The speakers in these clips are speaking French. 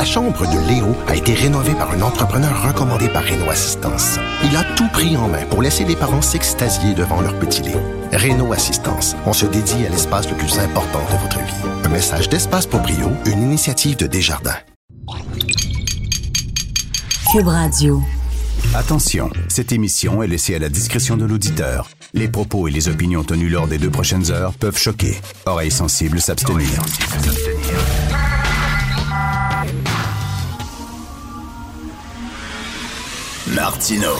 La chambre de Léo a été rénovée par un entrepreneur recommandé par Renault Assistance. Il a tout pris en main pour laisser les parents s'extasier devant leur petit Léo. Renault Assistance, on se dédie à l'espace le plus important de votre vie. Un message d'Espace pour Brio, une initiative de Desjardins. Cube Radio. Attention, cette émission est laissée à la discrétion de l'auditeur. Les propos et les opinions tenues lors des deux prochaines heures peuvent choquer. Oreilles sensibles s'abstenir. Martino.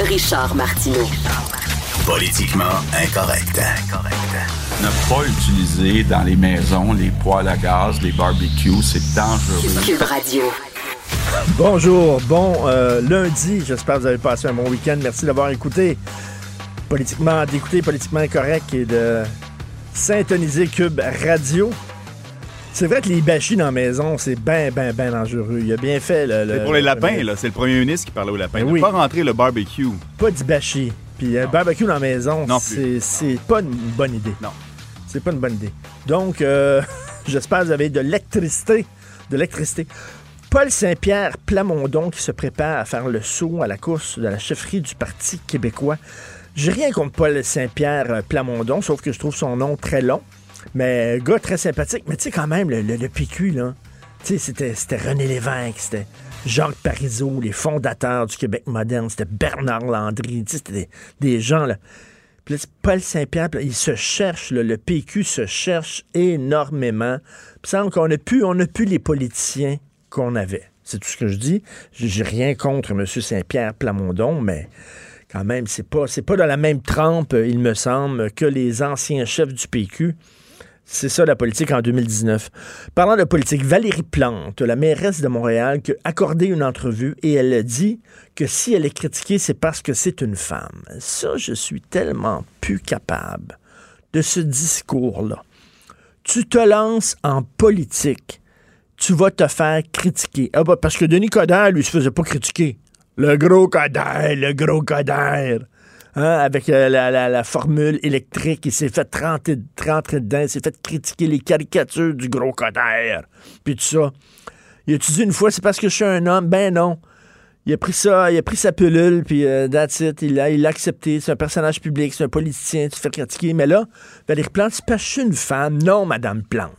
Richard Martineau. Politiquement incorrect. Ne pas utiliser dans les maisons les poêles à gaz, les barbecues, c'est dangereux. Cube Radio. Bonjour, bon euh, lundi. J'espère que vous avez passé un bon week-end. Merci d'avoir écouté Politiquement, d'écouter Politiquement Incorrect et de syntoniser Cube Radio. C'est vrai que les bâchis dans la maison, c'est bien, bien, bien dangereux. Il a bien fait le. le- C'est pour les le- lapins, là. C'est le premier ministre qui parlait aux lapins. Ben Ne oui. pas rentrer le barbecue. Pas du bâchi. Puis un barbecue dans la maison, c'est c'est pas une bonne idée. Non. C'est pas une bonne idée. Donc, euh, j'espère que vous avez de l'électricité. De l'électricité. Paul Saint-Pierre Plamondon qui se prépare à faire le saut à la course de la chefferie du Parti québécois. J'ai rien contre Paul Saint-Pierre euh, Plamondon, sauf que je trouve son nom très long. Mais gars très sympathique. Mais tu sais, quand même, le, le- le PQ, là, c'était, René Lévesque, c'était Jacques Parizeau, les fondateurs du Québec moderne, c'était Bernard Landry, c'était des, gens, là. Puis Paul Saint-Pierre, il se cherche, le PQ se cherche énormément. Il semble qu'on a plus, plus les politiciens qu'on avait. C'est tout ce que je dis. J'ai rien contre M. Saint-Pierre Plamondon, mais quand même, c'est pas, pas dans la même trempe, il me semble, que les anciens chefs du PQ. C'est ça la politique en 2019. Parlant de politique, Valérie Plante, la mairesse de Montréal, qui a accordé une entrevue et elle a dit que si elle est critiquée, c'est parce que c'est une femme. Ça, je suis tellement plus capable de ce discours-là. Tu te lances en politique, tu vas te faire critiquer. Ah bah, parce que Denis Coderre, lui, se faisait pas critiquer. Le gros Coderre, le gros Coderre. Hein, avec euh, la, formule électrique, il s'est fait rentrer, dedans, il s'est fait critiquer les caricatures du gros Coderre, puis tout ça. Il a-tu dit une fois, c'est parce que je suis un homme? Ben non. Il a pris ça, il a pris sa pilule, puis euh, that's il l'a accepté. C'est un personnage public, c'est un politicien, tu te fais critiquer. Mais là, Valérie Plante, c'est parce que je suis une femme. Non, Madame Plante.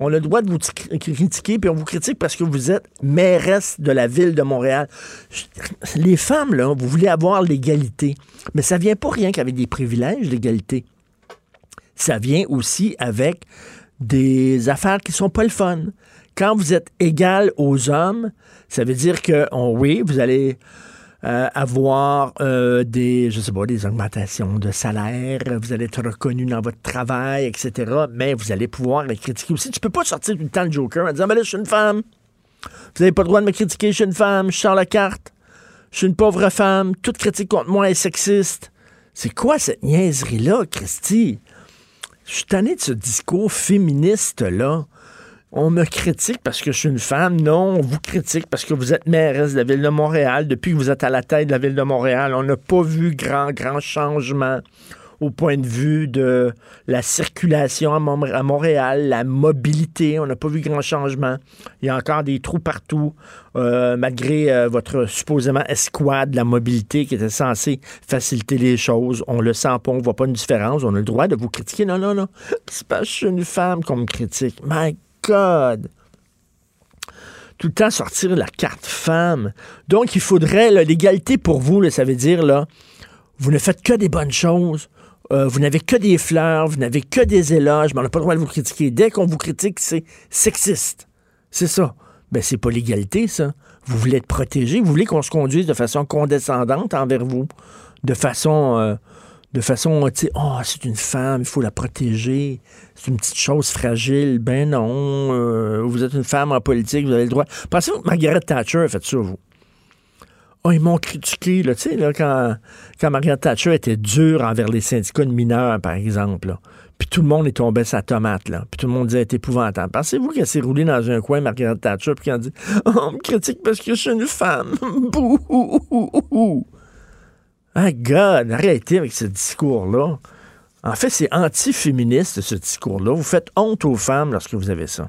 On a le droit de vous critiquer, puis on vous critique parce que vous êtes mairesse de la ville de Montréal. Les femmes, là, vous voulez avoir l'égalité. Mais ça vient pas rien qu'avec des privilèges, l'égalité. Ça vient aussi avec des affaires qui sont pas le fun. Quand vous êtes égal aux hommes, ça veut dire que, on- oui, vous allez euh, avoir euh, des, je sais pas, des augmentations de salaire, vous allez être reconnu dans votre travail, etc. Mais vous allez pouvoir les critiquer aussi. Tu peux pas sortir tout le temps le joker en disant, mais là, je suis une femme. Vous n'avez pas le droit de me critiquer, je suis une femme, je sors la carte. Je suis une pauvre femme, toute critique contre moi est sexiste. C'est quoi cette niaiserie-là, Christy? Je suis tanné de ce discours féministe-là. On me critique parce que je suis une femme. Non, on vous critique parce que vous êtes mairesse de la ville de Montréal. Depuis que vous êtes à la tête de la ville de Montréal, on n'a pas vu grand, grand changement au point de vue de la circulation à, Mont- à Montréal, la mobilité. On n'a pas vu grand changement. Il y a encore des trous partout, euh, malgré euh, votre supposément escouade de la mobilité qui était censée faciliter les choses. On le sent pas, on voit pas une différence. On a le droit de vous critiquer. Non, non, non. C'est parce que je suis une femme qu'on me critique. Tout le temps sortir la carte femme. Donc, il faudrait, l'égalité pour vous, ça veut dire, là, vous ne faites que des bonnes choses. Euh, vous n'avez que des fleurs, vous n'avez que des éloges, mais on n'a pas le droit de vous critiquer. Dès qu'on vous critique, c'est sexiste. C'est ça. Ben, c'est pas l'égalité, ça. Vous voulez être protégé, vous voulez qu'on se conduise de façon condescendante envers vous, de façon, euh, de façon, tu sais, oh, c'est une femme, il faut la protéger, c'est une petite chose fragile. Ben non, euh, vous êtes une femme en politique, vous avez le droit. Pensez-vous que Margaret Thatcher a fait ça, vous? Oh, ils m'ont critiqué, là, tu sais, là, quand, quand Margaret Thatcher était dure envers les syndicats de mineurs, par exemple, là. Puis tout le monde est tombé sa tomate, là. Puis tout le monde disait, c'est épouvantable. Pensez-vous qu'elle s'est roulée dans un coin, Margaret Thatcher, puis qu'elle dit, oh, on me critique parce que je suis une femme. Bouh! Ah, God, arrêtez avec ce discours-là. En fait, c'est anti-féministe, ce discours-là. Vous faites honte aux femmes lorsque vous avez ça.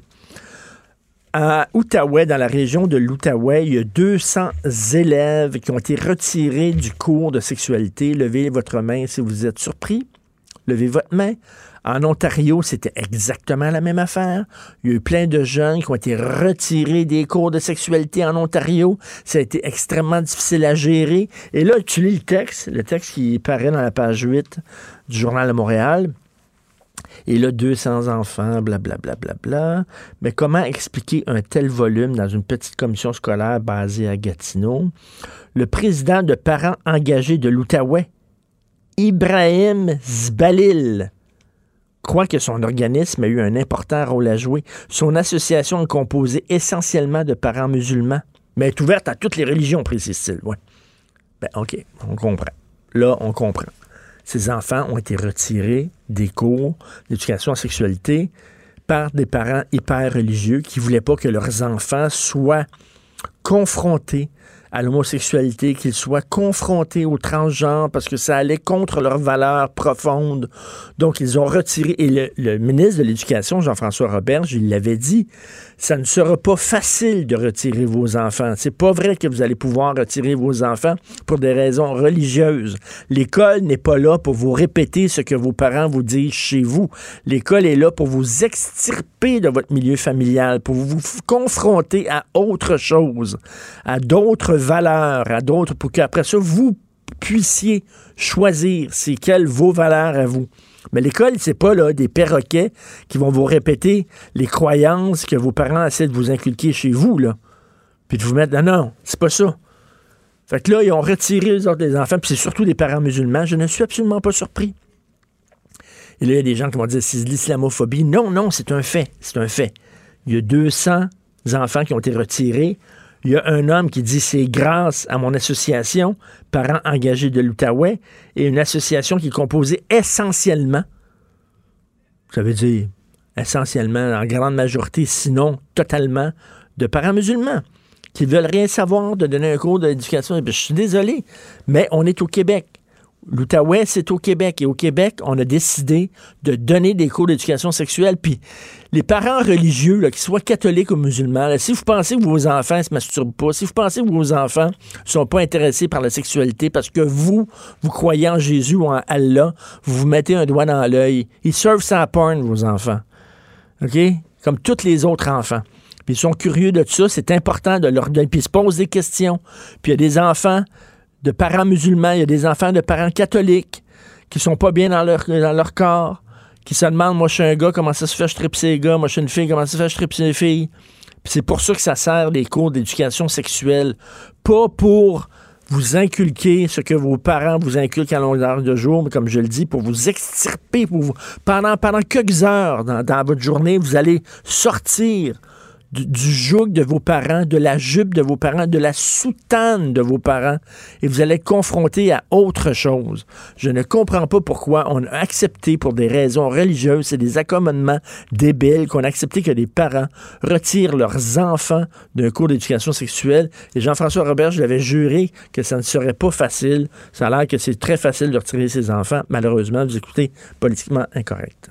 à Outaouais, dans la région de l'Outaouais, il y a 200 élèves qui ont été retirés du cours de sexualité. Levez votre main si vous êtes surpris. Levez votre main. En Ontario, c'était exactement la même affaire. Il y a eu plein de jeunes qui ont été retirés des cours de sexualité en Ontario. Ça a été extrêmement difficile à gérer. Et là, tu lis le texte, le texte qui paraît dans la page 8 du Journal de Montréal. Et là, 200 enfants, blablabla. Bla, bla, bla, Mais comment expliquer un tel volume dans une petite commission scolaire basée à Gatineau? Le président de parents engagés de l'Outaouais, Ibrahim Zbalil, croit que son organisme a eu un important rôle à jouer. Son association est composée essentiellement de parents musulmans, mais est ouverte à toutes les religions, précise-t-il. Ouais. Ben, OK, on comprend. Là, on comprend. Ces enfants ont été retirés des cours d'éducation en sexualité par des parents hyper religieux qui ne voulaient pas que leurs enfants soient confrontés à l'homosexualité, qu'ils soient confrontés aux transgenres parce que ça allait contre leurs valeurs profondes. Donc, ils ont retiré. Et le, ministre de l'Éducation, Jean-François Roberge, il l'avait dit ça ne sera pas facile de retirer vos enfants. C'est pas vrai que vous allez pouvoir retirer vos enfants pour des raisons religieuses. L'école n'est pas là pour vous répéter ce que vos parents vous disent chez vous. L'école est là pour vous extirper de votre milieu familial, pour vous confronter à autre chose, à d'autres valeurs, à d'autres, pour qu'après ça, vous puissiez choisir c'est quelles vos valeurs à vous. Mais l'école, c'est pas des perroquets qui vont vous répéter les croyances que vos parents essaient de vous inculquer chez vous, là. Puis de vous mettre. Non, non, c'est pas ça. Fait que là, ils ont retiré les enfants, puis c'est surtout des parents musulmans. Je ne suis absolument pas surpris. Et là, il y a des gens qui vont dire c'est l'islamophobie. Non, non, c'est un fait. C'est un fait. Il y a 200 enfants qui ont été retirés. Il y a un homme qui dit c'est grâce à mon association, Parents engagés de l'Outaouais, et une association qui est composée essentiellement, ça veut dire essentiellement, en grande majorité, sinon totalement, de parents musulmans qui veulent rien savoir de donner un cours d'éducation. Je suis désolé, mais on est au Québec. L'Outaouais, c'est au Québec. Et au Québec, on a décidé de donner des cours d'éducation sexuelle. Puis les parents religieux, qu'ils soient catholiques ou musulmans, si vous pensez que vos enfants ne se masturbent pas, si vous pensez que vos enfants ne sont pas intéressés par la sexualité parce que vous, vous croyez en Jésus ou en Allah, vous vous mettez un doigt dans l'œil. Ils servent sans porn, vos enfants. OK? Comme tous les autres enfants. Puis ils sont curieux de ça. C'est important de leur donner. Puis ils se posent des questions. Puis il y a des enfants de parents musulmans, il y a des enfants de parents catholiques qui sont pas bien dans leur corps, qui se demandent, moi je suis un gars, comment ça se fait je tripe ces gars, moi je suis une fille, comment ça se fait je tripe ces filles. Puis c'est pour ça que ça sert les cours d'éducation sexuelle, pas pour vous inculquer ce que vos parents vous inculquent à longueur de jour, mais comme je le dis, pour vous extirper, pour vous, pendant, pendant quelques heures dans, dans votre journée, vous allez sortir du, joug de vos parents, de la jupe de vos parents, de la soutane de vos parents, et vous allez être confronté à autre chose. Je ne comprends pas pourquoi on a accepté, pour des raisons religieuses et des accommodements débiles, qu'on a accepté que les parents retirent leurs enfants d'un cours d'éducation sexuelle. Et Jean-François Robert, je l'avais juré que ça ne serait pas facile. Ça a l'air que c'est très facile de retirer ses enfants. Malheureusement, vous écoutez politiquement incorrect.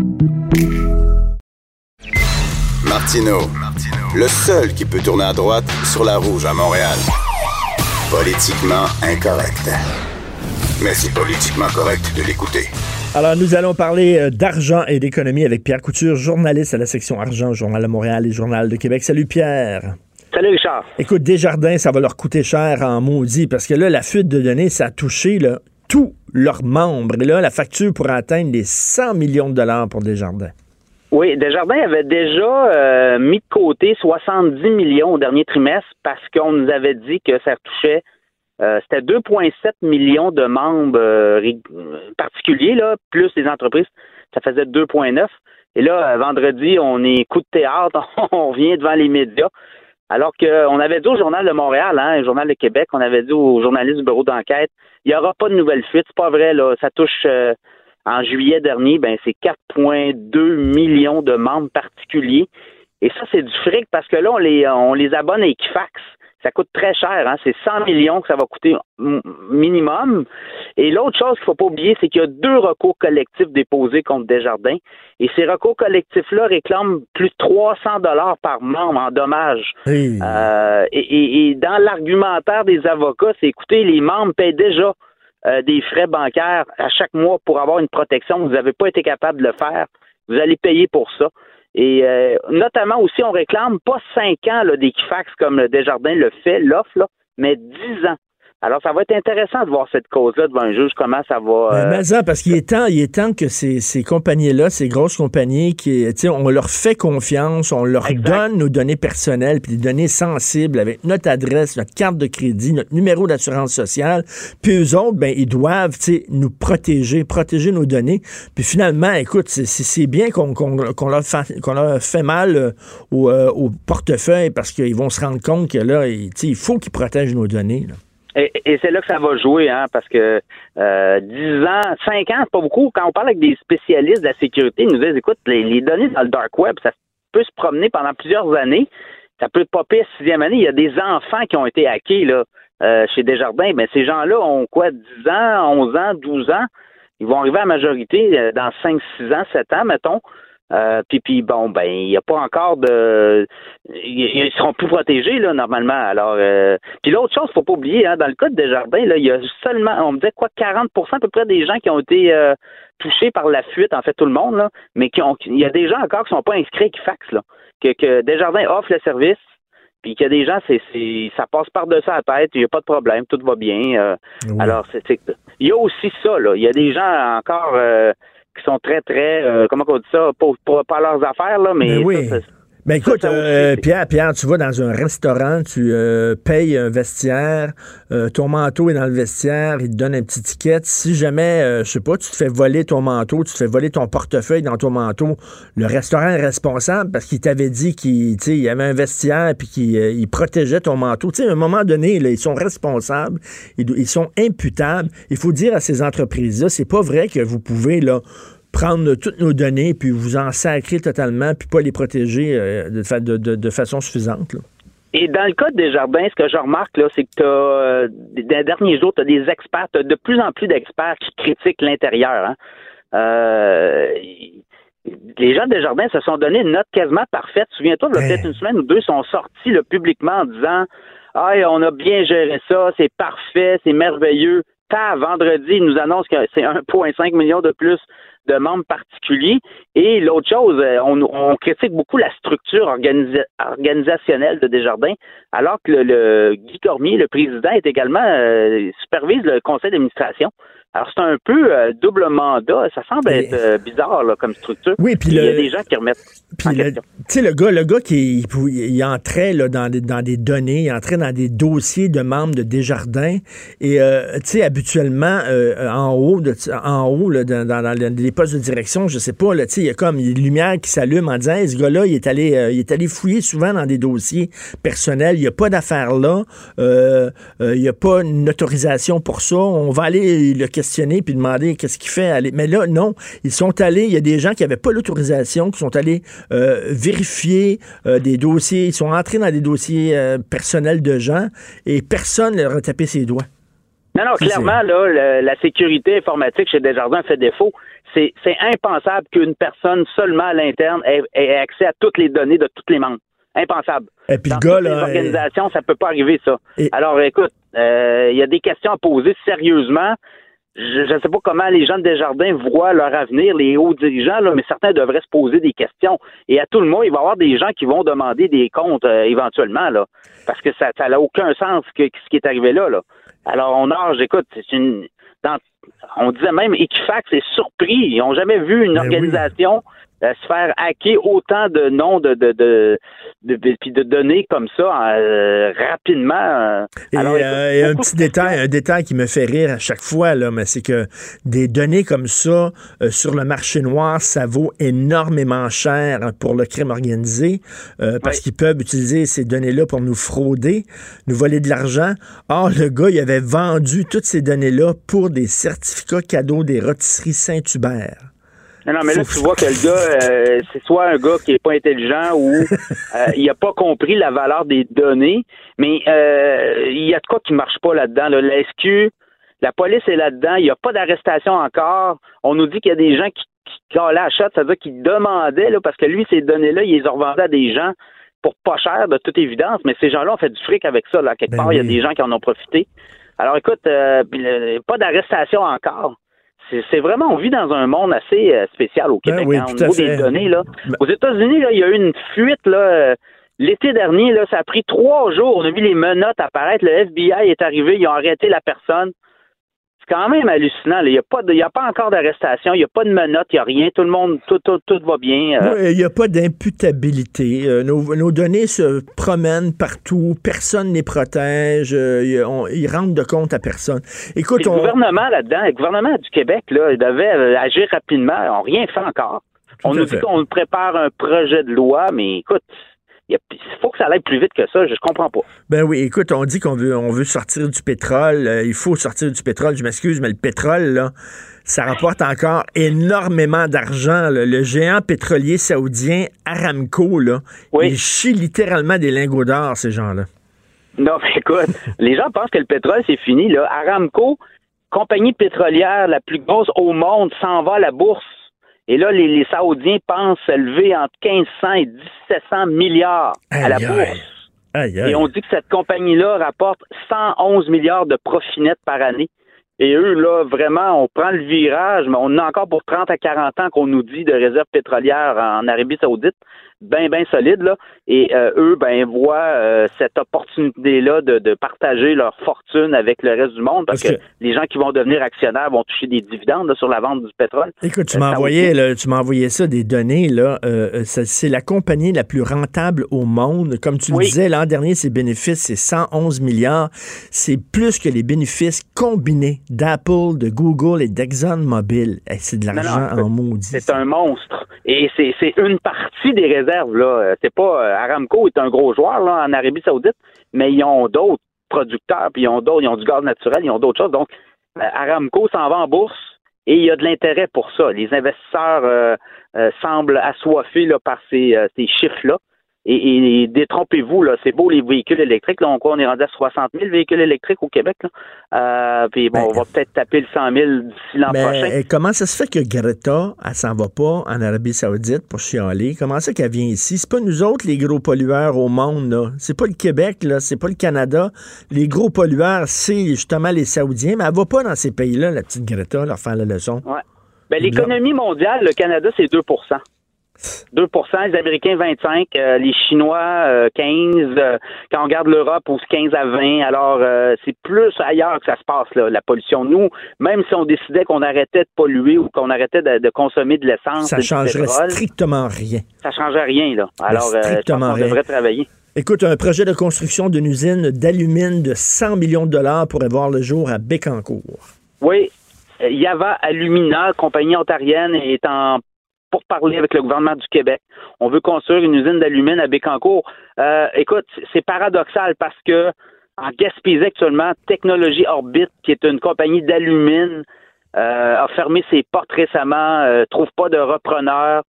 Martino, le seul qui peut tourner à droite sur la rouge à Montréal. Politiquement incorrect. Mais c'est politiquement correct de l'écouter. Alors, nous allons parler euh, d'argent et d'économie avec Pierre Couture, journaliste à la section argent, Journal de Montréal et Journal de Québec. Salut Pierre. Salut Richard. Écoute, Desjardins, ça va leur coûter cher en maudit parce que là, la fuite de données, ça a touché tous leurs membres. Et là, la facture pourrait atteindre les 100 millions de dollars pour Desjardins. Oui, Desjardins avait déjà euh, mis de côté 70 millions au dernier trimestre parce qu'on nous avait dit que ça touchait euh, c'était 2,7 millions de membres euh, particuliers, là, plus les entreprises, ça faisait 2,9. Et là, vendredi, on est coup de théâtre, on vient devant les médias. Alors qu'on avait dit au Journal de Montréal, hein, le Journal de Québec, on avait dit aux journalistes du bureau d'enquête, il n'y aura pas de nouvelles fuites. C'est pas vrai, là. Ça touche euh, en juillet dernier, ben c'est 4,2 millions de membres particuliers. Et ça, c'est du fric parce que là, on les, on les abonne à Equifax. Ça coûte très cher, hein? c'est 100 millions que ça va coûter minimum. Et l'autre chose qu'il ne faut pas oublier, c'est qu'il y a deux recours collectifs déposés contre Desjardins. Et ces recours collectifs-là réclament plus de 300 dollars par membre en dommages. Euh, et, et, dans l'argumentaire des avocats, c'est écoutez, les membres paient déjà euh, des frais bancaires à chaque mois pour avoir une protection. Vous n'avez pas été capable de le faire. Vous allez payer pour ça. Et euh, notamment aussi, on réclame pas cinq ans d'Equifax comme le Desjardins le fait, l'offre, mais dix ans. Alors, ça va être intéressant de voir cette cause-là devant un juge, comment ça va. Mais, ça, parce qu'il est temps, il est temps que ces, ces compagnies-là, ces grosses compagnies, qui, on leur fait confiance, on leur donne nos données personnelles, puis des données sensibles avec notre adresse, notre carte de crédit, notre numéro d'assurance sociale. Puis eux autres, ben, ils doivent, nous protéger, protéger nos données. Puis finalement, écoute, c'est bien qu'on qu'on leur, qu'on leur, fait mal euh, au, euh, au, portefeuille parce qu'ils vont se rendre compte que là, il faut qu'ils protègent nos données. Là. Et, c'est là que ça va jouer, hein, parce que euh, 10 ans, 5 ans, c'est pas beaucoup. Quand on parle avec des spécialistes de la sécurité, ils nous disent, écoute, les, données dans le dark web, ça peut se promener pendant plusieurs années. Ça peut popper à sixième année. Il y a des enfants qui ont été hackés là, euh, chez Desjardins. Mais ces gens-là ont quoi, 10 ans, 11 ans, 12 ans? Ils vont arriver à la majorité euh, dans 5, 6 ans, 7 ans, mettons. Euh, puis, puis bon, ben, il n'y a pas encore de. Ils seront plus protégés, là, normalement. Alors, euh... puis l'autre chose, faut pas oublier, hein, dans le cas de Desjardins, là, il y a seulement, on me disait quoi, 40% à peu près des gens qui ont été euh, touchés par la fuite, en fait, tout le monde, là, mais qui ont, il y a des gens encore qui sont pas inscrits à Equifax, là, que, que Desjardins offre le service, puis qu'il y a des gens, c'est, ça passe par-dessus la tête, il n'y a pas de problème, tout va bien. Euh. Alors, c'est, il y a aussi ça, là. Il y a des gens encore euh, qui sont très, très, euh, comment on dit ça, pour, pour, pas leurs affaires, là, mais, mais oui. Ben écoute, euh, Pierre, Pierre, tu vas dans un restaurant, tu euh, payes un vestiaire, euh, ton manteau est dans le vestiaire, il te donne un petit ticket. Si jamais, je sais pas, tu te fais voler ton manteau, tu te fais voler ton portefeuille dans ton manteau, le restaurant est responsable parce qu'il t'avait dit qu'il y avait un vestiaire puis qu'il protégeait ton manteau. Tu sais, à un moment donné, là, ils sont responsables, ils, ils sont imputables. Il faut dire à ces entreprises-là, c'est pas vrai que vous pouvez là prendre toutes nos données, puis vous en sacrer totalement, puis pas les protéger euh, de, de, de, façon suffisante. Et dans le cas des jardins, ce que je remarque, là, c'est que tu euh, dans les derniers jours, tu as des experts, as de plus en plus d'experts qui critiquent l'intérieur. Hein. Euh, les gens des jardins se sont donné une note quasiment parfaite. Souviens-toi, il y a peut-être une semaine ou deux, sont sortis là, publiquement en disant Ah, on a bien géré ça, c'est parfait, c'est merveilleux. Pas vendredi, ils nous annoncent que c'est 1,5 million de plus de membres particuliers. Et l'autre chose, euh, on, critique beaucoup la structure organisationnelle de Desjardins, alors que Guy Cormier, le président, est également euh, supervise le conseil d'administration. Alors, c'est un peu euh, double mandat. Ça semble être euh, bizarre là, comme structure. Oui, puis il y a des gens qui remettent. Puis tu sais, le gars, le gars qui il, entrait là, dans, des, dans des données, il entrait dans des dossiers de membres de Desjardins. Et euh, tu sais, habituellement, en haut, de, en haut là, dans, dans, les postes de direction, je sais pas, là, il y a comme une lumière qui s'allume en disant ce gars-là, il est allé il est allé fouiller souvent dans des dossiers personnels. Il n'y a pas d'affaires là. il n'y a pas une autorisation pour ça. On va aller le questionner puis demander qu'est-ce qu'il fait. Aller. Mais là, non. Ils sont allés, il y a des gens qui n'avaient pas l'autorisation, qui sont allés euh, vérifier euh, des dossiers. Ils sont entrés dans des dossiers euh, personnels de gens et personne ne leur a tapé ses doigts. Non, non, clairement, là, la sécurité informatique chez Desjardins fait défaut. C'est impensable qu'une personne seulement à l'interne ait, accès à toutes les données de tous les membres. Impensable. Et puis Dans le gars, toutes les organisations, ça peut pas arriver, ça. Alors, écoute, il y a des questions à poser sérieusement je ne sais pas comment les gens de Desjardins voient leur avenir, les hauts dirigeants, là, mais certains devraient se poser des questions. Et à tout le monde, il va y avoir des gens qui vont demander des comptes euh, éventuellement, là, parce que ça n'a aucun sens que, ce qui est arrivé là. là. Alors, on a, j'écoute, c'est une. on disait même Equifax est surpris. Ils n'ont jamais vu une ben organisation se faire hacker autant de noms de de de, de, de- puis de données comme ça euh, rapidement. euh. Et, euh, un petit détail, un détail qui me fait rire à chaque fois, là, mais c'est que des données comme ça euh, sur le marché noir, ça vaut énormément cher pour le crime organisé euh, parce qu'ils peuvent utiliser ces données-là pour nous frauder, nous voler de l'argent. Or, le gars, il avait vendu toutes ces données-là pour des certificats cadeaux des rôtisseries Saint-Hubert. Non, non, mais là, tu vois que le gars, euh, c'est soit un gars qui est pas intelligent ou euh, il a pas compris la valeur des données, mais euh, il y a de quoi qui marche pas là-dedans. Là. La SQ, la police est là-dedans, il n'y a pas d'arrestation encore. On nous dit qu'il y a des gens qui, qui calaient à chatte, c'est-à-dire qu'ils demandaient, là, parce que lui, ces données-là, il les a revendues à des gens pour pas cher, de toute évidence, mais ces gens-là ont fait du fric avec ça. Là. Quelque Ben part, il y a des gens qui en ont profité. Alors écoute, euh, le- pas d'arrestation encore. C'est- vraiment, on vit dans un monde assez euh, spécial au Ben Québec, oui, hein, au niveau des données. Là. Ben- Aux États-Unis, là, il y a eu une fuite là, euh, l'été dernier. Là, ça a pris trois jours. On a vu les menottes apparaître. Le FBI est arrivé, ils ont arrêté la personne. C'est quand même hallucinant. Il n'y a, pas de- il y a pas encore d'arrestation, il n'y a pas de menottes, il n'y a rien. Tout le monde, tout, tout, tout va bien. euh. Oui, Il n'y a pas d'imputabilité. Euh, nos, nos données se promènent partout. Personne ne les protège. Euh, on- ils rendent de compte à personne. Écoute, Puis le on, gouvernement là-dedans, le gouvernement du Québec, là, il devait agir rapidement. Ils n'ont rien fait encore. On nous fait. dit qu'on prépare un projet de loi, mais écoute, il faut que ça aille plus vite que ça. Je comprends pas. ben oui, écoute, on dit qu'on veut, on veut sortir du pétrole. Euh, il faut sortir du pétrole. Je m'excuse, mais le pétrole, là, ça rapporte encore énormément d'argent. Le géant pétrolier saoudien Aramco, là, Oui. il chie littéralement des lingots d'or, ces gens-là. Non, mais écoute, les gens pensent que le pétrole, c'est fini. Là. Aramco, compagnie pétrolière la plus grosse au monde, s'en va à la bourse. Et là, les, les Saoudiens pensent s'élever entre 1500 et 1700 milliards à la Aïe, bourse. Aïe, aïe. Et on dit que cette compagnie-là rapporte 111 milliards de profit net par année. Et eux, là, vraiment, on prend le virage, mais on a encore pour 30 à 40 ans qu'on nous dit de réserves pétrolières en Arabie Saoudite, bien, bien solide, là. Et euh, eux, ben, voient euh, cette opportunité-là de, de partager leur fortune avec le reste du monde, parce, Parce que, que- les gens qui vont devenir actionnaires vont toucher des dividendes là, sur la vente du pétrole. Écoute, tu Euh, m'as envoyé, ça, des données, là. euh, c'est la compagnie la plus rentable au monde. Comme tu le disais, l'an dernier, ses bénéfices, c'est 111 milliards. C'est plus que les bénéfices combinés d'Apple, de Google et d'ExxonMobil. Hey, c'est de l'argent en maudit. C'est un monstre. Et c'est c'est une partie des réserves. Euh, C'est pas euh, Aramco est un gros joueur là, en Arabie Saoudite, mais ils ont d'autres producteurs, puis ils ont d'autres, ils ont du gaz naturel, ils ont d'autres choses. Donc, euh, Aramco s'en va en bourse et il y a de l'intérêt pour ça. Les investisseurs semblent assoiffés là, par ces, ces chiffres-là. Et, et détrompez-vous, là, c'est beau les véhicules électriques. Là, on, on est rendu à 60 000 véhicules électriques au Québec. Là. Euh, puis bon, Ben, on va peut-être taper le 100 000 d'ici l'an Mais prochain. euh, comment ça se fait que Greta, elle s'en va pas en Arabie Saoudite pour chialer? Comment ça qu'elle vient ici? C'est pas nous autres, les gros pollueurs au monde, là. C'est pas le Québec, là. C'est pas le Canada. Les gros pollueurs, c'est justement les Saoudiens, mais elle va pas dans ces pays-là, la petite Greta, leur faire la leçon. Ouais. Ben, l'économie mondiale, le Canada, c'est 2 2% les Américains 25, euh, les Chinois euh, 15, euh, quand on regarde l'Europe, on se 15 à 20. Alors, euh, c'est plus ailleurs que ça se passe, là, la pollution. Nous, même si on décidait qu'on arrêtait de polluer ou qu'on arrêtait de, de consommer de l'essence, Ça du changerait pétrole, strictement rien. ça changerait rien. Là. Alors, euh, rien. devrait travailler. Écoute, un projet de construction d'une usine d'alumine de 100 millions de dollars pourrait voir le jour à Bécancour. Oui, euh, Yava Alumina, compagnie ontarienne, est en pour parler avec le gouvernement du Québec. On veut construire une usine d'alumine à Bécancour. Euh, écoute, c'est paradoxal parce que en Gaspésie actuellement, Technologie Orbit, qui est une compagnie d'alumine, euh, a fermé ses portes récemment, euh, trouve pas de repreneur.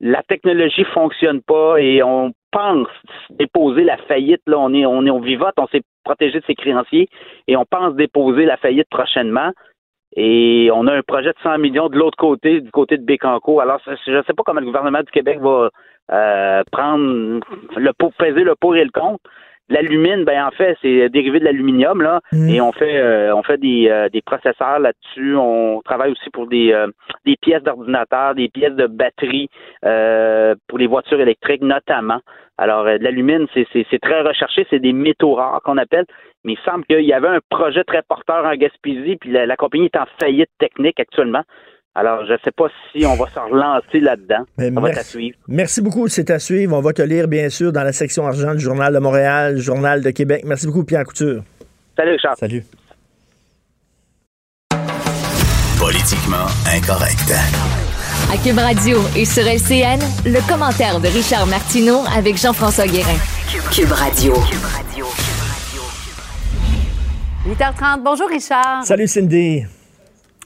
La technologie fonctionne pas et on pense déposer la faillite. Là, on est, on est, on vivote, on s'est protégé de ses créanciers et on pense déposer la faillite prochainement. Et on a un projet de 100 millions de l'autre côté, du côté de Bécancour. Alors, je ne sais pas comment le gouvernement du Québec va euh, prendre le pour peser le pour et le contre. L'alumine, ben en fait, c'est dérivé de l'aluminium là, Mhm. et on fait euh, on fait des, euh, des processeurs là-dessus. On travaille aussi pour des euh, des pièces d'ordinateur, des pièces de batterie euh, pour les voitures électriques notamment. Alors, euh, de l'alumine, c'est très recherché, c'est des métaux rares qu'on appelle, mais il semble qu'il y avait un projet très porteur en Gaspésie, puis la, la compagnie est en faillite technique actuellement. Alors, je ne sais pas si on va se relancer là-dedans. Mais Ça va merci. suivre. Merci beaucoup, c'est à suivre. On va te lire, bien sûr, dans la section argent du Journal de Montréal, Journal de Québec. Merci beaucoup, Pierre Couture. Salut, Richard. Salut. Politiquement incorrect. À Cube Radio et sur LCN, le commentaire de Richard Martineau avec Jean-François Guérin. Cube Radio. 8h30. Bonjour, Richard. Salut, Cindy.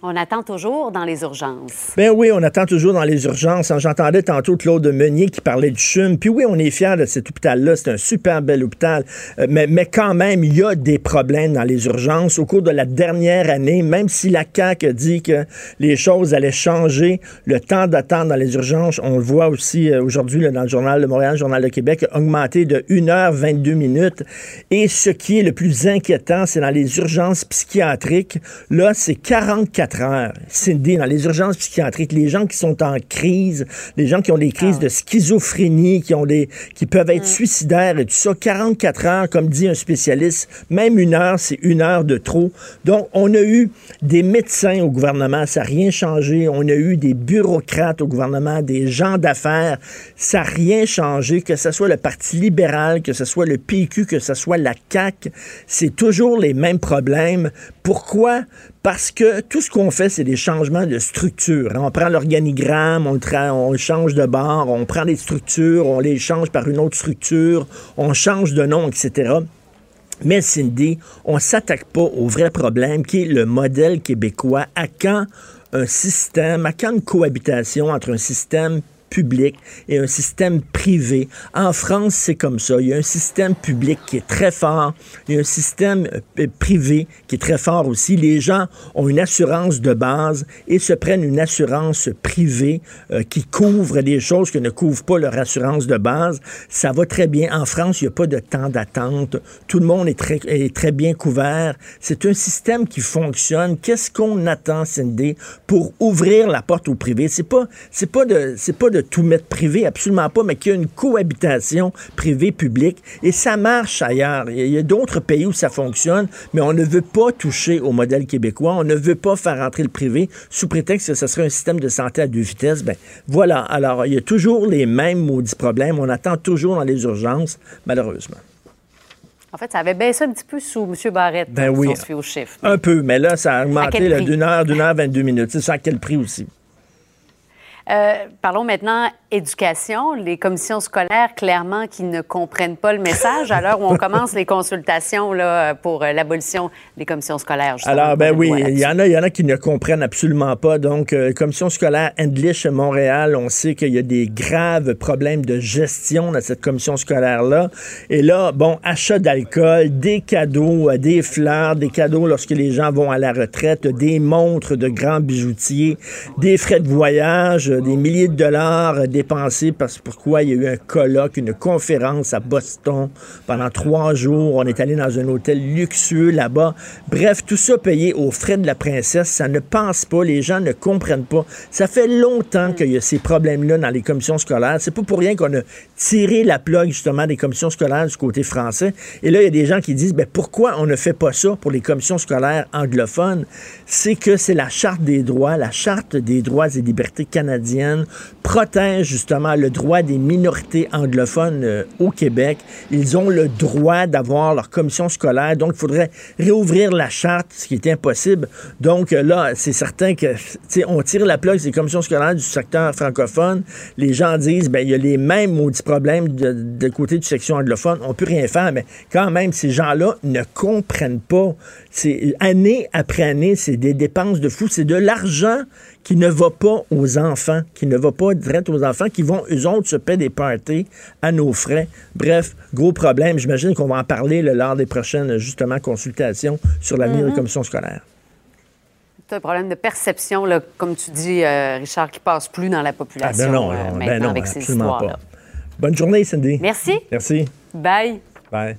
On attend toujours dans les urgences. Ben oui, on attend toujours dans les urgences. J'entendais tantôt Claude Meunier qui parlait du CHUM. Puis oui, on est fiers de cet hôpital-là. C'est un super bel hôpital. Euh, mais, mais quand même, il y a des problèmes dans les urgences. Au cours de la dernière année, même si la CAQ a dit que les choses allaient changer, le temps d'attente dans les urgences, on le voit aussi euh, aujourd'hui dans le Journal de Montréal, le Journal de Québec, a augmenté de 1h22 minutes. Et ce qui est le plus inquiétant, c'est dans les urgences psychiatriques. Là, c'est 44 heures. Cindy, dans les urgences psychiatriques, les gens qui sont en crise, les gens qui ont des crises de schizophrénie, qui ont des, qui peuvent être suicidaires et tout ça, 44 heures, comme dit un spécialiste, même une heure, c'est une heure de trop. Donc, on a eu des médecins au gouvernement, ça n'a rien changé. On a eu des bureaucrates au gouvernement, des gens d'affaires, ça n'a rien changé. Que ce soit le Parti libéral, que ce soit le PQ, que ce soit la CAQ, c'est toujours les mêmes problèmes. Pourquoi? Parce que tout ce qu'on fait, c'est des changements de structure. On prend l'organigramme, on, on change de bord, on prend les structures, on les change par une autre structure, on change de nom, etc. Mais Cindy, on s'attaque pas au vrai problème qui est le modèle québécois. À quand un système, à quand une cohabitation entre un système public et un système privé. En France, c'est comme ça. Il y a un système public qui est très fort. Il y a un système euh, privé qui est très fort aussi. Les gens ont une assurance de base et se prennent une assurance privée euh, qui couvre des choses que ne couvre pas leur assurance de base. Ça va très bien. En France, il n'y a pas de temps d'attente. Tout le monde est très, est très bien couvert. C'est un système qui fonctionne. Qu'est-ce qu'on attend, Cindy, pour ouvrir la porte au privé? C'est pas, pas de, c'est pas de tout mettre privé, absolument pas, mais qu'il y a une cohabitation privée-publique. Et ça marche ailleurs. Il y a, d'autres pays où ça fonctionne, mais on ne veut pas toucher au modèle québécois. On ne veut pas faire entrer le privé sous prétexte que ce serait un système de santé à deux vitesses. Ben, voilà. Alors, il y a toujours les mêmes maudits problèmes. On attend toujours dans les urgences, malheureusement. En fait, ça avait baissé un petit peu sous M. Barrette, Ben si oui. on se aux chiffres. Un peu, mais là, ça a augmenté d'une heure, d'une heure, 22 minutes. C'est ça à quel prix aussi? Euh, parlons maintenant éducation. Les commissions scolaires, clairement, qui ne comprennent pas le message à l'heure où on commence les consultations là, pour euh, l'abolition des commissions scolaires. Alors, ben oui, il y en a, il y en a qui ne comprennent absolument pas. Donc, euh, commission scolaire Endlich Montréal, on sait qu'il y a des graves problèmes de gestion dans cette commission scolaire-là. Et là, bon, achat d'alcool, des cadeaux, euh, des fleurs, des cadeaux lorsque les gens vont à la retraite, des montres de grands bijoutiers, des frais de voyage, des milliers de dollars euh, dépensés parce pourquoi il y a eu un colloque, une conférence à Boston pendant trois jours. On est allé dans un hôtel luxueux là-bas. Bref, tout ça payé aux frais de la princesse. Ça ne pense pas. Les gens ne comprennent pas. Ça fait longtemps qu'il y a ces problèmes-là dans les commissions scolaires. C'est pas pour rien qu'on a tiré la plug justement des commissions scolaires du côté français. Et là, il y a des gens qui disent, ben, pourquoi on ne fait pas ça pour les commissions scolaires anglophones? C'est que c'est la charte des droits, la charte des droits et libertés canadiennes protège justement le droit des minorités anglophones euh, au Québec. Ils ont le droit d'avoir leur commission scolaire. Donc, il faudrait réouvrir la charte, ce qui est impossible. Donc, euh, là, c'est certain que, on tire la plug des commissions scolaires du secteur francophone. Les gens disent, ben, il y a les mêmes maudits problèmes de, de côté du section anglophone. On peut rien faire, mais quand même, ces gens-là ne comprennent pas. C'est année après année, c'est des dépenses de fou. C'est de l'argent qui ne va pas aux enfants, qui ne va pas direct aux enfants, qui vont, eux autres, se payer des parties à nos frais. Bref, gros problème. J'imagine qu'on va en parler là, lors des prochaines, justement, consultations sur l'avenir des commissions scolaires. C'est un problème de perception, là, comme tu dis, euh, Richard, qui passe plus dans la Ah, population ben non, euh, non, ben avec ces absolument histoires-là. pas. Bonne journée, Cindy. Merci. Merci. Bye. Bye.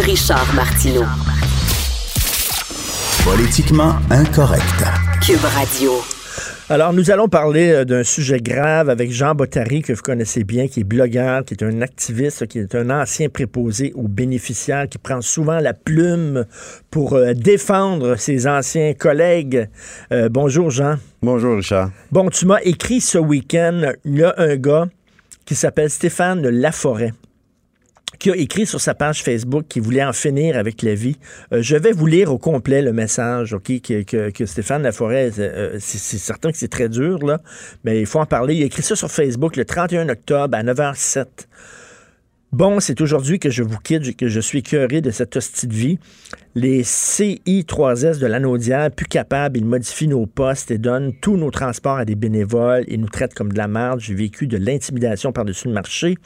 Richard Martineau. Politiquement incorrect. Cube Radio. Alors, nous allons parler euh, d'un sujet grave avec Jean Bottary, que vous connaissez bien, qui est blogueur, qui est un activiste, qui est un ancien préposé aux bénéficiaires, qui prend souvent la plume pour euh, défendre ses anciens collègues. Euh, bonjour, Jean. Bonjour, Richard. Bon, tu m'as écrit ce week-end, il y a un gars qui s'appelle Stéphane Laforêt qui a écrit sur sa page Facebook qu'il voulait en finir avec la vie. Euh, je vais vous lire au complet le message ok, que, Stéphane Laforêt, euh, c'est c'est certain que c'est très dur, là, mais il faut en parler. Il a écrit ça sur Facebook le 31 octobre à 9h07. Bon, c'est aujourd'hui que je vous quitte, que je suis curé de cette hostie de vie. Les CI3S de l'Anaudière, plus capables, ils modifient nos postes et donnent tous nos transports à des bénévoles. Ils nous traitent comme de la merde. J'ai vécu de l'intimidation par-dessus le marché.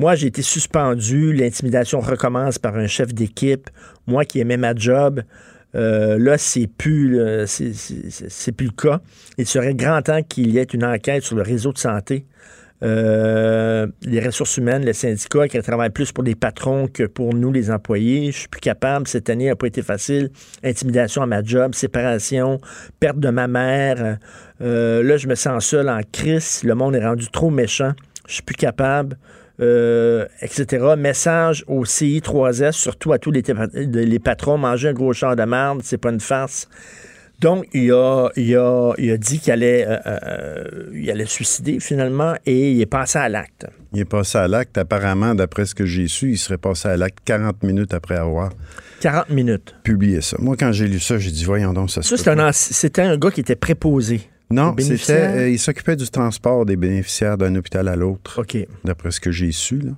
Moi, j'ai été suspendu. L'intimidation recommence par un chef d'équipe. Moi qui aimais ma job. euh, là, c'est plus, euh, plus le cas. Il serait grand temps qu'il y ait une enquête sur le réseau de santé. Euh, les ressources humaines, les syndicats qui travaillent plus pour les patrons que pour nous, les employés. Je suis plus capable. Cette année n'a pas été facile. Intimidation à ma job, séparation, perte de ma mère. Là, je me sens seul en crise. Le monde est rendu trop méchant. Je suis plus capable. Euh, etc. Message au CI3S, surtout à tous les, les patrons, manger un gros char de merde, c'est pas une farce. Donc, il a, il a, il a dit qu'il allait, euh, euh, il allait suicider finalement et il est passé à l'acte. Il est passé à l'acte. Apparemment, d'après ce que j'ai su, il serait passé à l'acte 40 minutes après avoir 40 minutes. publié ça. Moi, quand j'ai lu ça, j'ai dit, voyons donc, ça se Ça, peut c'est un, c'était un gars qui était préposé. Non, c'était, euh, il s'occupait du transport des bénéficiaires d'un hôpital à l'autre. OK. D'après ce que j'ai su, là.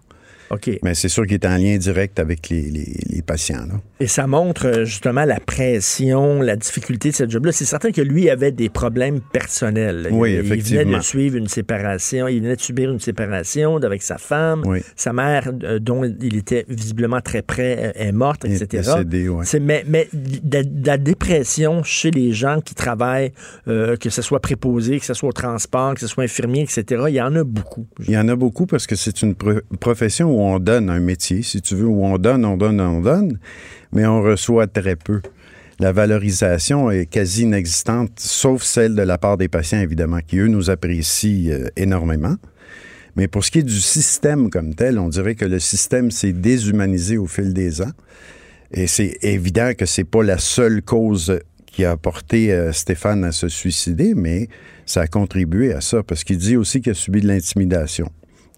OK. Mais c'est sûr qu'il était en lien direct avec les, les- les patients, là. Et ça montre euh, justement la pression, la difficulté de ce job-là. C'est certain que lui avait des problèmes personnels. Il- Oui, il, venait effectivement. de suivre une séparation, il venait de subir une séparation avec sa femme. Oui. Sa mère, euh, dont il était visiblement très près, euh, est morte, Il est etc. décédé, ouais. Mais mais de, de la dépression chez les gens qui travaillent, euh, que ce soit préposé, que ce soit au transport, que ce soit infirmier, etc., il y en a beaucoup. Il y en a beaucoup parce que c'est une pro- profession où on donne un métier, si tu veux, où on donne, on donne, on donne, mais on reçoit très peu. La valorisation est quasi inexistante, sauf celle de la part des patients, évidemment, qui, eux, nous apprécient euh, énormément. Mais pour ce qui est du système comme tel, on dirait que le système s'est déshumanisé au fil des ans. Et c'est évident que c'est pas la seule cause qui a porté euh, Stéphane à se suicider, mais ça a contribué à ça, parce qu'il dit aussi qu'il a subi de l'intimidation.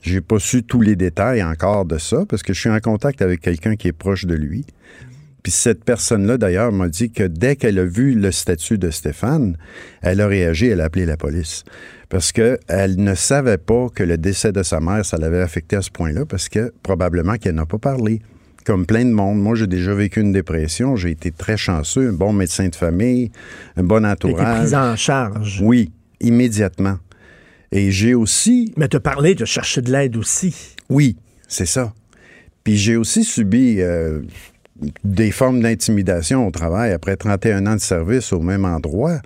J'ai pas su tous les détails encore de ça, parce que je suis en contact avec quelqu'un qui est proche de lui. Puis cette personne-là, d'ailleurs, m'a dit que dès qu'elle a vu le statut de Stéphane, elle a réagi, elle a appelé la police. Parce qu'elle ne savait pas que le décès de sa mère, ça l'avait affecté à ce point-là, parce que probablement qu'elle n'a pas parlé. Comme plein de monde. Moi, j'ai déjà vécu une dépression. J'ai été très chanceux, un bon médecin de famille, un bon T'as été entourage. pris en charge. Oui, immédiatement. Et j'ai aussi. Mais parlé, tu as cherché de l'aide aussi. Oui, c'est ça. Puis j'ai aussi subi euh, des formes d'intimidation au travail après 31 ans de service au même endroit.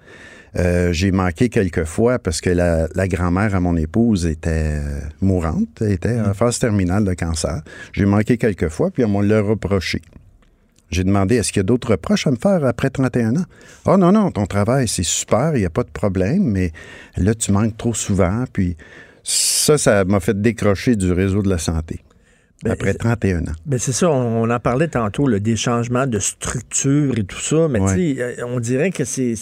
Euh, j'ai manqué quelques fois parce que la, la grand-mère à mon épouse était euh, mourante, était en phase terminale de cancer. J'ai manqué quelques fois, puis on me l'a reproché. J'ai demandé, est-ce qu'il y a d'autres reproches à me faire après 31 ans? Ah non, non, ton travail, c'est super, il n'y a pas de problème, mais là, tu manques trop souvent. Puis ça, ça m'a fait décrocher du réseau de la santé. Ben, après 31 ans. Ben c'est ça, on, on en parlait tantôt, là, des changements de structure et tout ça, mais Ouais. tu sais, euh, on dirait que c'est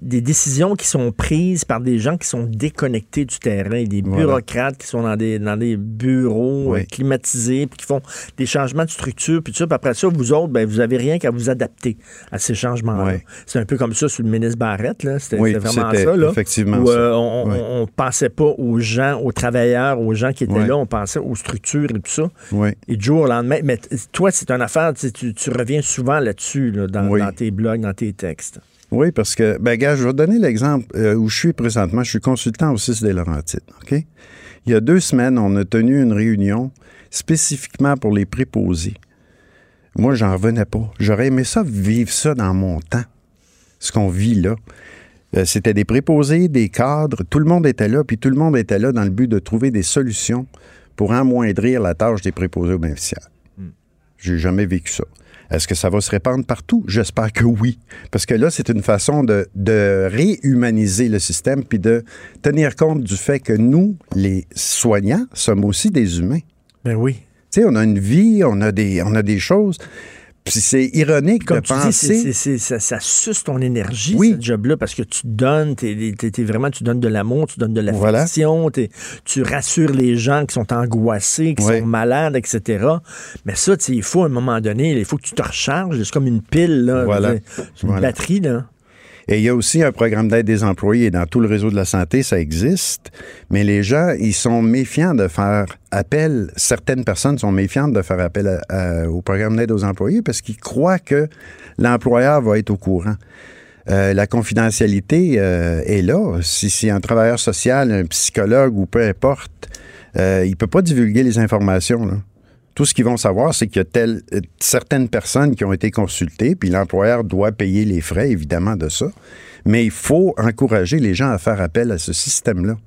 des décisions qui sont prises par des gens qui sont déconnectés du terrain, des Voilà. bureaucrates qui sont dans des, dans des bureaux Oui. euh, climatisés, puis qui font des changements de structure, puis tout ça, puis après ça, vous autres, ben, vous avez rien qu'à vous adapter à ces changements-là. C'est un peu comme ça sur le ministre Barrette, là, c'était Oui, vraiment ça, là, effectivement où, euh, on, on- on pensait pas aux gens, aux travailleurs, aux gens qui étaient là, on pensait aux structures et tout ça. Et du jour au lendemain, mais toi, c'est une affaire, tu, reviens souvent là-dessus, là, dans, dans tes blogs, dans tes textes. Oui, parce que, ben, gars, je vais donner l'exemple euh, où je suis présentement. Je suis consultant au 6 des Laurentides, OK? Il y a deux semaines, on a tenu une réunion spécifiquement pour les préposés. Moi, j'en revenais pas. J'aurais aimé ça, vivre ça dans mon temps, ce qu'on vit là. Euh, C'était des préposés, des cadres, tout le monde était là, puis tout le monde était là dans le but de trouver des solutions pour amoindrir la tâche des préposés aux bénéficiaires. J'ai jamais vécu ça. Est-ce que ça va se répandre partout? J'espère que oui. Parce que là, c'est une façon de, de réhumaniser le système puis de tenir compte du fait que nous, les soignants, sommes aussi des humains. Ben oui. Tu sais, on a une vie, on a des, on a des choses. Puis c'est ironique Comme de tu dis, ça, ça suce ton énergie, ce job-là, parce que tu donnes, vraiment, tu donnes de l'amour, tu donnes de l'affection, t'es- tu rassures les gens qui sont angoissés, qui Oui. sont malades, etc. Mais ça, il faut à un moment donné, il faut que tu te recharges. C'est comme une pile, là. Voilà. C'est une Voilà. batterie, là. Et il y a aussi un programme d'aide des employés. Dans tout le réseau de la santé, ça existe. Mais les gens, ils sont méfiants de faire appel. Certaines personnes sont méfiantes de faire appel au programme d'aide aux employés parce qu'ils croient que l'employeur va être au courant. Euh, la confidentialité euh, est là. Si c'est un travailleur social, un psychologue ou peu importe, euh, il ne peut pas divulguer les informations. là. Tout ce qu'ils vont savoir, c'est qu'il y a telle- certaines personnes qui ont été consultées, puis l'employeur doit payer les frais, évidemment, de ça. Mais il faut encourager les gens à faire appel à ce système-là.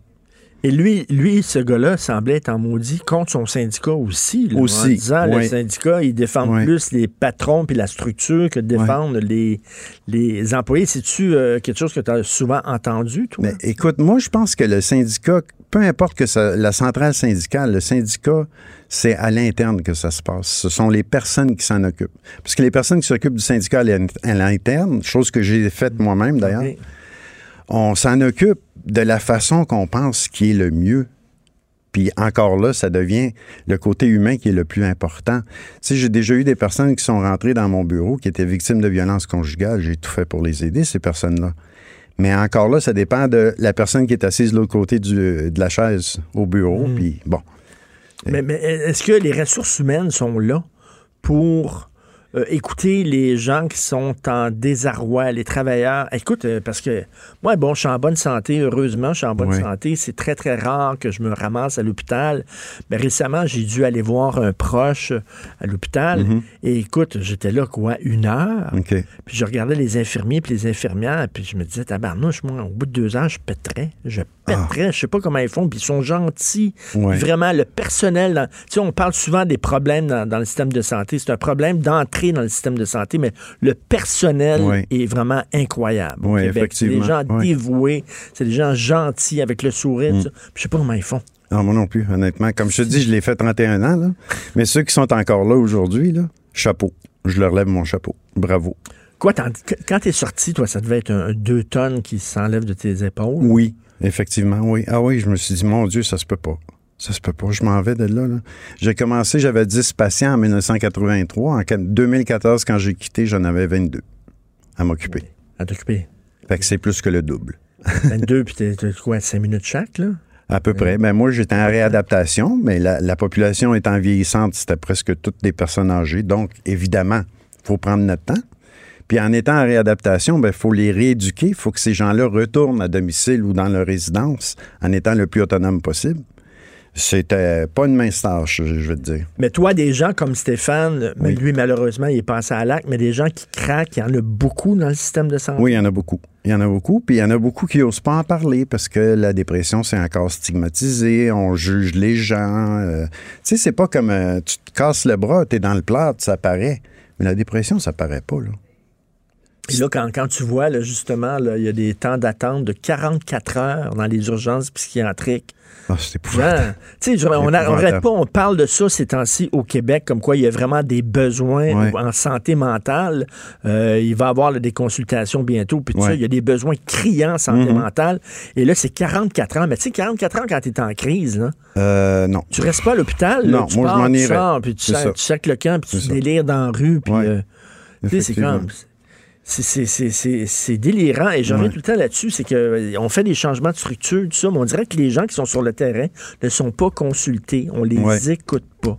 Et lui, lui, ce gars-là semblait être en maudit contre son syndicat aussi. là, Aussi, En disant, le oui. syndicat, il défend Oui. plus les patrons puis la structure que défendre les, les employés. C'est-tu euh, quelque chose que tu as souvent entendu, toi? Mais écoute, moi, je pense que le syndicat, peu importe que ça- la centrale syndicale, le syndicat, c'est à l'interne que ça se passe. Ce sont les personnes qui s'en occupent. Parce que les personnes qui s'occupent du syndicat à l'in- à l'interne, chose que j'ai faite moi-même d'ailleurs, on s'en occupe de la façon qu'on pense qui est le mieux. Puis encore là, ça devient le côté humain qui est le plus important. Tu sais, j'ai déjà eu des personnes qui sont rentrées dans mon bureau qui étaient victimes de violences conjugales. J'ai tout fait pour les aider, ces personnes-là. Mais encore là, ça dépend de la personne qui est assise de l'autre côté du- de la chaise au bureau. Puis bon. Mais, mais est-ce que les ressources humaines sont là pour euh, écouter les gens qui sont en désarroi, les travailleurs? Écoute, euh, parce que moi, bon, je suis en bonne santé, heureusement, je suis en bonne Oui. santé. C'est très, très rare que je me ramasse à l'hôpital. Mais récemment, j'ai dû aller voir un proche à l'hôpital. Mhm. Et écoute, j'étais là, quoi, une heure? Puis je regardais les infirmiers puis les infirmières, puis je me disais, tabarnouche, moi, au bout de deux ans, je pèterais. Je pèterais. Je sais pas comment ils font, puis ils sont gentils. Ouais. Vraiment, le personnel. dans- Tu sais, on parle souvent des problèmes dans, dans le système de santé. C'est un problème d'entrer dans le système de santé, mais le personnel Ouais. est vraiment incroyable. Québec. C'est des gens effectivement. Ouais. dévoués, c'est des gens gentils avec le sourire. Mm. Puis Je sais pas comment ils font. Non, moi non plus, honnêtement. Comme je te dis, je l'ai fait 31 ans, là. Mais ceux qui sont encore là aujourd'hui, là, chapeau. Je leur lève mon chapeau. Bravo. Quoi, quand t'es sorti, toi, ça devait être un, deux tonnes qui s'enlèvent de tes épaules? Oui, effectivement, oui. Ah oui, je me suis dit, mon Dieu, ça se peut pas. Ça se peut pas. Je m'en vais de là. là. J'ai commencé, j'avais 10 patients en 1983. En qua- 2014, quand j'ai quitté, j'en avais 22 à m'occuper. À t'occuper. Fait que c'est plus que le double. 22, puis t'es t'es quoi, 5 minutes chaque, là? À peu près. Ben moi, j'étais en réadaptation, mais la, la population étant vieillissante, c'était presque toutes des personnes âgées. Donc, évidemment, il faut prendre notre temps. Puis en étant en réadaptation, il faut les rééduquer. Il faut que ces gens-là retournent à domicile ou dans leur résidence en étant le plus autonome possible. C'était pas une mince tâche, je veux te dire. Mais toi, des gens comme Stéphane, Oui. lui, malheureusement, il est passé à l'acte, mais des gens qui craquent, il y en a beaucoup dans le système de santé. Oui, il y en a beaucoup. Il y en a beaucoup, puis il y en a beaucoup qui n'osent pas en parler parce que la dépression, c'est encore stigmatisé, on juge les gens. euh, tu sais, c'est pas comme euh, tu te casses le bras, tu es dans le plâtre, ça paraît. Mais la dépression, ça paraît pas, là. Et là, quand, quand tu vois, là, justement, là, il y a des temps d'attente de 44 heures dans les urgences psychiatriques. Ah, c'est épouvantable. Genre, tu sais, je- on n'arrête pas, on parle de ça ces temps-ci au Québec, comme quoi il y a vraiment des besoins Ouais. en santé mentale. Euh, il va y avoir là, des consultations bientôt, puis Ouais. il y a des besoins criants en santé Mhm. mentale. Et là, c'est 44 ans. Mais tu sais, 44 ans quand tu es en crise, là, Euh, non. tu restes pas à l'hôpital. Non, tu moi, je pars, m'en tu irais. sors, puis tu, tu le camp, puis tu délires dans la rue, puis... Ouais. euh, tu sais, c'est comme... c'est- délirant. Et je reviens tout le temps là-dessus, c'est qu'on fait des changements de structure, tout ça, mais on dirait que les gens qui sont sur le terrain ne sont pas consultés. On les Ouais. écoute pas.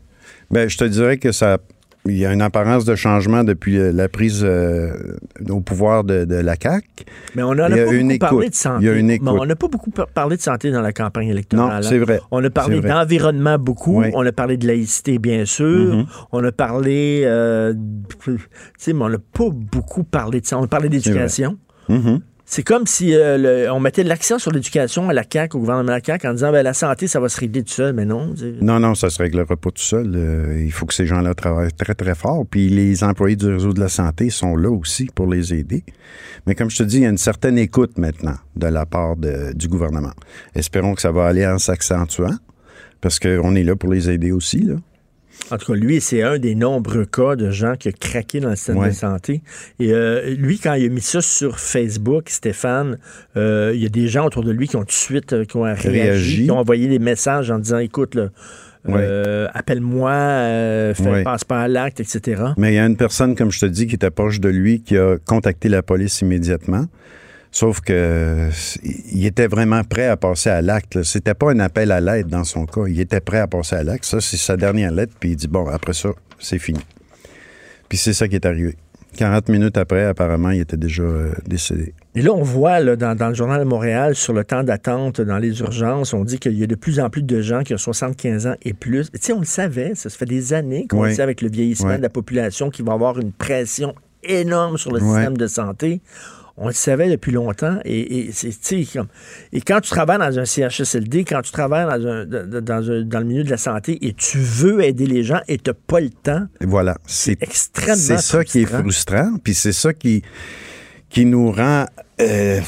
Ben, je te dirais que ça, il y a une apparence de changement depuis euh, la prise euh, au pouvoir de, de la CAQ. Mais on n'a pas beaucoup parlé de santé. Il y a une on n'a pas beaucoup par- parlé de santé dans la campagne électorale. Non, c'est hein. vrai. On a parlé C'est d'environnement beaucoup. Oui. On a parlé de laïcité, bien sûr. Mhm. On a parlé... euh, tu sais, mais on n'a pas beaucoup parlé de ça. On a parlé d'éducation. Mhm. C'est comme si euh, on mettait l'accent sur l'éducation à la CAQ, au gouvernement de la CAQ, en disant ben, la santé, ça va se régler tout seul. Mais non. Non, non, ça se réglera pas tout seul. Euh, il faut que ces gens-là travaillent très, très fort. Puis les employés du réseau de la santé sont là aussi pour les aider. Mais comme je te dis, il y a une certaine écoute maintenant de la part du gouvernement. Espérons que ça va aller en s'accentuant, parce qu'on est là pour les aider aussi. Là. En tout cas, lui, c'est un des nombreux cas de gens qui ont craqué dans le système Ouais. de santé. Et euh, lui, quand il a mis ça sur Facebook, Stéphane, euh, il y a des gens autour de lui qui ont tout de suite euh, qui ont réagi, Réagi. qui ont envoyé des messages en disant écoute, là, euh, appelle-moi, euh, fais, Ouais. passe pas à l'acte, etc. Mais il y a une personne, comme je te dis, qui était proche de lui, qui a contacté la police immédiatement. Sauf que il était vraiment prêt à passer à l'acte. C'était pas un appel à l'aide dans son cas. Il était prêt à passer à l'acte. Ça, c'est sa dernière lettre. Puis il dit bon, après ça, c'est fini. Puis c'est ça qui est arrivé. 40 minutes après, apparemment, il était déjà euh, décédé. Et là, on voit là, dans, dans le journal de Montréal, sur le temps d'attente dans les urgences, on dit qu'il y a de plus en plus de gens qui ont 75 ans et plus. Tu sais, on le savait, ça, ça fait des années qu'on Oui. le sait avec le vieillissement Oui. de la population qui va avoir une pression énorme sur le Oui. système de santé. On le savait depuis longtemps. Et, et c'est, comme- et quand tu travailles dans un CHSLD, quand tu travailles dans, un- dans, un- dans le milieu de la santé et tu veux aider les gens et tu n'as pas le temps, voilà. C'est extrêmement C'est ça qui est frustrant. Puis c'est ça qui, qui nous rend, euh,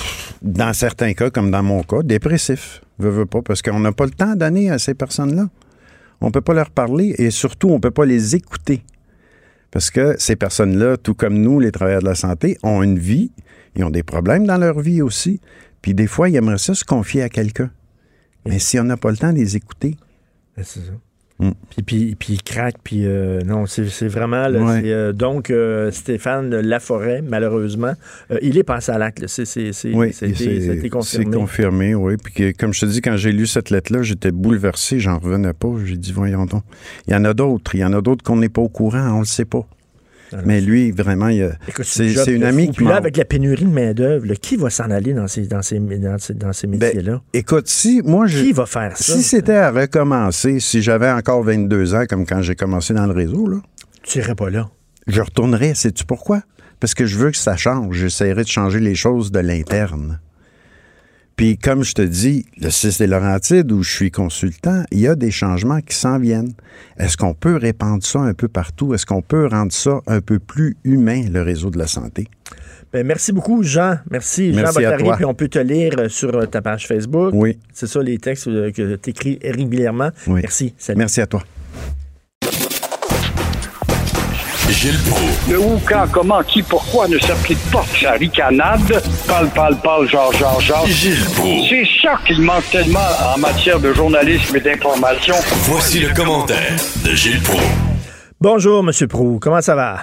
dans certains cas, comme dans mon cas, dépressifs. Veux, veux pas, parce qu'on n'a pas le temps à donner à ces personnes-là. On peut pas leur parler et surtout, on peut pas les écouter. Parce que ces personnes-là, tout comme nous, les travailleurs de la santé, ont une vie, ils ont des problèmes dans leur vie aussi. Puis des fois, ils aimeraient ça se confier à quelqu'un. Mais si on n'a pas le temps de les écouter, Ben, c'est ça. Mm. Puis, puis, puis il craque, puis euh, non, c'est c'est vraiment... là, Ouais. c'est, euh, donc, euh, Stéphane Laforêt, malheureusement, il est passé à l'acte. là. C'est c'est- c'est- Oui, confirmé. c'est confirmé, oui. Puis que, comme je te dis, quand j'ai lu cette lettre-là, j'étais bouleversé, j'en revenais pas. J'ai dit, voyons donc. Il y en a d'autres, il y en a d'autres qu'on n'est pas au courant, on le sait pas. Mais lui, vraiment, il a- Écoute, c'est une amie qui Puis là, avec la pénurie de main-d'œuvre, qui va s'en aller dans ces, dans ces, dans ces, dans ces Ben, métiers-là? écoute, si moi, je... Qui va faire ça? Si c'était à recommencer, si j'avais encore 22 ans, comme quand j'ai commencé dans le réseau, là, Tu irais pas là. je retournerais. Sais-tu pourquoi? Parce que je veux que ça change. J'essaierai de changer les choses de l'interne. Puis, comme je te dis, le 6 des Laurentides, où je suis consultant, il y a des changements qui s'en viennent. Est-ce qu'on peut répandre ça un peu partout? Est-ce qu'on peut rendre ça un peu plus humain, le réseau de la santé? Ben, merci beaucoup, Jean. Merci, Jean Merci Bottary. Puis on peut te lire euh, sur euh, ta page Facebook. Oui. C'est ça, les textes euh, que tu écris régulièrement. Oui. Merci. Salut. Merci à toi. Gilles Proulx. Le où, quand, comment, qui, pourquoi ne s'applique pas sa ricanade? Parle, parle, parle, genre, genre, genre. Gilles Proulx. C'est ça qu'il manque tellement en matière de journalisme et d'information. Voici le commentaire de Gilles Proulx. Bonjour, M. Prou. Comment ça va?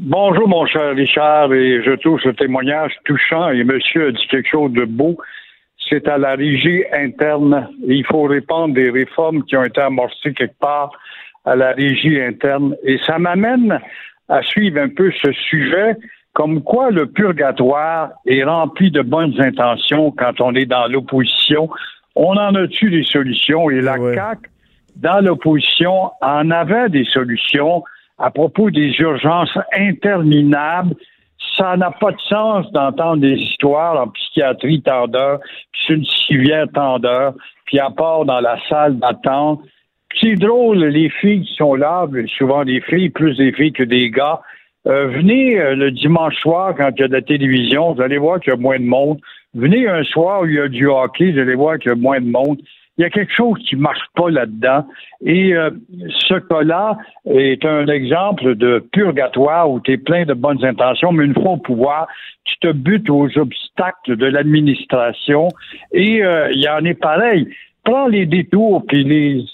Bonjour, mon cher Richard, et je trouve ce témoignage touchant, et monsieur a dit quelque chose de beau. C'est à la régie interne. Il faut répandre des réformes qui ont été amorcées quelque part à la régie interne. Et ça m'amène à suivre un peu ce sujet, comme quoi le purgatoire est rempli de bonnes intentions quand on est dans l'opposition. On en a-tu des solutions? Et la CAQ, dans l'opposition, en avait des solutions à propos des urgences interminables. Ça n'a pas de sens d'entendre des histoires en psychiatrie tant d'heures, puis sur une civière tant d'heures, puis à part dans la salle d'attente. C'est drôle, les filles qui sont là, souvent des filles, plus des filles que des gars, euh, venez euh, le dimanche soir quand il y a de la télévision, vous allez voir qu'il y a moins de monde. Venez un soir où il y a du hockey, vous allez voir qu'il y a moins de monde. Il y a quelque chose qui marche pas là-dedans. Et euh, ce cas-là est un exemple de purgatoire où tu es plein de bonnes intentions, mais une fois au pouvoir, tu te butes aux obstacles de l'administration. Et euh, il y en est pareil. Prends les détours puis les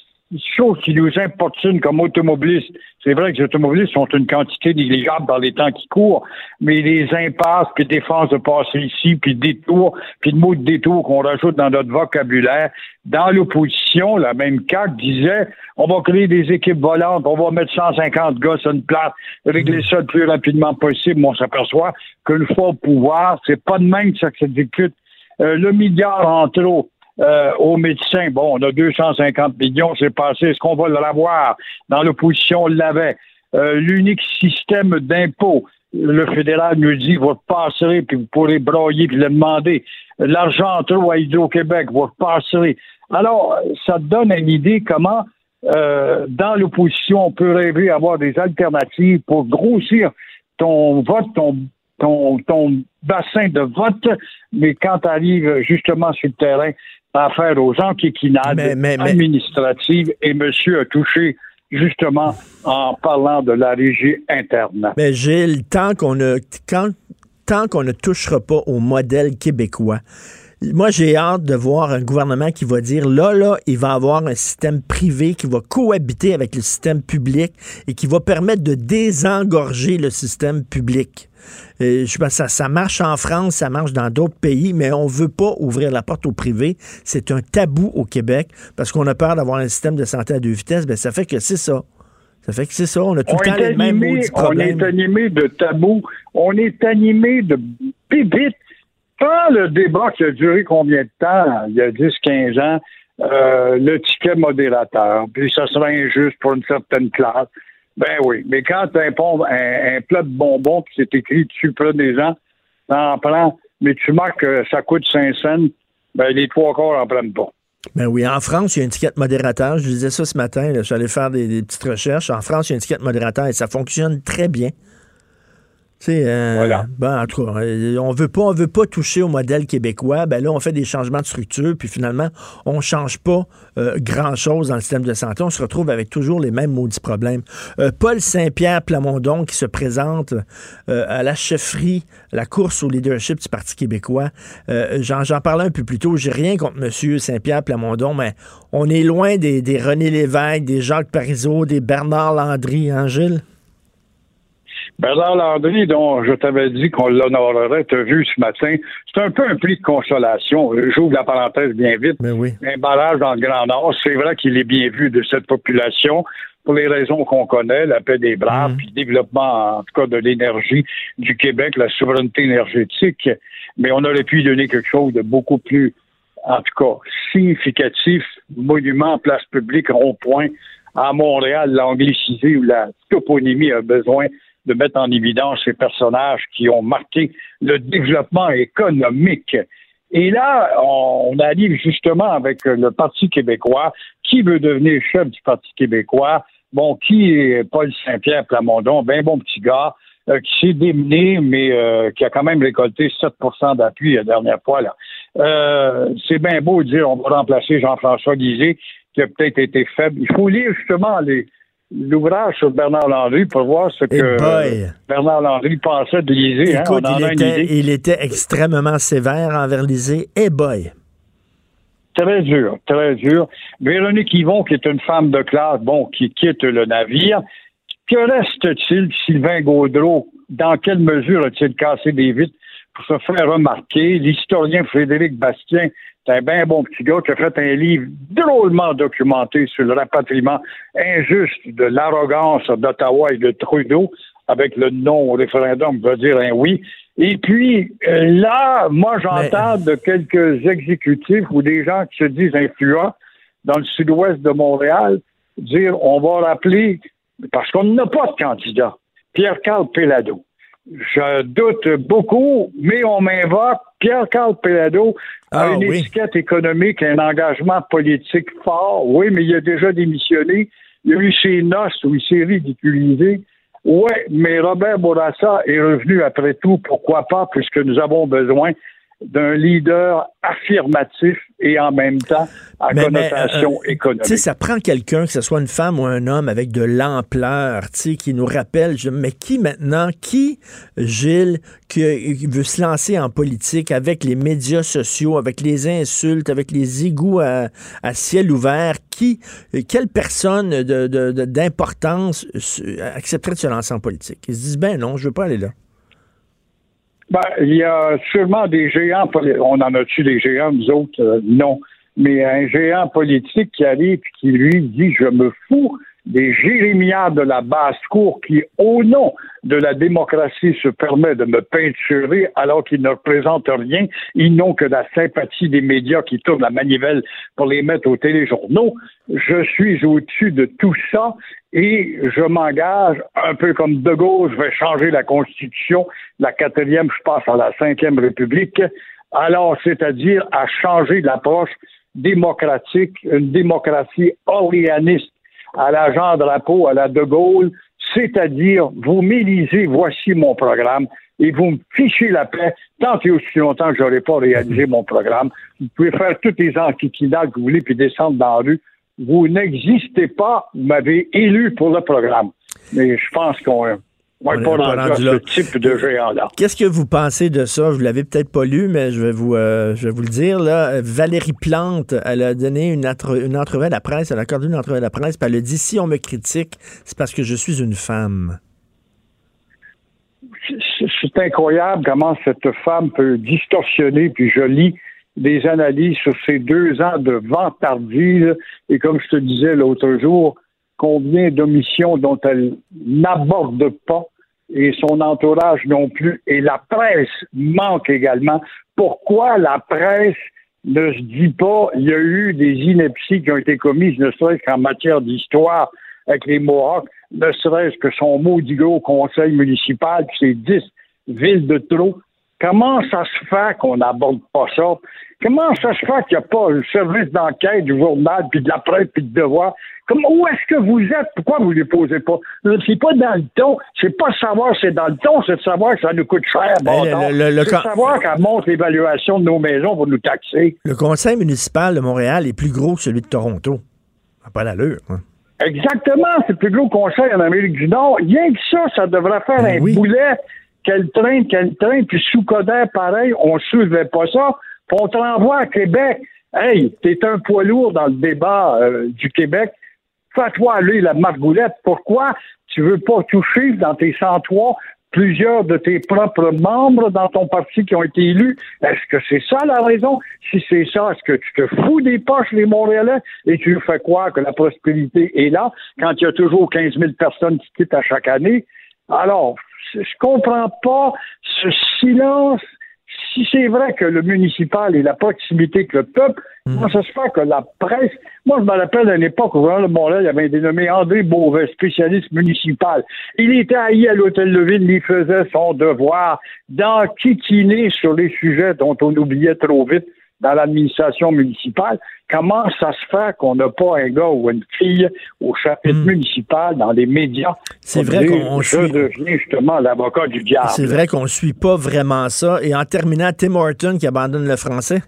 chose qui nous importune comme automobilistes. C'est vrai que les automobilistes sont une quantité négligeable dans les temps qui courent, mais les impasses, puis défense de passer ici, puis détours, puis le mot de détour qu'on rajoute dans notre vocabulaire, dans l'opposition, la même CAQ disait on va créer des équipes volantes, on va mettre 150 gars sur une place, régler ça le plus rapidement possible. On s'aperçoit qu'une fois au pouvoir, c'est pas de même que ça s'exécute. Euh, le milliard en trop, euh, aux médecins. Bon, on a 250 millions, c'est passé. Est-ce qu'on va le revoir? Dans l'opposition, on l'avait. Euh, L'unique système d'impôt, le fédéral nous dit, vous passerez, puis vous pourrez broyer, puis le demander. L'argent trop à Hydro-Québec, vous passerez. Alors, ça donne une idée comment, euh, dans l'opposition, on peut rêver avoir des alternatives pour grossir ton vote, ton, ton, ton bassin de vote, mais quand tu arrives justement sur le terrain, affaire aux enquiquinades administratives et monsieur a touché justement en parlant de la régie interne. Mais Gilles, tant qu'on ne, quand, tant qu'on ne touchera pas au modèle québécois, moi, j'ai hâte de voir un gouvernement qui va dire là, là, il va avoir un système privé qui va cohabiter avec le système public et qui va permettre de désengorger le système public. Euh, je pense ça, ça marche en France, ça marche dans d'autres pays, mais on ne veut pas ouvrir la porte au privé. C'est un tabou au Québec parce qu'on a peur d'avoir un système de santé à deux vitesses. Ben, ça fait que c'est ça. Ça fait que c'est ça. On a tout le temps les mêmes. On est animé de tabous. On est animé de bibites. Quand le débat qui a duré combien de temps, il y a 10-15 ans, euh, le ticket modérateur, puis ça serait injuste pour une certaine classe. Ben oui, mais quand tu un, un, plat de bonbons qui c'est écrit dessus près des gens, t'en prends, mais tu marques que ça coûte 5 cents, ben les trois quarts en prennent pas. Ben oui, en France, il y a une étiquette modérateur. Je disais ça ce matin, je suis allé faire des, petites recherches. En France, il y a une étiquette modérateur et ça fonctionne très bien. Euh, voilà. Ben, en tout cas, euh, on veut pas, on veut pas toucher au modèle québécois. Ben là, on fait des changements de structure, puis finalement, on change pas euh, grand-chose dans le système de santé. On se retrouve avec toujours les mêmes maudits problèmes. Paul Saint-Pierre Plamondon qui se présente à la chefferie, la course au leadership du Parti québécois. J'en parlais un peu plus tôt. J'ai rien contre M. Saint-Pierre Plamondon, mais on est loin des, des René Lévesque, des Jacques Parizeau, des Bernard Landry, hein, Gilles? Bernard Landry, dont je t'avais dit qu'on l'honorerait, t'as vu ce matin, c'est un peu un prix de consolation. J'ouvre la parenthèse bien vite. Mais oui. Un barrage dans le Grand Nord, c'est vrai qu'il est bien vu de cette population pour les raisons qu'on connaît, la paix des braves, mm. puis le développement, en tout cas, de l'énergie du Québec, la souveraineté énergétique. Mais on aurait pu donner quelque chose de beaucoup plus, en tout cas, significatif, monument, place publique, rond-point, à Montréal, l'anglicisé ou la toponymie a besoin de mettre en évidence ces personnages qui ont marqué le développement économique. Et là, on, arrive justement avec le Parti québécois. Qui veut devenir chef du Parti québécois? Bon, qui est Paul Saint-Pierre Plamondon? Ben bon petit gars. Euh, qui s'est démené, mais euh, qui a quand même récolté 7% d'appui la dernière fois. Là. Euh, c'est bien beau de dire on va remplacer Jean-François Guizet, qui a peut-être été faible. Il faut lire justement les, l'ouvrage sur Bernard Landry pour voir ce que Bernard Landry pensait de Lisée. Hein, il, était, il, était, extrêmement sévère envers Lisée. Et boy! Très dur, très dur. Véronique Yvon, qui est une femme de classe, bon, qui quitte le navire. Que reste-t-il, Sylvain Gaudreau? Dans quelle mesure a-t-il cassé des vitres pour se faire remarquer? L'historien Frédéric Bastien c'est un bien bon petit gars qui a fait un livre drôlement documenté sur le rapatriement injuste de l'arrogance d'Ottawa et de Trudeau, avec le non au référendum veut dire un oui. Et puis euh, là, moi j'entends de quelques exécutifs ou des gens qui se disent influents dans le sud-ouest de Montréal dire on va rappeler, parce qu'on n'a pas de candidat, Pierre-Carl Pelado. Je doute beaucoup, mais on m'invoque Pierre-Carl Pelado Ah, une oui. étiquette économique, un engagement politique fort. Oui, mais il a déjà démissionné. Il y a eu ses noces où il s'est ridiculisé. Oui, mais Robert Bourassa est revenu après tout. Pourquoi pas, puisque nous avons besoin d'un leader affirmatif et en même temps à Mais- mais, connotation euh, économique. Tu sais, ça prend quelqu'un, que ce soit une femme ou un homme, avec de l'ampleur, tu sais, qui nous rappelle. je- mais qui maintenant, qui, Gilles, qui, qui veut se lancer en politique avec les médias sociaux, avec les insultes, avec les égouts à, à ciel ouvert, qui, quelle personne de- de- de- d'importance se- accepterait de se lancer en politique? Ils se disent, ben non, je veux pas aller là. Ben, il y a sûrement des géants. On en a-tu des géants, nous autres? Euh, non. Mais un géant politique qui arrive et qui lui dit Je me fous des jérémiades de la basse-cour qui, au nom de la démocratie, se permet de me peinturer alors qu'ils ne représentent rien. Ils n'ont que la sympathie des médias qui tournent la manivelle pour les mettre aux téléjournaux. Je suis au-dessus de tout ça et je m'engage, un peu comme De Gaulle, je vais changer la Constitution. La quatrième, je passe à la cinquième République. Alors, c'est-à-dire à changer l'approche démocratique, une démocratie orléaniste à la Jean Drapeau, à la De Gaulle, c'est-à-dire vous m'élisez, voici mon programme, et vous me fichez la paix tant et aussi longtemps que je n'aurai pas réalisé mon programme. Vous pouvez faire toutes les antiquinales que vous voulez puis descendre dans la rue. Vous n'existez pas, vous m'avez élu pour le programme. Mais je pense qu'on pas rendu là. ce type de géant-là. Qu'est-ce que vous pensez de ça? Vous l'avez peut-être pas lu, mais je vais vous, euh, je vais vous le dire. Là. Valérie Plante, elle a donné une, entre- une entrevue à la presse, elle a accordé une entrevue à la presse, puis elle a dit si on me critique, c'est parce que je suis une femme. c'est- c'est incroyable comment cette femme peut distorsionner, puis je lis des analyses sur ces deux ans de vantardise, et comme je te disais l'autre jour, combien d'omissions dont elle n'aborde pas, et son entourage non plus, et la presse manque également. Pourquoi la presse ne se dit pas, il y a eu des inepties qui ont été commises, ne serait-ce qu'en matière d'histoire avec les Mohawks, ne serait-ce que son maudit gros conseil municipal, puis ses dix villes de trop. Comment ça se fait qu'on n'aborde pas ça? Comment ça se fait qu'il n'y a pas un service d'enquête du journal, puis de la presse, puis de devoir? Comment, où est-ce que vous êtes? Pourquoi vous ne les posez pas? C'est pas dans le ton. C'est pas savoir si c'est dans le ton, c'est de savoir que ça nous coûte cher. Ben, le- le- le c'est de savoir qu'elle monte l'évaluation de nos maisons pour nous taxer. Le conseil municipal de Montréal est plus gros que celui de Toronto. Ça pas l'allure. hein. Exactement, c'est le plus gros conseil en Amérique du Nord. Rien que ça, ça devrait faire Ben un boulet. Quel train, quel train, puis sous Coder, pareil, on soulevait pas ça. Puis on te renvoie à Québec. Hey, t'es un poids lourd dans le débat euh, du Québec. Fais-toi aller la margoulette. Pourquoi? Tu veux pas toucher dans tes 103 plusieurs de tes propres membres dans ton parti qui ont été élus? Est-ce que c'est ça la raison? Si c'est ça, est-ce que tu te fous des poches, les Montréalais, et tu fais croire que la prospérité est là quand il y a toujours 15 000 personnes qui quittent à chaque année? Alors, je comprends pas ce silence. Si c'est vrai que le municipal est la proximité que le peuple, comment ça se fait que la presse. Moi, je me rappelle à une époque où Journal de Montréal, il y avait un dénommé André Beauvais, spécialiste municipal. Il était haï à l'Hôtel de Ville, il faisait son devoir d'enquiquiner sur les sujets dont on oubliait trop vite dans l'administration municipale. Comment ça se fait qu'on n'a pas un gars ou une fille au chapitre municipal dans les médias? Hmm. C'est vrai qu'on suit- justement l'avocat du diable? C'est vrai qu'on ne suit pas vraiment ça. Et en terminant, Tim Horton qui abandonne le français.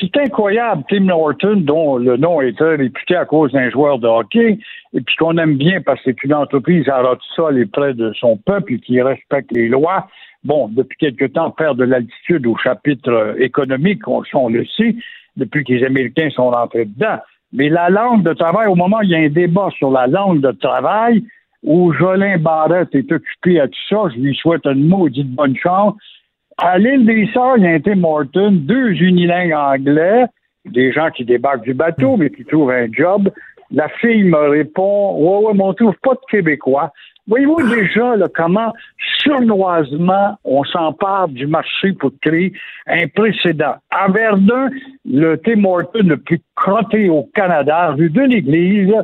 C'est incroyable, Tim Norton, dont le nom est très réputé à cause d'un joueur de hockey, et puis qu'on aime bien parce que c'est une entreprise à sol et près de son peuple et qui respecte les lois. Bon, depuis quelque temps, perd de l'altitude au chapitre euh, économique, on, le sait, depuis que les Américains sont rentrés dedans. Mais la langue de travail, au moment où il y a un débat sur la langue de travail, où Jolin Barrette est occupé à tout ça, je lui souhaite une maudite bonne chance. À l'île des Sœurs, il y a un Tim Morton, deux unilingues anglais, des gens qui débarquent du bateau, mais qui trouvent un job. La fille me répond Ouais, ouais, mais on trouve pas de Québécois. Voyez-vous déjà là, comment sournoisement on s'empare du marché pour créer un précédent. À Verdun, le Tim Horton le plus crotté au Canada, rue de l'Église,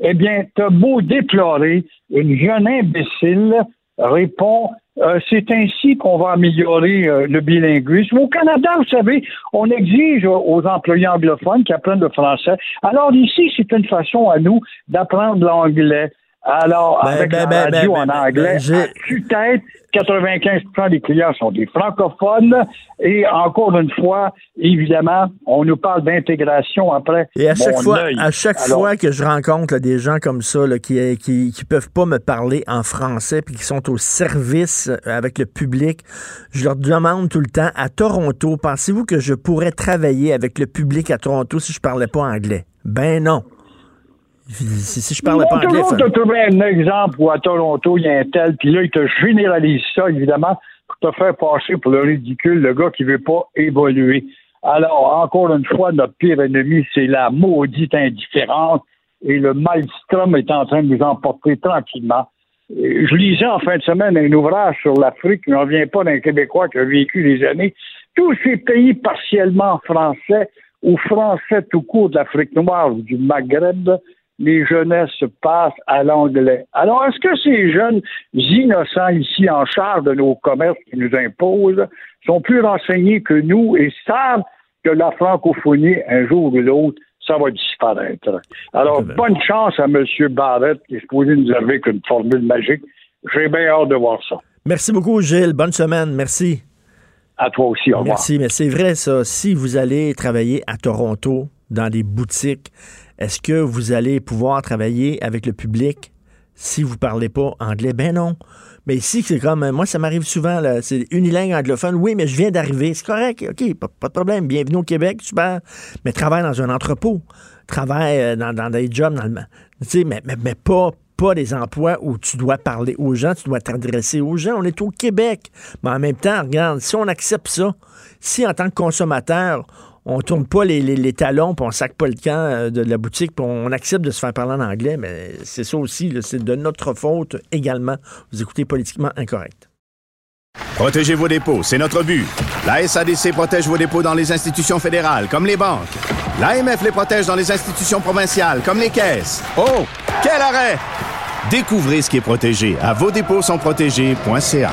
eh bien, t'as beau déplorer, une jeune imbécile répond euh, c'est ainsi qu'on va améliorer euh, le bilinguisme. Au Canada, vous savez, on exige aux employés anglophones qui apprennent le français. Alors ici, c'est une façon à nous d'apprendre l'anglais. Alors, Ben, avec ben, la ben, radio ben, en anglais, tue-tête, 95% des clients sont des francophones. Et encore une fois, évidemment, on nous parle d'intégration après. Et à chaque Mon fois, œil. à chaque Alors, fois que je rencontre là, des gens comme ça là, qui, qui qui peuvent pas me parler en français puis qui sont au service euh, avec le public, je leur demande tout le temps à Toronto, pensez-vous que je pourrais travailler avec le public à Toronto si je parlais pas anglais? Ben non. Si, si je parlais pas anglais, fa- te trouver un exemple où à Toronto, il y a un tel, puis là, ils te généralisent ça, évidemment, pour te faire passer pour le ridicule, le gars qui veut pas évoluer. Alors, encore une fois, notre pire ennemi, c'est la maudite indifférence, et le maelstrom est en train de nous emporter tranquillement. Euh, Je lisais en fin de semaine un ouvrage sur l'Afrique, qui ne revient pas d'un Québécois qui a vécu des années. Tous ces pays partiellement français ou français tout court de l'Afrique noire ou du Maghreb, les jeunesses passent à l'anglais. Alors, est-ce que ces jeunes innocents ici en charge de nos commerces qui nous imposent sont plus renseignés que nous et savent que la francophonie, un jour ou l'autre, ça va disparaître? Alors, bonne chance à M. Barrett qui est supposé nous arriver avec une formule magique. J'ai bien hâte de voir ça. Merci beaucoup, Gilles. Bonne semaine. Merci. À toi aussi. Au revoir. Merci, mais c'est vrai ça. Si vous allez travailler à Toronto dans des boutiques, est-ce que vous allez pouvoir travailler avec le public si vous parlez pas anglais? Ben non. Mais ici, c'est comme, moi, ça m'arrive souvent, c'est unilingue anglophone. Oui, mais je viens d'arriver. C'est correct, OK, pas, de problème. Bienvenue au Québec, super. Mais travaille dans un entrepôt. Travaille euh, dans, des jobs, dans tu sais, mais, mais, mais pas, pas des emplois où tu dois parler aux gens, tu dois t'adresser aux gens. On est au Québec. Mais en même temps, regarde, si on accepte ça, si en tant que consommateur, on tourne pas les, talons, puis on sac pas le camp euh, de la boutique, puis on accepte de se faire parler en anglais, mais c'est ça aussi, c'est de notre faute également. Vous écoutez politiquement incorrect. Protégez vos dépôts, c'est notre but. La SADC protège vos dépôts dans les institutions fédérales, comme les banques. L'AMF les protège dans les institutions provinciales, comme les caisses. Oh, quel arrêt! Découvrez ce qui est protégé à vos dépôts sont protégés.ca.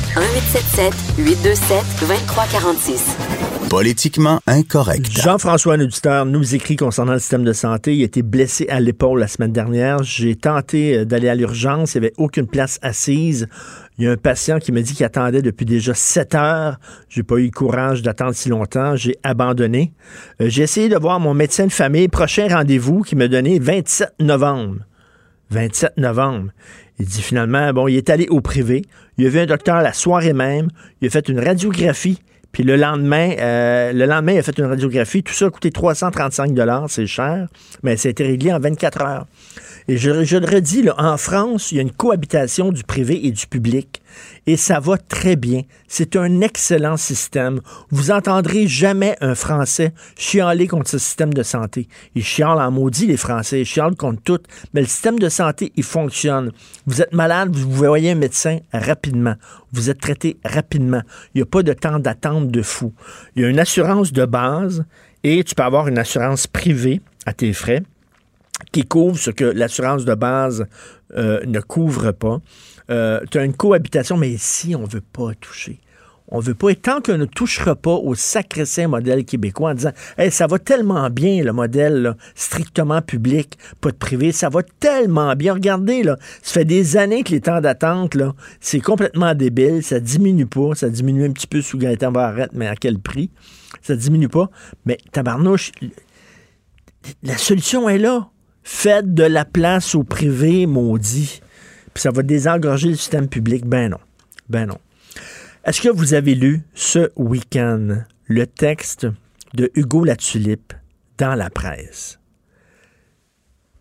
1877 827 2346. Politiquement incorrect. Jean-François, un auditeur, nous écrit concernant le système de santé. Il a été blessé à l'épaule la semaine dernière. J'ai tenté euh, d'aller à l'urgence. Il n'y avait aucune place assise. Il y a un patient qui me dit qu'il attendait depuis déjà 7 heures. J'ai pas eu le courage d'attendre si longtemps. J'ai abandonné. Euh, J'ai essayé de voir mon médecin de famille. Prochain rendez-vous qui m'a donné 27 novembre. 27 novembre. Il dit finalement, bon, il est allé au privé. Il a vu un docteur la soirée même. Il a fait une radiographie. Puis le lendemain, euh, le lendemain, il a fait une radiographie. Tout ça a coûté 335 c'est cher, mais ça a été réglé en 24 heures. Et je, le redis, en France, il y a une cohabitation du privé et du public. Et ça va très bien. C'est un excellent système. Vous entendrez jamais un Français chialer contre ce système de santé. Ils chialent en maudit, les Français. Ils chialent contre tout. Mais le système de santé, il fonctionne. Vous êtes malade, vous voyez un médecin rapidement. Vous êtes traité rapidement. Il n'y a pas de temps d'attente de fou. Il y a une assurance de base et tu peux avoir une assurance privée à tes frais qui couvre ce que l'assurance de base euh, ne couvre pas. Euh, tu as une cohabitation, mais ici, on ne veut pas toucher. On veut pas. Et tant qu'on ne touchera pas au sacré-saint modèle québécois en disant hey, ça va tellement bien, le modèle strictement public, pas de privé, ça va tellement bien. Regardez, ça fait des années que les temps d'attente, c'est complètement débile. Ça diminue pas. Ça diminue un petit peu sous Gaëtan Barrette, mais à quel prix? Ça diminue pas. Mais tabarnouche, la solution est là. Faites de la place au privé, maudit. Puis ça va désengorger le système public. Ben non. Ben non. Est-ce que vous avez lu ce week-end le texte de Hugo Latulippe dans la presse?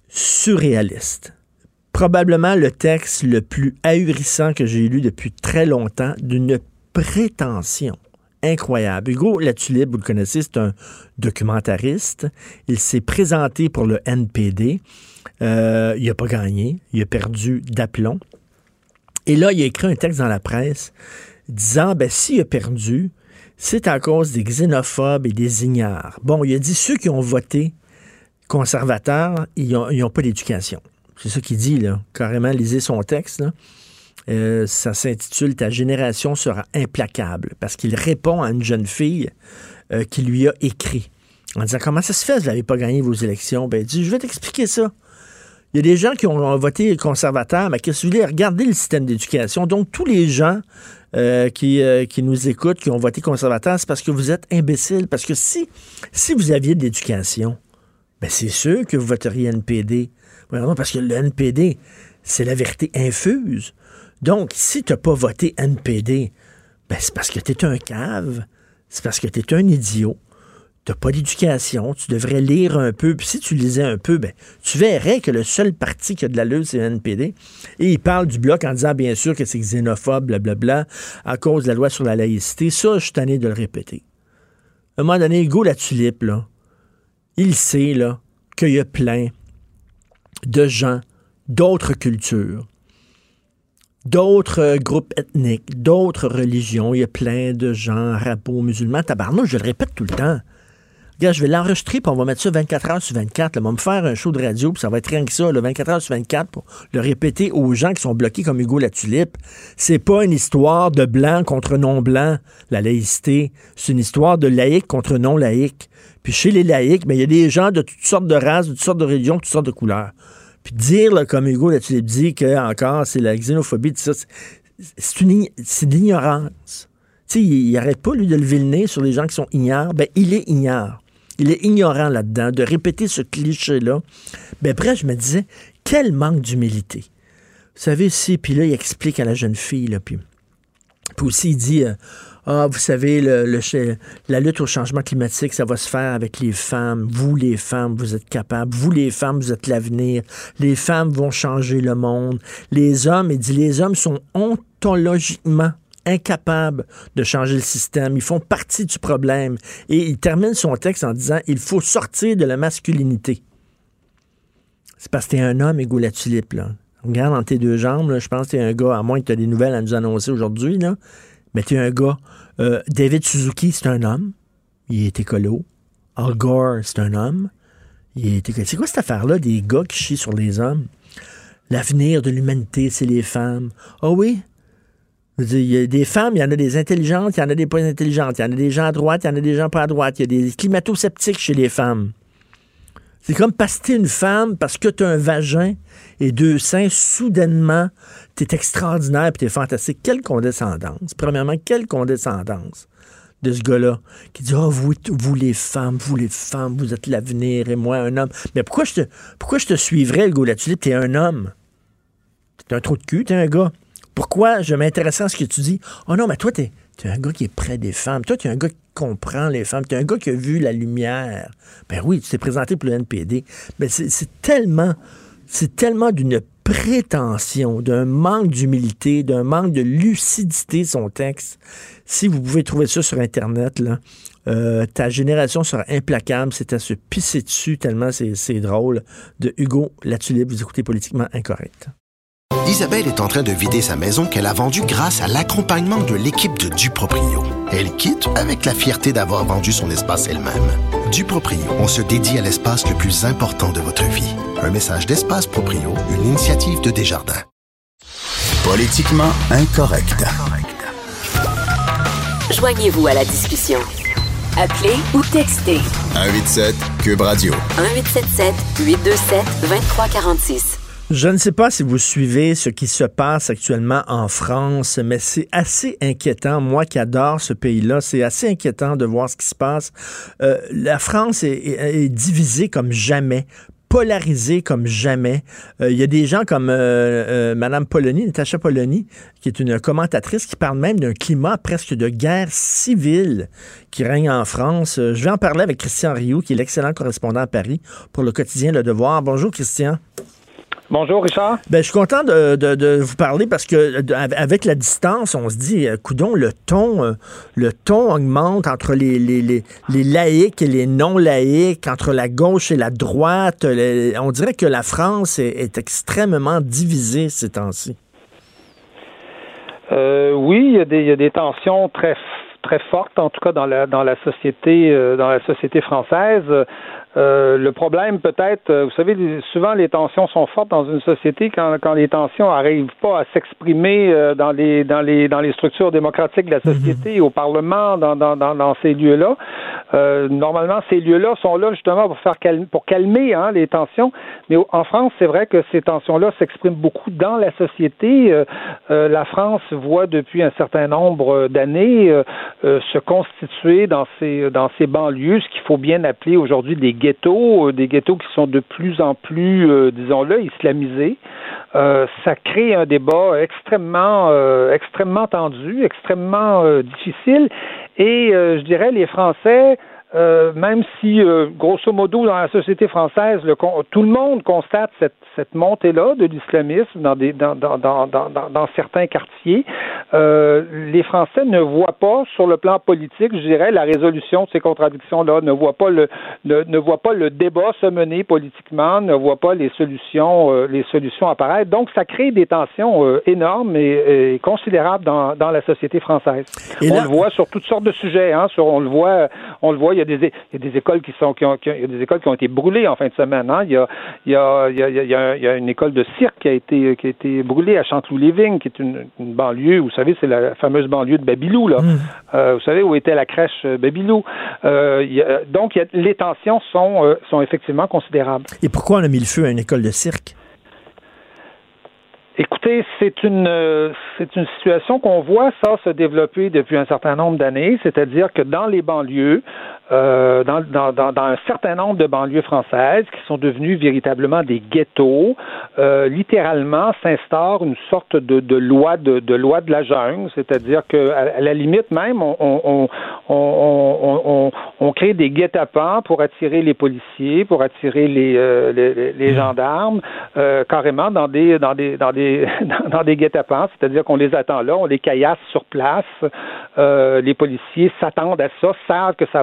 Surréaliste. Probablement le texte le plus ahurissant que j'ai lu depuis très longtemps, d'une prétention incroyable. Hugo Latulippe, vous le connaissez, c'est un documentariste. Il s'est présenté pour le NPD. Euh, il n'a pas gagné. Il a perdu d'aplomb. Et là, il a écrit un texte dans la presse disant, ben, s'il a perdu, c'est à cause des xénophobes et des ignares. Bon, il a dit, ceux qui ont voté conservateurs, ils n'ont pas d'éducation. C'est ça qu'il dit, là. Carrément, lisez son texte. Euh, ça s'intitule Ta génération sera implacable parce qu'il répond à une jeune fille euh, qui lui a écrit en disant Comment ça se fait, vous n'avez pas gagné vos élections? Ben, il dit Je vais t'expliquer ça. Il y a des gens qui ont voté conservateur, mais qui vous voulez regarder le système d'éducation. Donc, tous les gens euh, qui, euh, qui nous écoutent, qui ont voté conservateur, c'est parce que vous êtes imbéciles. Parce que si, vous aviez de l'éducation, ben c'est sûr que vous voteriez NPD. Parce que le NPD, c'est la vérité infuse. Donc, si tu n'as pas voté NPD, ben c'est parce que tu es un cave, c'est parce que tu es un idiot, tu n'as pas d'éducation, tu devrais lire un peu, puis si tu lisais un peu, ben, tu verrais que le seul parti qui a de la lutte, c'est le NPD. Et il parle du bloc en disant, bien sûr, que c'est xénophobe, blablabla, à cause de la loi sur la laïcité. Ça, je suis tanné de le répéter. À un moment donné, Hugo la tulipe, il sait, qu'il y a plein de gens d'autres cultures, d'autres groupes ethniques, d'autres religions. Il y a plein de gens arabo, musulmans. Tabarnouche, je le répète tout le temps. Regarde, je vais l'enregistrer, puis on va mettre ça 24 heures sur 24. Là. On va me faire un show de radio, puis ça va être rien que ça, là, 24 heures sur 24, pour le répéter aux gens qui sont bloqués comme Hugo la tulipe. C'est pas une histoire de blanc contre non-blanc, la laïcité. C'est une histoire de laïc contre non-laïc. Puis chez les laïcs, ben, il y a des gens de toutes sortes de races, de toutes sortes de religions, de toutes sortes de couleurs. Puis dire, comme Hugo la tulipe dit, que encore c'est la xénophobie, ça, c'est de l'ignorance. Il n'arrête pas, lui, de lever le nez sur les gens qui sont ignares. Ben, il est ignare. Il est ignorant là-dedans, de répéter ce cliché-là. Ben, après, je me disais, quel manque d'humilité. Vous savez, si, puis là, il explique à la jeune fille, puis, aussi, il dit, euh, ah, vous savez, la lutte au changement climatique, ça va se faire avec les femmes. Vous, les femmes, vous êtes capables. Vous, les femmes, vous êtes l'avenir. Les femmes vont changer le monde. Les hommes, il dit, les hommes sont ontologiquement incapables de changer le système. Ils font partie du problème. Et il termine son texte en disant, il faut sortir de la masculinité. C'est parce que t'es un homme, Hugo la tulipe, là. Regarde dans tes deux jambes, là, je pense que t'es un gars, à moins que tu des nouvelles à nous annoncer aujourd'hui, là. Mais t'es un gars. Euh, David Suzuki, c'est un homme. Il est écolo. Al Gore, c'est un homme. Il est écolo. C'est quoi cette affaire-là des gars qui chient sur les hommes? L'avenir de l'humanité, c'est les femmes. Ah oui? Il y a des femmes, il y en a des intelligentes, il y en a des pas intelligentes, il y en a des gens à droite, il y en a des gens pas à droite, il y a des climato-sceptiques chez les femmes. C'est comme t'es une femme, parce que tu as un vagin et deux seins, soudainement, tu es extraordinaire et tu es fantastique. Quelle condescendance. Premièrement, quelle condescendance de ce gars-là qui dit Ah, vous, les femmes, vous les femmes, vous êtes l'avenir et moi un homme. Mais pourquoi je te, pourquoi je te suivrais, le gars là-dessus? T'es un homme. T'es un trou de cul, t'es un gars. Pourquoi je m'intéresse à ce que tu dis? Oh non, mais toi, t'es es un gars qui est près des femmes. Toi, tu es un gars qui comprend les femmes. Tu es un gars qui a vu la lumière. Ben oui, tu t'es présenté pour le NPD. Mais c'est tellement, c'est tellement d'une prétention, d'un manque d'humilité, d'un manque de lucidité, son texte. Si vous pouvez trouver ça sur Internet, là, euh, ta génération sera implacable. C'est à se pisser dessus tellement c'est c'est drôle. De Hugo Latulippe, vous écoutez Politiquement Incorrect. Isabelle est en train de vider sa maison qu'elle a vendue grâce à l'accompagnement de l'équipe de Duproprio. Elle quitte avec la fierté d'avoir vendu son espace elle-même. Duproprio, on se dédie à l'espace le plus important de votre vie. Un message d'Espace Proprio, une initiative de Desjardins. Politiquement incorrect. Joignez-vous à la discussion. Appelez ou textez 187 Cube Radio. 1877 827 2346. Je ne sais pas si vous suivez ce qui se passe actuellement en France, mais c'est assez inquiétant. Moi qui adore ce pays-là, c'est assez inquiétant de voir ce qui se passe. Euh, la France est, divisée comme jamais polarisée comme jamais. Euh, Il y a des gens comme euh, euh, Madame Polony, Natacha Polony, qui est une commentatrice qui parle même d'un climat presque de guerre civile qui règne en France. Je vais en parler avec Christian Rioux, qui est l'excellent correspondant à Paris pour le quotidien Le Devoir. Bonjour Christian. Bonjour, Richard. Ben, je suis content de, de- de vous parler parce que de- avec la distance, on se dit, euh, coudon, le ton, euh, le ton augmente entre les, les, les, les laïcs et les non-laïcs, entre la gauche et la droite. Les- on dirait que la France est, est extrêmement divisée ces temps-ci. Euh, oui, il y, a des, il y a des tensions très, très forte, en tout cas dans la dans la société euh, dans la société française. Euh, le problème peut-être, euh, vous savez, souvent les tensions sont fortes dans une société quand, quand les tensions n'arrivent pas à s'exprimer euh, dans les dans les dans les structures démocratiques de la société, au Parlement, dans dans, dans, dans ces lieux-là. normalement, ces lieux-là sont là justement pour faire calmer, pour calmer hein, les tensions. Mais en France, c'est vrai que ces tensions-là s'expriment beaucoup dans la société. la France voit depuis un certain nombre d'années se constituer dans ces dans ces banlieues, ce qu'il faut bien appeler aujourd'hui des ghettos, euh, des ghettos qui sont de plus en plus, euh, disons-le, islamisés. Euh, ça crée un débat extrêmement, extrêmement tendu, extrêmement difficile. Et je dirais, les Français euh, même si, euh, grosso modo, dans la société française, le, tout le monde constate cette, cette montée-là de l'islamisme dans, des, dans, dans, dans, dans, certains quartiers, euh, les Français ne voient pas, sur le plan politique, je dirais, la résolution de ces contradictions-là, ne voient pas le, ne, ne voient pas le débat se mener politiquement, ne voient pas les solutions, les solutions apparaître. Donc, ça crée des tensions énormes et, et, considérables dans, la société française. on le voit sur toutes sortes de sujets. Hein, sur, on le voit, on le voit y a des, il y a des écoles qui sont, qui ont, il y a des écoles qui ont été brûlées en fin de semaine. Hein. Il, y a, il, y a, il, y a, il, y a, une école de cirque qui a été, qui a été brûlée à Chanteloup-Léving, qui est une, une, banlieue, vous savez, c'est la fameuse banlieue de Babylou, là. Mm. Euh, vous savez où était la crèche euh, Babylou. Euh, il y a, donc, il y a, les tensions sont, euh, sont effectivement considérables. Et pourquoi on a mis le feu à une école de cirque? Écoutez, c'est une euh, c'est une situation qu'on voit ça se développer depuis un certain nombre d'années, c'est-à-dire que dans les banlieues, euh, dans, dans, dans, un certain nombre de banlieues françaises qui sont devenues véritablement des ghettos, euh, littéralement s'instaure une sorte de, de loi de, de, loi de la jungle, c'est-à-dire que à, la limite même, on, on, on, on, on crée des guet-apens pour attirer les policiers, pour attirer les, les, les, gendarmes, carrément dans des dans des dans des dans des guet-apens, c'est-à-dire qu'on les attend là, on les caillasse sur place. Euh, les policiers s'attendent à ça, savent que ça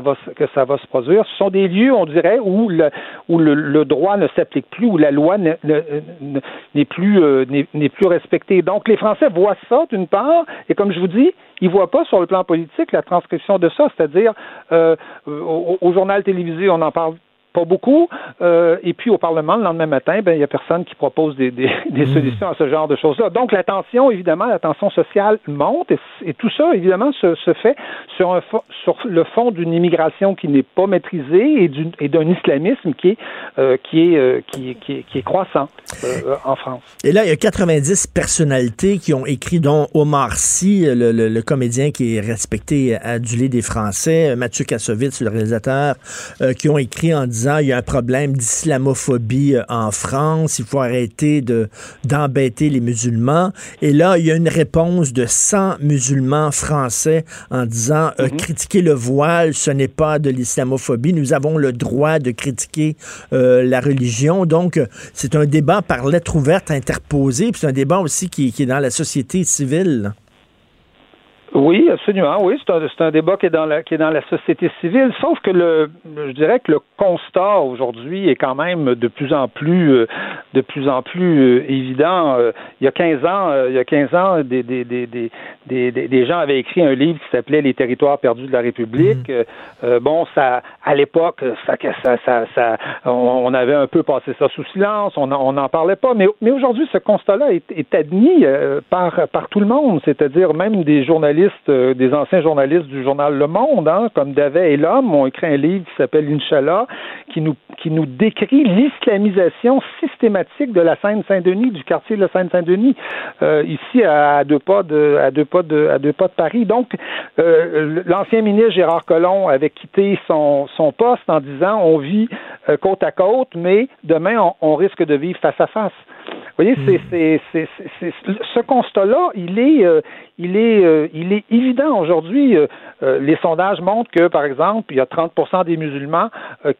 va se produire. Ce sont des lieux, on dirait, où le droit ne s'applique plus, où la loi n'est plus euh, n'est plus respectée. Donc les Français voient ça d'une part, et comme je vous dis, ils voient pas sur le plan politique la transcription de ça, c'est-à-dire euh, au, journal télévisé, on en parle pas beaucoup. Euh, et puis au Parlement, le lendemain matin, ben, il n'y a personne qui propose des, des, des mmh. solutions à ce genre de choses-là. Donc la tension, évidemment, la tension sociale monte et, et tout ça, évidemment, se, se fait sur, un, sur le fond d'une immigration qui n'est pas maîtrisée et d'un islamisme qui est, euh, qui, est, euh, qui, qui, qui, est croissant euh, en France. Et là, il y a 90 personnalités qui ont écrit, dont Omar Sy, le, le, le comédien qui est respecté, adulé des Français, Mathieu Kassovitz, le réalisateur, euh, qui ont écrit en disant il y a un problème d'islamophobie euh, en France, il faut arrêter de d'embêter les musulmans. Et là, il y a une réponse de 100 musulmans français en disant euh, mhm. critiquer le voile, ce n'est pas de l'islamophobie. Nous avons le droit de critiquer euh, la religion. Donc, c'est un débat par lettre ouverte interposée. C'est un débat aussi qui, qui est dans la société civile. Oui, absolument. Oui, c'est un, c'est un débat qui est dans la qui est dans la société civile. Sauf que le, je dirais que le constat aujourd'hui est quand même de plus en plus euh, de plus en plus euh, évident. Euh, il y a 15 ans, il y a 15 ans, des des, des, des, des, gens avaient écrit un livre qui s'appelait Les territoires perdus de la République. Mmh. bon, ça à l'époque, ça, ça, ça, ça on, avait un peu passé ça sous silence. On n'en parlait pas. Mais mais aujourd'hui, ce constat-là est, est admis par par tout le monde, c'est-à-dire même des journalistes euh, des anciens journalistes du journal Le Monde, hein, comme Davet et l'homme, ont écrit un livre qui s'appelle Inch'Allah, qui nous, qui nous décrit l'islamisation systématique de la Seine-Saint-Denis, du quartier de la Seine-Saint-Denis, euh, ici à, deux pas de, à deux pas de, à deux pas de Paris. Donc, euh, l'ancien ministre Gérard Collomb avait quitté son, son poste en disant on vit côte à côte, mais demain on, on risque de vivre face à face. Vous voyez, c'est, c'est, c'est, ce constat-là, il est, euh, il est, euh, il est évident aujourd'hui. Euh, les sondages montrent que, par exemple, il y a 30 des musulmans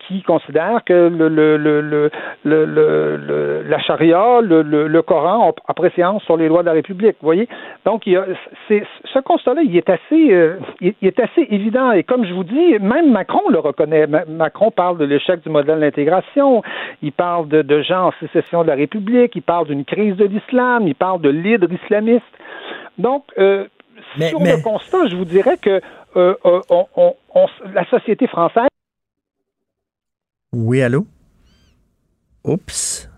qui considèrent que le, le, le, le, le la charia, le, le, Coran ont appréciation sur les lois de la République. Vous voyez, donc il y a, c'est, ce constat-là, il est assez, il, est assez évident. Et comme je vous dis, même Macron le reconnaît. Macron parle de l'échec du modèle d'intégration. Il parle de, de gens en sécession de la République. Il parle d'une crise de l'islam, il parle de l'hydre islamiste. Donc, euh, sur le constat, je vous dirais que euh, euh, on, on- on- la société française Oui, allô? Oups.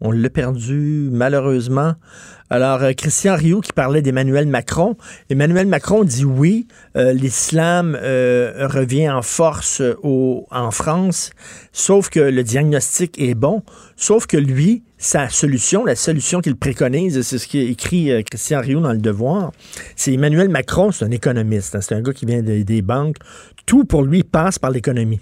On l'a perdu, malheureusement. Alors, euh, Christian Rioux qui parlait d'Emmanuel Macron. Emmanuel Macron dit oui, euh, l'islam euh, revient en force en France, sauf que le diagnostic est bon, sauf que lui, sa solution, la solution qu'il préconise, c'est ce qui écrit Christian Rioux dans Le Devoir, c'est Emmanuel Macron, c'est un économiste, hein, c'est un gars qui vient des banques. Tout pour lui passe par l'économie.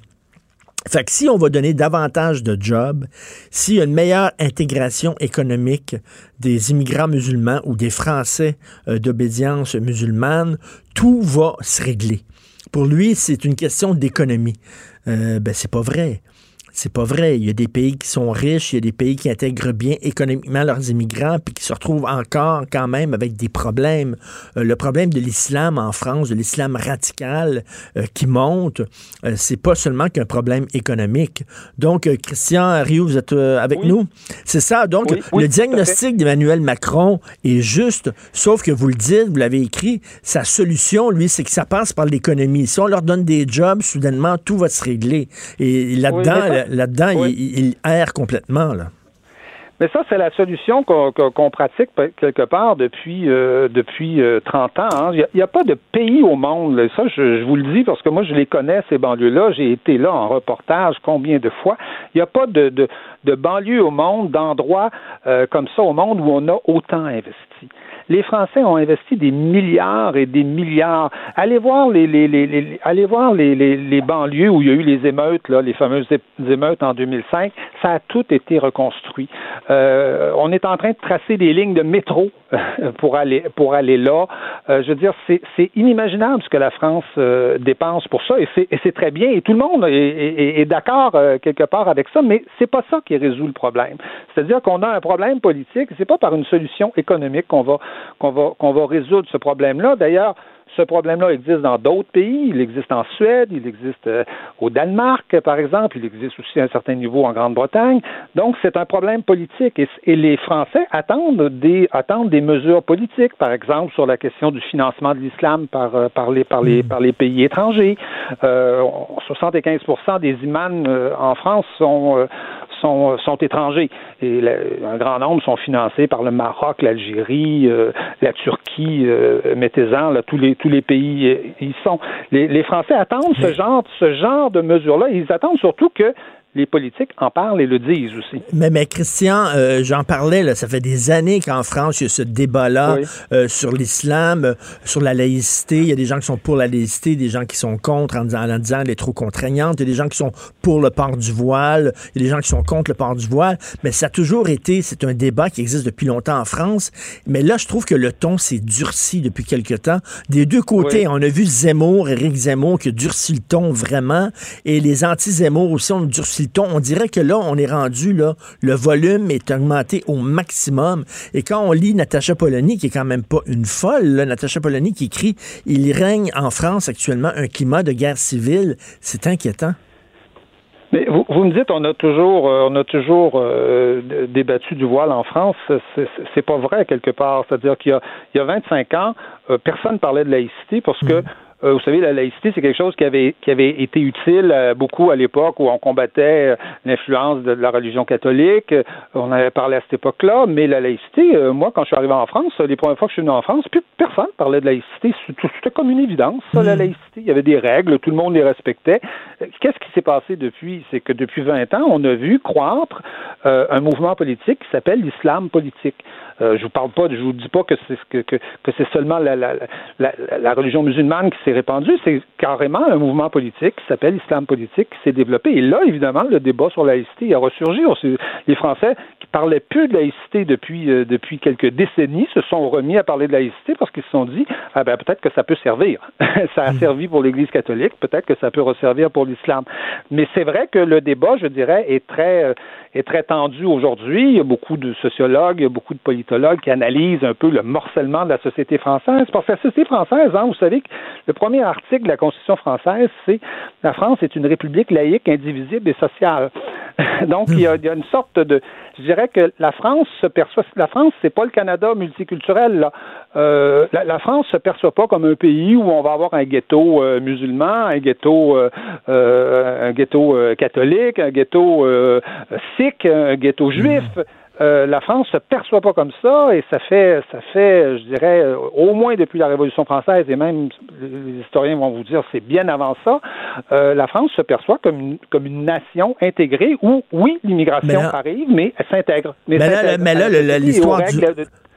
Fait que si on va donner davantage de jobs, s'il y a une meilleure intégration économique des immigrants musulmans ou des Français euh, d'obédience musulmane, tout va se régler. Pour lui, c'est une question d'économie. Euh, ben, c'est pas vrai. C'est pas vrai. Il y a des pays qui sont riches, il y a des pays qui intègrent bien économiquement leurs immigrants, puis qui se retrouvent encore quand même avec des problèmes. Euh, le problème de l'islam en France, de l'islam radical euh, qui monte, euh, c'est pas seulement qu'un problème économique. Donc, euh, Christian Rio, vous êtes avec nous? C'est ça. Donc, Oui, oui, le diagnostic d'Emmanuel Macron est juste, sauf que vous le dites, vous l'avez écrit, sa solution, lui, c'est que ça passe par l'économie. Si on leur donne des jobs, soudainement, tout va se régler. Et là-dedans, Là-dedans, Oui. il, il erre complètement, là. Mais ça, c'est la solution qu'on pratique quelque part depuis euh, depuis euh, 30 ans. hein. Il n'y a, pas de pays au monde. là. Ça, je, je vous le dis parce que moi, je les connais, ces banlieues-là. J'ai été là en reportage combien de fois. Il n'y a pas de, de, de banlieue au monde, d'endroits euh, comme ça au monde où on a autant investi. Les Français ont investi des milliards et des milliards. Allez voir les, les, les, les- allez voir les, les, banlieues où il y a eu les émeutes, là, les fameuses émeutes en 2005. Ça a tout été reconstruit. Euh, on est en train de tracer des lignes de métro pour aller pour aller là. Euh, je veux dire, c'est inimaginable ce que la France euh, dépense pour ça, et c'est et très bien. Et tout le monde est, est- est d'accord euh, quelque part avec ça, mais c'est pas ça qui résout le problème. C'est-à-dire qu'on a un problème politique. C'est pas par une solution économique qu'on va qu'on va qu'on va résoudre ce problème-là. D'ailleurs. Ce problème-là existe dans d'autres pays. Il existe en Suède, il existe euh, au Danemark, par exemple. Il existe aussi à un certain niveau en Grande-Bretagne. Donc, c'est un problème politique. Et, et les Français attendent des, attendent des mesures politiques, par exemple, sur la question du financement de l'islam par, euh, par, les, par, les, par les pays étrangers. Euh, 75 des imams euh, en France sont, sont, sont étrangers. Et la- un grand nombre sont financés par le Maroc, l'Algérie, euh, la Turquie, euh, mettez-en, là, tous les tous les pays euh, y sont. Les, les Français attendent ce genre ce genre de mesures-là. Ils attendent surtout que les politiques en parlent et le disent aussi. Mais, mais Christian, euh, j'en parlais, là, ça fait des années qu'en France, il y a ce débat-là Oui. euh, sur l'islam, euh, sur la laïcité. Il y a des gens qui sont pour la laïcité, des gens qui sont contre en disant, en disant elle est trop contraignante. Il y a des gens qui sont pour le port du voile. Il y a des gens qui sont contre le port du voile. Mais ça a toujours été, c'est un débat qui existe depuis longtemps en France. Mais là, je trouve que le ton s'est durci depuis quelque temps. Des deux côtés, Oui. on a vu Zemmour, Éric Zemmour, qui a durci le ton vraiment. Et les anti-Zemmour aussi ont durci On dirait que là, on est rendu, là, le volume est augmenté au maximum. Et quand on lit Natacha Polony, qui est quand même pas une folle, là, Natacha Polony qui écrit « Il règne en France actuellement un climat de guerre civile », c'est inquiétant. Mais vous, vous me dites, on a toujours, euh, on a toujours euh, débattu du voile en France. C'est- pas vrai quelque part. C'est-à-dire qu'il y a, il y a 25 ans, euh, personne parlait de laïcité parce que euh, vous savez, la laïcité, c'est quelque chose qui avait qui avait été utile euh, beaucoup à l'époque où on combattait euh, l'influence de la religion catholique. Euh, On avait parlé à cette époque-là, mais la laïcité, euh, moi, quand je suis arrivé en France, les premières fois que je suis venu en France, plus personne parlait de laïcité. C'était comme une évidence, ça, la laïcité. Il y avait des règles, tout le monde les respectait. Qu'est-ce qui s'est passé depuis? C'est que depuis 20 ans, on a vu croître euh, un mouvement politique qui s'appelle l'islam politique. Euh, je vous parle pas, je vous dis pas que c'est que, que, que c'est seulement la, la, la, la religion musulmane qui s'est répandue, c'est carrément un mouvement politique qui s'appelle l'islam politique qui s'est développé. Et là, évidemment, le débat sur la laïcité a ressurgi. Les Français qui parlaient plus de laïcité depuis euh, depuis quelques décennies se sont remis à parler de laïcité parce qu'ils se sont dit ah ben peut-être que ça peut servir. ça a servi pour l'Église catholique, peut-être que ça peut resservir pour l'islam. Mais c'est vrai que le débat, je dirais, est très euh, est très tendu aujourd'hui. Il y a beaucoup de sociologues, il y a beaucoup de qui analysent un peu le morcellement de la société française. Parce que la société française, hein, vous savez que le premier article de la Constitution française, c'est la France est une république laïque, indivisible et sociale. Donc, il y, a, une sorte de, je dirais que la France se perçoit, la France, c'est pas le Canada multiculturel. Là. Euh, la, la, France se perçoit pas comme un pays où on va avoir un ghetto euh, musulman, un ghetto, euh, un ghetto catholique, un ghetto sikh, un ghetto juif. Euh, la France se perçoit pas comme ça et ça fait, ça fait, je dirais, euh, au moins depuis la Révolution française et même les historiens vont vous dire c'est bien avant ça, euh, la France se perçoit comme une, comme une nation intégrée où oui l'immigration arrive mais elle s'intègre. Mais, mais, là, mais là, l'histoire du,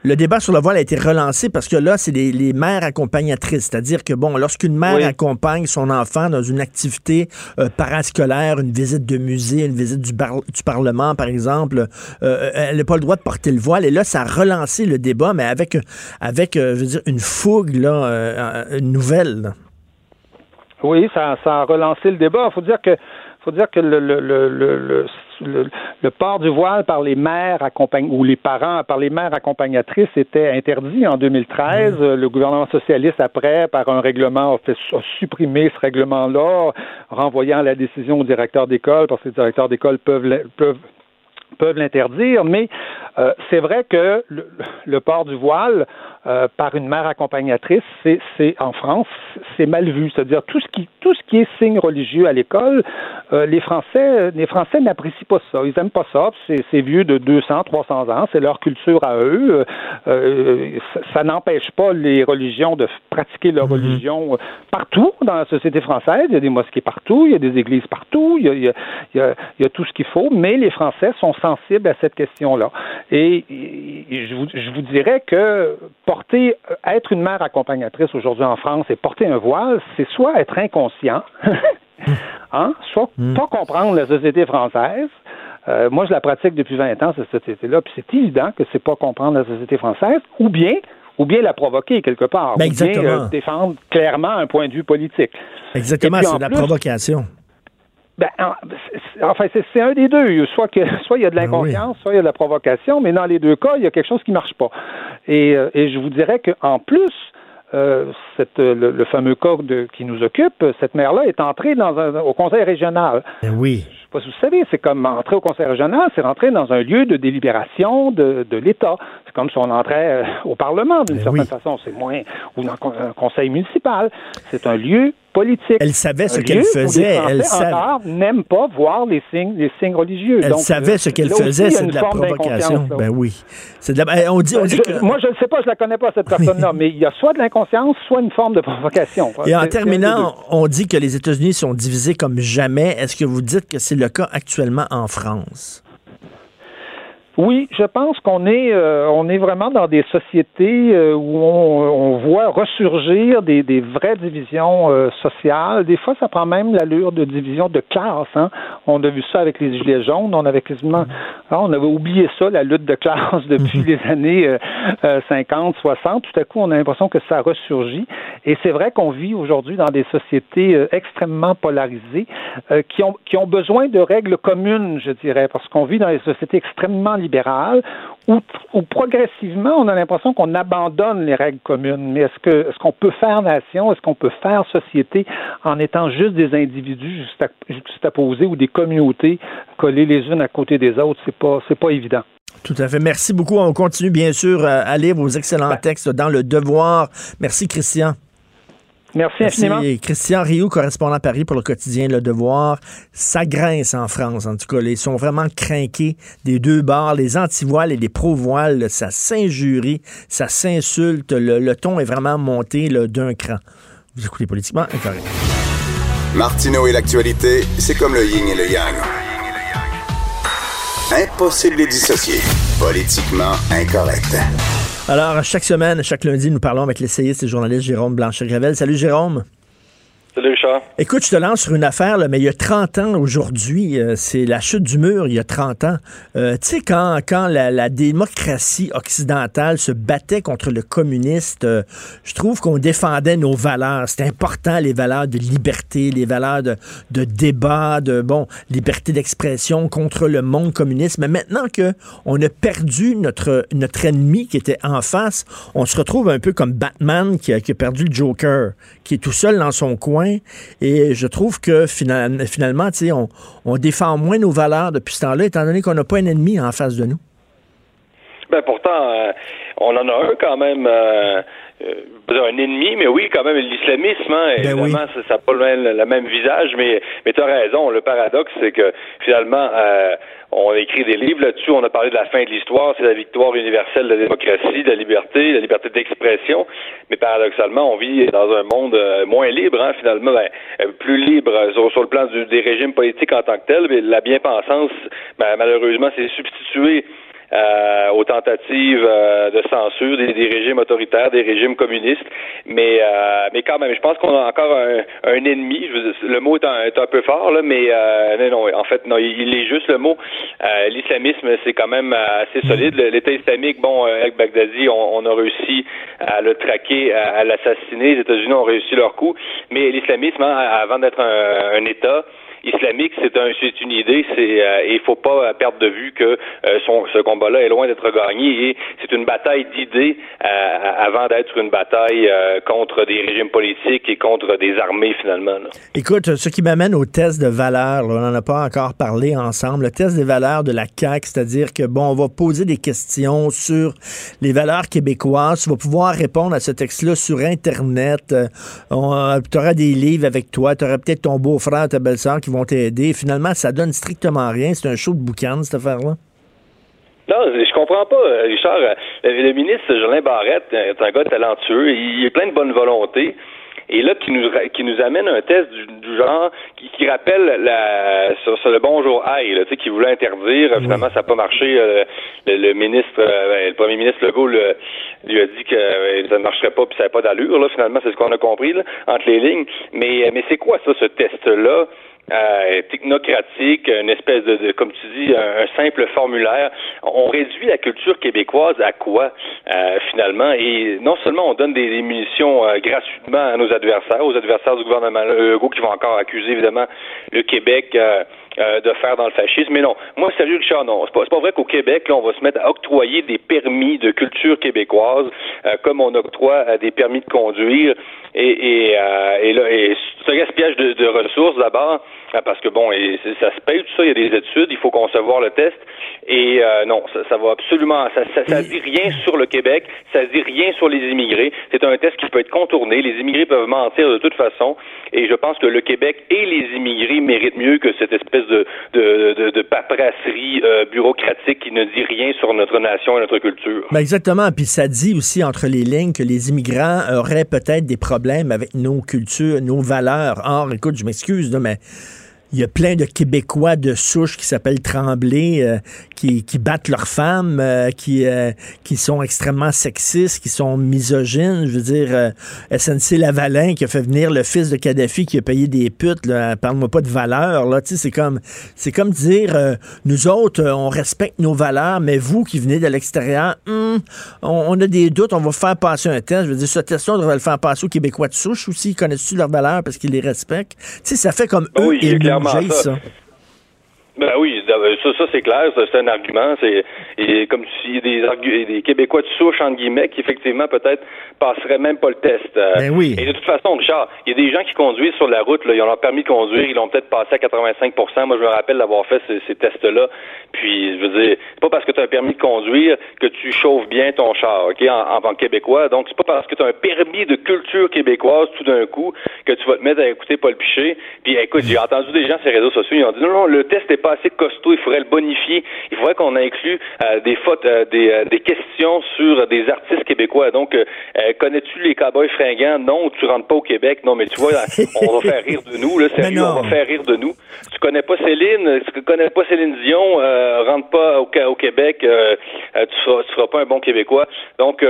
le débat sur le voile a été relancé parce que là, c'est les, les, mères accompagnatrices. C'est-à-dire que, bon, lorsqu'une mère oui. accompagne son enfant dans une activité euh, parascolaire, une visite de musée, une visite du, bar, du Parlement, par exemple, euh, elle n'a pas le droit de porter le voile. Et là, ça a relancé le débat, mais avec, avec euh, je veux dire, une fougue, là, euh, une nouvelle. Oui, ça, ça a relancé le débat. Il faut dire que faut dire que le, le, le, le le, le, port du voile par les mères accompagn... ou les parents par les mères accompagnatrices était interdit en 2013. Mmh. Le gouvernement socialiste, après, par un règlement, a, fait, a supprimé ce règlement-là, renvoyant la décision au directeur d'école, parce que les directeurs d'école peuvent, peuvent peuvent l'interdire, mais euh, c'est vrai que le, le, port du voile euh, par une mère accompagnatrice, c'est en France, c'est mal vu. C'est-à-dire tout ce qui tout ce qui est signe religieux à l'école, euh, les Français les Français n'apprécient pas ça. Ils aiment pas ça. C'est vieux de 200, 300 ans. C'est leur culture à eux. Euh, ça, ça n'empêche pas les religions de pratiquer leur -hmm. religion partout dans la société française. Il y a des mosquées partout, il y a des églises partout, il y a, il y a, il y a, il y a tout ce qu'il faut. Mais les Français sont sensibles à cette question-là. Et, et je, vous, je vous dirais que porter, être une mère accompagnatrice aujourd'hui en France et porter un voile, c'est soit être inconscient, hein, soit mm. pas comprendre la société française. Euh, moi, je la pratique depuis 20 ans, cette société-là, puis c'est évident que c'est pas comprendre la société française, ou bien ou bien la provoquer quelque part, ben ou bien euh, défendre clairement un point de vue politique. Exactement, c'est de la provocation. Ben, enfin, c'est un des deux. Soit, que, soit il y a de l'inconscience, soit il y a de la provocation, mais dans les deux cas, il y a quelque chose qui ne marche pas. Et, euh, et je vous dirais qu'en plus, euh, cette, le, le, fameux cas de, qui nous occupe, cette mère-là est entrée dans un, au conseil régional. Ben oui. Je sais pas si vous savez, c'est comme entrer au conseil régional, c'est rentrer dans un lieu de délibération de, de l'État. C'est comme si on entrait euh, au Parlement, d'une ben certaine oui. façon. C'est moins, ou dans un conseil municipal. C'est un lieu politique. Elle savait ce qu'elle faisait. Elle savait. n'aime pas voir les signes, les signes religieux. Elle Donc, savait ce qu'elle faisait, c'est de la provocation. Ben oui. C'est de la... on dit, on dit je, que... Moi, je ne sais pas, je la connais pas cette personne-là, mais il y a soit de l'inconscience, soit une forme de provocation. Et en terminant, on dit que les États-Unis sont divisés comme jamais. Est-ce que vous dites que c'est le cas actuellement en France? Oui, je pense qu'on est euh, on est vraiment dans des sociétés euh, où on, on, voit ressurgir des, des vraies divisions euh, sociales. Des fois, ça prend même l'allure de division de classe. Hein. On a vu ça avec les gilets jaunes. On avait quasiment, ah, on avait oublié ça, la lutte de classe depuis les années 50, 60. Tout à coup, on a l'impression que ça ressurgit. Et c'est vrai qu'on vit aujourd'hui dans des sociétés extrêmement polarisées qui ont qui ont besoin de règles communes, je dirais, parce qu'on vit dans des sociétés extrêmement libérale où, où, progressivement on a l'impression qu'on abandonne les règles communes. Mais est-ce que est-ce qu'on peut faire nation, est-ce qu'on peut faire société en étant juste des individus juxtaposés ou des communautés collées les unes à côté des autres? C'est pas c'est pas évident. Tout à fait. Merci beaucoup. On continue bien sûr à lire vos excellents textes dans le Devoir. Merci Christian. Merci infiniment. Merci. Christian Rioux, correspondant à Paris pour le quotidien Le Devoir. Ça grince en France, en tout cas. Ils sont vraiment craqués des deux bords, les anti-voiles et les pro-voiles. Ça s'injurie, ça s'insulte. Le, le, ton est vraiment monté d'un cran. Vous écoutez politiquement incorrect. Martineau et l'actualité, c'est comme le yin et le yang. Impossible de les dissocier. Politiquement incorrect. Alors, chaque semaine, chaque lundi, nous parlons avec l'essayiste et journaliste Jérôme Blanchet-Gravel. Salut Jérôme. Écoute, je te lance sur une affaire, là, mais il y a 30 ans aujourd'hui, euh, c'est la chute du mur, il y a 30 ans. Euh, tu sais, quand, quand la, la démocratie occidentale se battait contre le communiste, euh, je trouve qu'on défendait nos valeurs. C'était important, les valeurs de liberté, les valeurs de, de débat, de, bon, liberté d'expression contre le monde communiste. Mais maintenant que on a perdu notre, notre ennemi qui était en face, on se retrouve un peu comme Batman qui a, qui a perdu le Joker, qui est tout seul dans son coin. Et je trouve que final- finalement, on, défend moins nos valeurs depuis ce temps-là, étant donné qu'on n'a pas un ennemi en face de nous. Ben pourtant, euh, on en a un quand même, euh, un ennemi, mais oui, quand même, l'islamisme, hein, Ben évidemment, ça- n'a pas le même, le même visage, mais, mais tu as raison. Le paradoxe, c'est que finalement, euh, on a écrit des livres là-dessus, on a parlé de la fin de l'histoire, c'est la victoire universelle de la démocratie, de la liberté, de la liberté d'expression, mais paradoxalement, on vit dans un monde euh, moins libre, hein, finalement, ben, euh, plus libre euh, sur, sur le plan du- des régimes politiques en tant que tel, mais la bien-pensance, ben, malheureusement, s'est substituée euh, aux tentatives euh, de censure des, des régimes autoritaires, des régimes communistes. Mais euh, mais quand même, je pense qu'on a encore un, un ennemi. Je le mot est un, est un peu fort, là, mais euh, non, en fait, non, il, est juste le mot. Euh, L'islamisme, c'est quand même euh, assez solide. L'État islamique, bon, avec Baghdadi, on, on a réussi à le traquer, à, à l'assassiner. Les États-Unis ont réussi leur coup. Mais l'islamisme, hein, avant d'être un, un État, islamique, c'est un, une idée, c'est euh, il faut pas euh, perdre de vue que euh, son, ce combat-là est loin d'être gagné et c'est une bataille d'idées euh, avant d'être une bataille euh, contre des régimes politiques et contre des armées finalement. là. Écoute, ce qui m'amène au test de valeurs, là, on n'en a pas encore parlé ensemble, le test des valeurs de la CAQ, c'est-à-dire que, bon, on va poser des questions sur les valeurs québécoises, tu vas pouvoir répondre à ce texte-là sur Internet, euh, tu auras des livres avec toi, tu auras peut-être ton beau-frère, ta belle-sœur qui vont t'aider. Finalement, ça donne strictement rien, c'est un show de boucan, cette affaire-là. Non, je comprends pas, euh, Richard. Euh, Le, ministre Jolin Barrette euh, est un gars talentueux. Il est plein de bonne volonté. Et là, qui nous, ra- qui nous amène un test du, du genre qui, qui rappelle la, sur, sur le bonjour aïe, là, tu sais, qui voulait interdire. Euh, Finalement, ça n'a pas marché. Euh, le, le ministre, euh, ben, le premier ministre Legault le- lui a dit que euh, ça ne marcherait pas puis ça n'avait pas d'allure. Là, finalement, c'est ce qu'on a compris là, entre les lignes. Mais, mais c'est quoi ça, ce test-là? Euh, technocratique, une espèce de, de- comme tu dis, un, simple formulaire. On réduit la culture québécoise à quoi euh, finalement? Et non seulement on donne des, munitions euh, gratuitement à nos adversaires, aux adversaires du gouvernement Legault qui vont encore accuser évidemment le Québec. euh, euh, de faire dans le fascisme. Mais non, moi, sérieux, Richard, non. C'est pas, pas vrai qu'au Québec, là, on va se mettre à octroyer des permis de culture québécoise, euh, comme on octroie euh, des permis de conduire. Et, et, euh, et là, et un gaspillage de, de ressources d'abord, euh, parce que bon, et ça se paye tout ça. Il y a des études, il faut concevoir le test. Et euh, non, ça, ça va absolument, ça, ça, ça dit rien sur le Québec, ça dit rien sur les immigrés. C'est un test qui peut être contourné. Les immigrés peuvent mentir de toute façon. Et je pense que le Québec et les immigrés méritent mieux que cette espèce de, de, de, de paperasserie euh, bureaucratique qui ne dit rien sur notre nation et notre culture. Ben exactement. Puis ça dit aussi entre les lignes que les immigrants auraient peut-être des problèmes avec nos cultures, nos valeurs. Or, écoute, je m'excuse, mais il y a plein de Québécois de souche qui s'appellent Tremblay, euh, qui, qui battent leurs femmes, euh, qui, euh, qui sont extrêmement sexistes, qui sont misogynes. Je veux dire, euh, SNC Lavalin qui a fait venir le fils de Kadhafi qui a payé des putes. Là, parle-moi pas de valeurs. Là, tu sais, c'est comme, c'est comme dire, euh, nous autres, euh, on respecte nos valeurs, mais vous qui venez de l'extérieur, hum, on, on a des doutes, on va faire passer un test. Je veux dire, ce test-là, on devrait le faire passer aux Québécois de souche aussi. Ils connaissent-tu leurs valeurs parce qu'ils les respectent? Tu sais, ça fait comme eux oui, et nous, clairement j'ai ça. ça. Ben oui, ça, ça c'est clair, c'est un argument. C'est et comme si des des Québécois de souche entre guillemets qui effectivement peut-être passeraient même pas le test. euh. Ben oui. Et de toute façon, Richard, il y a des gens qui conduisent sur la route, là, ils ont leur permis de conduire, ils l'ont peut-être passé à 85% Moi, je me rappelle d'avoir fait ces, ces tests-là. Puis, je veux dire, c'est pas parce que tu as un permis de conduire que tu chauffes bien ton char, ok, en, en tant que québécois. Donc, c'est pas parce que tu as un permis de culture québécoise tout d'un coup que tu vas te mettre à écouter Paul Piché. Puis, écoute, j'ai entendu des gens sur les réseaux sociaux, ils ont dit non, non, le test est pas assez costaud, il faudrait le bonifier. Il faudrait qu'on inclue euh, des fautes, euh, des, euh, des questions sur des artistes québécois. Donc, euh, connais-tu les cowboys fringants? Non, tu rentres pas au Québec. Non, mais tu vois, on va faire rire de nous, là, sérieux, on va faire rire de nous. Tu connais pas Céline, tu connais pas Céline Dion, rentre pas au, au Québec, tu, seras, tu seras pas un bon Québécois. Donc,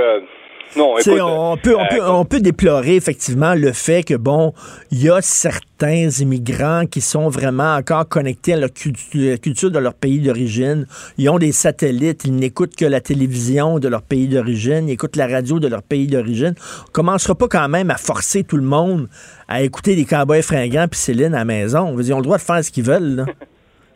non, Tu sais, écoute, on, peut, on, euh, peut, on peut déplorer effectivement le fait que, bon, il y a certains immigrants qui sont vraiment encore connectés à leur la culture de leur pays d'origine. Ils ont des satellites, ils n'écoutent que la télévision de leur pays d'origine, ils écoutent la radio de leur pays d'origine. On commencera pas quand même à forcer tout le monde à écouter des cowboys fringants puis Céline à la maison. On veut dire, ils ont le droit de faire ce qu'ils veulent, là.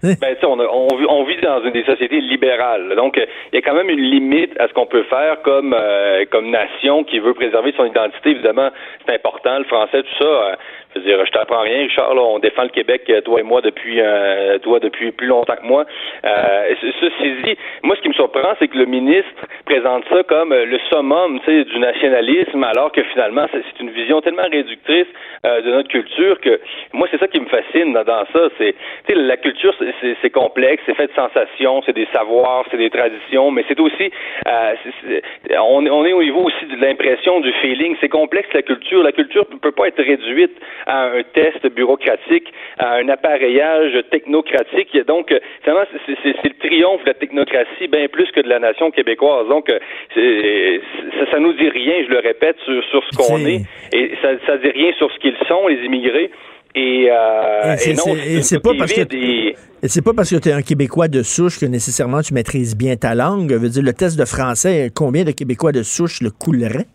Ben, tu sais, on, a- on on vit dans une des sociétés libérales. Donc, euh, il y a quand même une limite à ce qu'on peut faire comme euh, comme nation qui veut préserver son identité. Évidemment, c'est important, le français, tout ça. euh, je veux dire, je t'apprends rien, Richard. Là, on défend le Québec, euh, toi et moi, depuis euh, toi depuis plus longtemps que moi. Euh, ce- ceci dit, moi, ce qui me surprend, c'est que le ministre présente ça comme euh, le summum, du nationalisme, alors que finalement, c'est une vision tellement réductrice euh, de notre culture que moi, c'est ça qui me fascine dans, ça. C'est, la culture, c'est- complexe, c'est fait de sensations, c'est des savoirs, c'est des traditions, mais c'est aussi, euh, c'est- on, est- on est au niveau aussi de l'impression, du feeling. C'est complexe la culture. La culture ne peut pas être réduite à un test bureaucratique, à un appareillage technocratique. Donc, euh, finalement, c'est- c'est c'est le triomphe de la technocratie bien plus que de la nation québécoise. Donc, euh, c'est- ça, ça nous dit rien, je le répète, sur, sur ce qu'on est, et ça, ça dit rien sur ce qu'ils sont, les immigrés. Et, euh, Et c'est- et non, c'est- et c'est pas parce que et- Et c'est pas parce que tu es un Québécois de souche que nécessairement tu maîtrises bien ta langue. Je veux dire, le test de français, combien de Québécois de souche le coulerait?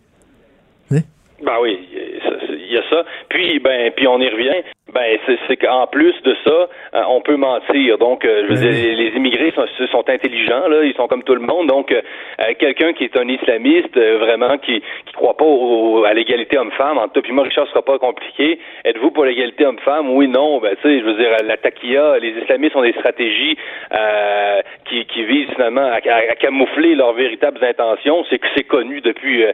Ben oui, ça. Puis, ben, puis on y revient. Ben, c'est, qu'en plus de ça, euh, on peut mentir. Donc, euh, je veux dire, les, les immigrés sont, sont intelligents, là, ils sont comme tout le monde. Donc, euh, quelqu'un qui est un islamiste, vraiment, qui qui croit pas au- à l'égalité homme-femme, en tout cas, puis moi, Richard, ce sera pas compliqué. Êtes-vous pour l'égalité homme-femme? Oui, non. Ben, tu sais, je veux dire, la taquilla, les islamistes ont des stratégies qui, qui visent finalement à, à- à camoufler leurs véritables intentions. C'est c'est connu depuis.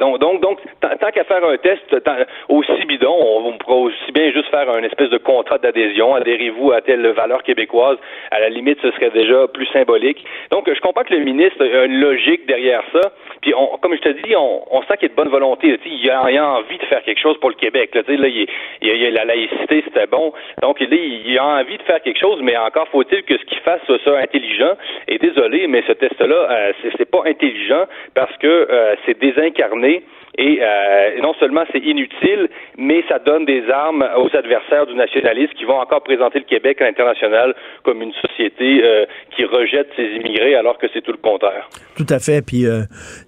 donc, donc, donc, tant, tant qu'à faire un test tant- aussi bidon, on, on pourra aussi bien juste faire un espèce de contrat d'adhésion. Adhérez-vous à telle valeur québécoise. À la limite, ce serait déjà plus symbolique. Donc, je comprends que le ministre a une logique derrière ça. Puis, on, comme je te dis, on, on sent qu'il y a de bonne volonté. Il a, il a envie de faire quelque chose pour le Québec. Là, là, il, il, il- la laïcité, c'était bon. Donc, là, il, a envie de faire quelque chose, mais encore faut-il que ce qu'il fasse soit, soit intelligent. Et désolé, mais ce test-là, euh, c'est pas intelligent parce que euh, c'est désincarné. Et euh, non seulement c'est inutile, mais ça donne des armes aux adversaires du nationalisme qui vont encore présenter le Québec à l'international comme une société euh, qui rejette ses immigrés alors que c'est tout le contraire. Tout à fait. Puis, euh,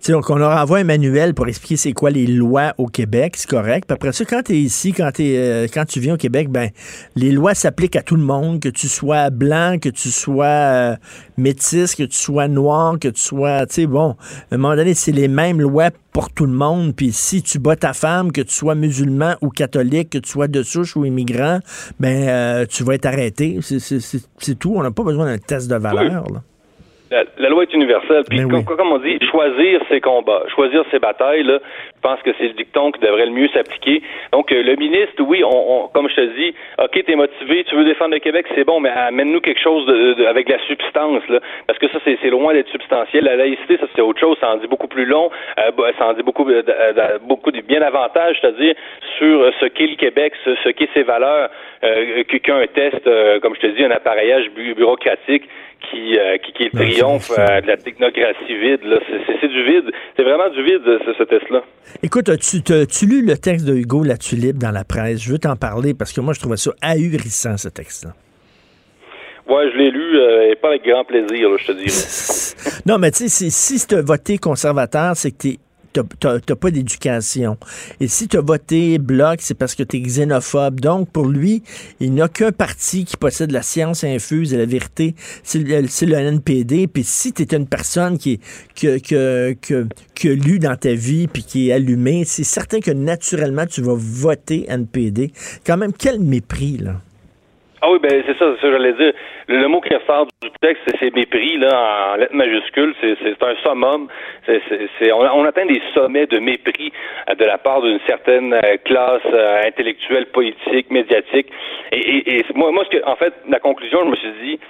donc, on leur envoie un manuel pour expliquer c'est quoi les lois au Québec, c'est correct. Puis après ça, quand tu es ici, quand, euh, quand tu viens au Québec, ben, les lois s'appliquent à tout le monde, que tu sois blanc, que tu sois euh, métis, que tu sois noir, que tu sois, tu sais, bon, à un moment donné, c'est les mêmes lois pour tout le monde. Puis si tu bats ta femme, que tu sois musulman ou catholique, que tu sois de souche ou immigrant, ben, euh, tu vas être arrêté. C'est, tout. On n'a pas besoin d'un test de valeur. là. La, la loi est universelle. Puis, comme, comme on dit, choisir ses combats, choisir ses batailles, là, je pense que c'est le dicton qui devrait le mieux s'appliquer. Donc, euh, le ministre, oui, on, on- comme je te dis, OK, t'es motivé, tu veux défendre le Québec, c'est bon, mais amène-nous quelque chose de, de- avec de la substance, là, parce que ça, c'est loin d'être substantiel. La laïcité, ça, c'est autre chose, ça en dit beaucoup plus long, euh, ça en dit beaucoup, de, de- de- beaucoup de bien davantage, c'est-à-dire sur ce qu'est le Québec, ce, ce qu'est ses valeurs, euh, qu'un test, euh, comme je te dis, un appareillage bu- bureaucratique qui, euh, qui, qui est le triomphe euh, de la technocratie vide. là. C'est- C'est c'est du vide. C'est vraiment du vide, ce, ce test-là. Écoute, as-tu as-tu lu le texte de Hugo La Tulipe dans la presse? Je veux t'en parler parce que moi, je trouvais ça ahurissant, ce texte-là. Ouais, je l'ai lu, euh, et pas avec grand plaisir, là, je te dirais. Non, mais tu sais, si, tu as voté conservateur, c'est que tu n'as pas d'éducation. Et si tu as voté bloc, c'est parce que tu es xénophobe. Donc, pour lui, il n'y a qu'un parti qui possède la science infuse et la vérité, c'est le, NPD. Puis si tu es une personne qui, qui, qui, qui a lu dans ta vie puis qui est allumée, c'est certain que naturellement, tu vas voter NPD. Quand même, quel mépris, là. Ah oui, ben c'est ça, c'est ça j'allais dire. Le, mot qui ressort du texte, c'est mépris, là, en lettres majuscules. C'est un summum. C'est c'est- on, on atteint des sommets de mépris euh, de la part d'une certaine euh, classe euh, intellectuelle, politique, médiatique. Et, et, et moi, moi, ce que, en fait, la conclusion, je me suis dit,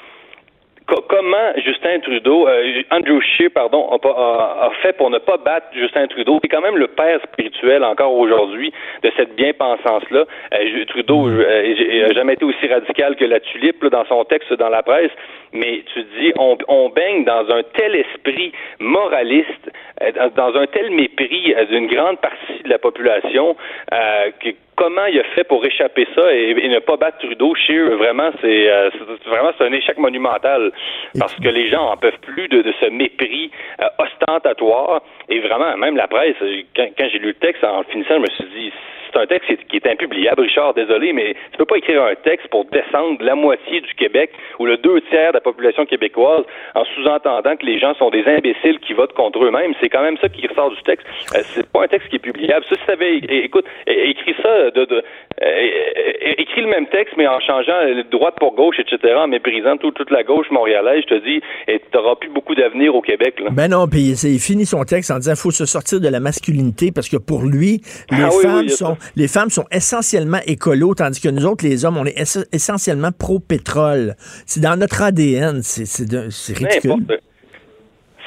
comment Justin Trudeau, euh, Andrew Scheer, pardon, a, a- a fait pour ne pas battre Justin Trudeau, qui est quand même le père spirituel encore aujourd'hui de cette bien-pensance-là. Euh, Trudeau n'a jamais été aussi radical que la tulipe là, dans son texte dans la presse, mais tu dis, on, on baigne dans un tel esprit moraliste, euh, dans, un tel mépris euh, d'une grande partie de la population, euh, que comment il a fait pour échapper ça et, ne pas battre Trudeau, Scheer, vraiment, c'est euh, vraiment c'est un échec monumental parce que les gens en peuvent plus de, de ce mépris euh, ostentatoire et vraiment, même la presse, quand, quand j'ai lu le texte en finissant, je me suis dit c'est un texte qui est- impubliable, Richard, désolé, mais tu peux pas écrire un texte pour descendre la moitié du Québec ou le deux tiers de la population québécoise en sous-entendant que les gens sont des imbéciles qui votent contre eux-mêmes. C'est quand même ça qui ressort du texte. Euh, c'est pas un texte qui est publiable. Ça, si t'avais, é- écoute, écrit ça, de, de euh, le même texte, mais en changeant droite pour gauche, etc., en méprisant tout- toute la gauche montréalaise, je te dis, t'auras plus beaucoup d'avenir au Québec, là. Ben non, puis il finit son texte en disant faut se sortir de la masculinité parce que pour lui, les Ah oui, femmes oui, sont les femmes sont essentiellement écolos tandis que nous autres les hommes on est ess- essentiellement pro pétrole. C'est dans notre ADN, c'est ridicule.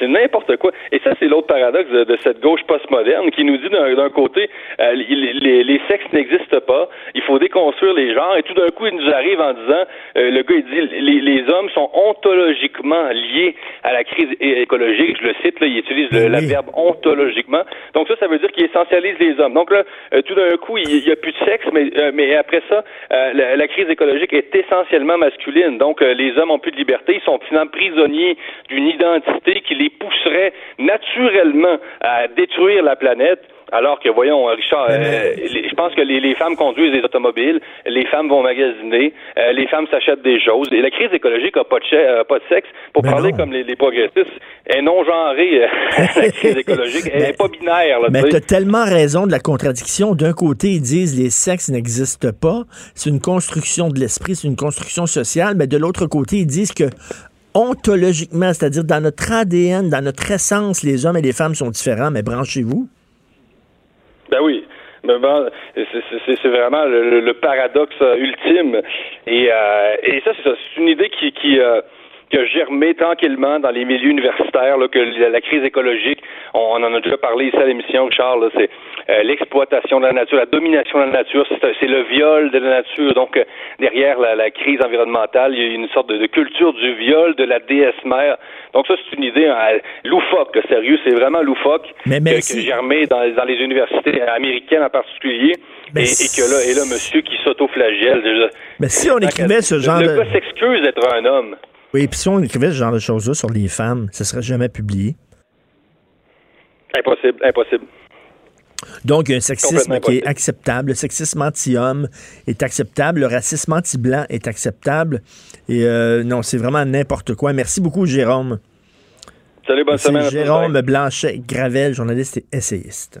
C'est n'importe quoi. Et ça, c'est l'autre paradoxe de, de cette gauche postmoderne qui nous dit d'un côté, euh, les, sexes n'existent pas, il faut déconstruire les genres, et tout d'un coup, il nous arrive en disant, euh, le gars, il dit, les, les hommes sont ontologiquement liés à la crise écologique. Je le cite, là, il utilise le, la verbe ontologiquement. Donc ça, ça veut dire qu'il essentialise les hommes. Donc là, euh, tout d'un coup, il n'y a plus de sexe, mais, mais après ça, la, la crise écologique est essentiellement masculine. Donc les hommes ont plus de liberté, ils sont finalement prisonniers d'une identité qui les pousserait naturellement à détruire la planète. Alors que, voyons, Richard, euh, les- je pense que les, les femmes conduisent des automobiles, les femmes vont magasiner, euh, les femmes s'achètent des choses. Et la crise écologique n'a pas, euh, pas de sexe. Pour parler comme les, les progressistes, est non genrée, euh, la crise écologique. Elle n'est pas binaire. Là, Mais tu as tellement raison de la contradiction. D'un côté, ils disent les sexes n'existent pas, c'est une construction de l'esprit, c'est une construction sociale, mais de l'autre côté, ils disent que ontologiquement, c'est-à-dire dans notre ADN, dans notre essence, les hommes et les femmes sont différents, mais branchez-vous. Ben oui. Mais bon, c'est- vraiment le, paradoxe ultime. Et, euh, et ça, c'est ça. C'est une idée qui, qui, euh, qui a germé tranquillement dans les milieux universitaires, là, que la, crise écologique, on, on en a déjà parlé ici à l'émission, Richard, là, c'est euh, l'exploitation de la nature, la domination de la nature, c'est le viol de la nature. Donc, euh, derrière la, la crise environnementale, il y a une sorte de, de culture du viol de la déesse mère. Donc ça, c'est une idée hein, loufoque, sérieux, c'est vraiment loufoque Mais que, merci. que germé dans, dans les universités américaines en particulier. Et, et que là, et là, monsieur qui s'autoflagelle. déjà. Mais si on écrivait ce le- genre le de- gars s'excuse d'être un homme. Oui, puis si on écrivait ce genre de choses-là sur les femmes, ce serait jamais publié. Impossible, impossible. Donc, il y a un sexisme qui est acceptable. Le sexisme anti-homme est acceptable. Le racisme anti-blanc est acceptable. Et euh, non, c'est vraiment n'importe quoi. Merci beaucoup, Jérôme. Salut, bonne semaine. Jérôme Blanchet-Gravel, journaliste et essayiste.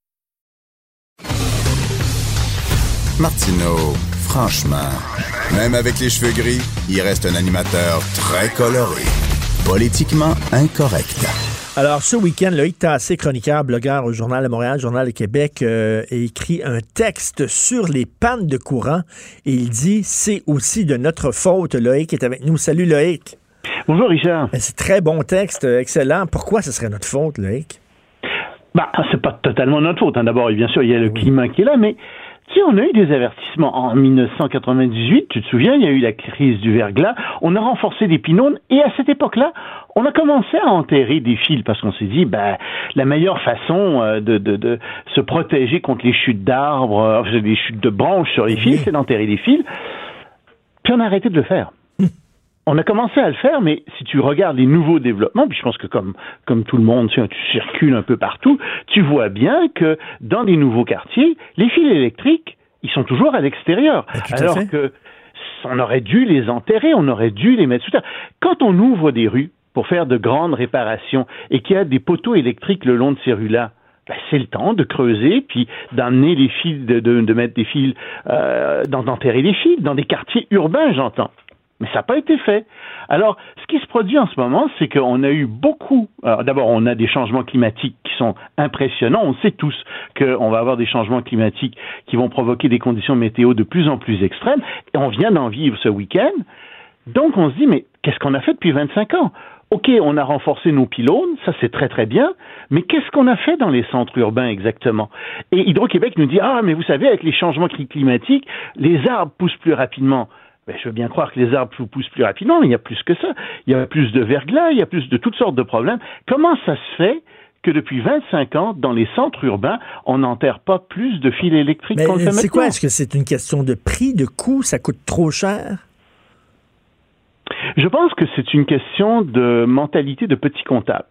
Martineau, franchement, même avec les cheveux gris, il reste un animateur très coloré. Politiquement incorrect. Alors, ce week-end, Loïc Tassé, chroniqueur, blogueur au Journal de Montréal, Journal de Québec, euh, a écrit un texte sur les pannes de courant et il dit c'est aussi de notre faute. Loïc est avec nous. Salut Loïc. Bonjour Richard. C'est très bon texte, euh, excellent. Pourquoi ce serait notre faute, Loïc? Bah, c'est pas totalement notre faute. hein. D'abord, bien sûr, il y a le climat qui est là, mais sais, on a eu des avertissements en 1998. Tu te souviens, il y a eu la crise du verglas. On a renforcé des pylônes et à cette époque-là, on a commencé à enterrer des fils parce qu'on s'est dit, bah, la meilleure façon euh, de, de, de se protéger contre les chutes d'arbres, euh, les chutes de branches sur les fils, c'est d'enterrer les fils. Puis on a arrêté de le faire. On a commencé à le faire, mais si tu regardes les nouveaux développements, puis je pense que comme, comme tout le monde, tu, circules un peu partout, tu vois bien que dans des nouveaux quartiers, les fils électriques, ils sont toujours à l'extérieur. à Alors que on aurait dû les enterrer, on aurait dû les mettre sous terre. Quand on ouvre des rues pour faire de grandes réparations et qu'il y a des poteaux électriques le long de ces rues-là, ben, c'est le temps de creuser, puis d'emmener les fils, de, de, de mettre des fils, euh, d'enterrer les fils dans des quartiers urbains, j'entends. Mais ça n'a pas été fait. Alors, ce qui se produit en ce moment, c'est qu'on a eu beaucoup. D'abord, on a des changements climatiques qui sont impressionnants. On sait tous qu'on va avoir des changements climatiques qui vont provoquer des conditions météo de plus en plus extrêmes. Et on vient d'en vivre ce week-end. Donc, on se dit, mais qu'est-ce qu'on a fait depuis 25 ans? OK, on a renforcé nos pylônes, ça c'est très très bien, mais qu'est-ce qu'on a fait dans les centres urbains exactement? Et Hydro-Québec nous dit, ah, mais vous savez, avec les changements climatiques, les arbres poussent plus rapidement. Ben, je veux bien croire que les arbres poussent plus rapidement, mais il y a plus que ça. Il y a plus de verglas, il y a plus de toutes sortes de problèmes. Comment ça se fait que depuis 25 ans, dans les centres urbains, on n'enterre pas plus de fils électriques qu'on le fait C'est quoi? Est-ce que c'est une question de prix, de coût? Ça coûte trop cher? Je pense que c'est une question de mentalité de petit comptable.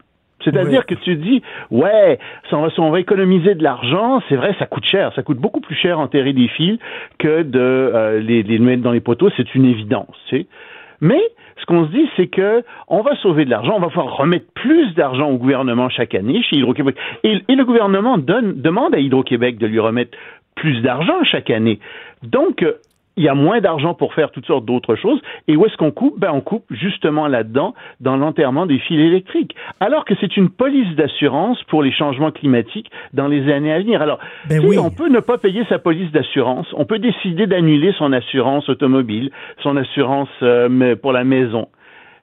C'est-à-dire que tu dis, ouais, on, va, on va économiser de l'argent, c'est vrai, ça coûte cher, ça coûte beaucoup plus cher enterrer des fils que de euh, les, les, mettre dans les poteaux, c'est une évidence. Tu sais. Mais ce qu'on se dit, c'est que on va sauver de l'argent, on va pouvoir remettre plus d'argent au gouvernement chaque année chez Hydro-Québec. Et, et, le gouvernement donne, demande à Hydro-Québec de lui remettre plus d'argent chaque année. Donc, il y a moins d'argent pour faire toutes sortes d'autres choses. Et où est-ce qu'on coupe? Ben, on coupe justement là-dedans, dans l'enterrement des fils électriques. Alors que c'est une police d'assurance pour les changements climatiques dans les années à venir. Alors, ben oui. on peut ne pas payer sa police d'assurance. On peut décider d'annuler son assurance automobile, son assurance euh, pour la maison.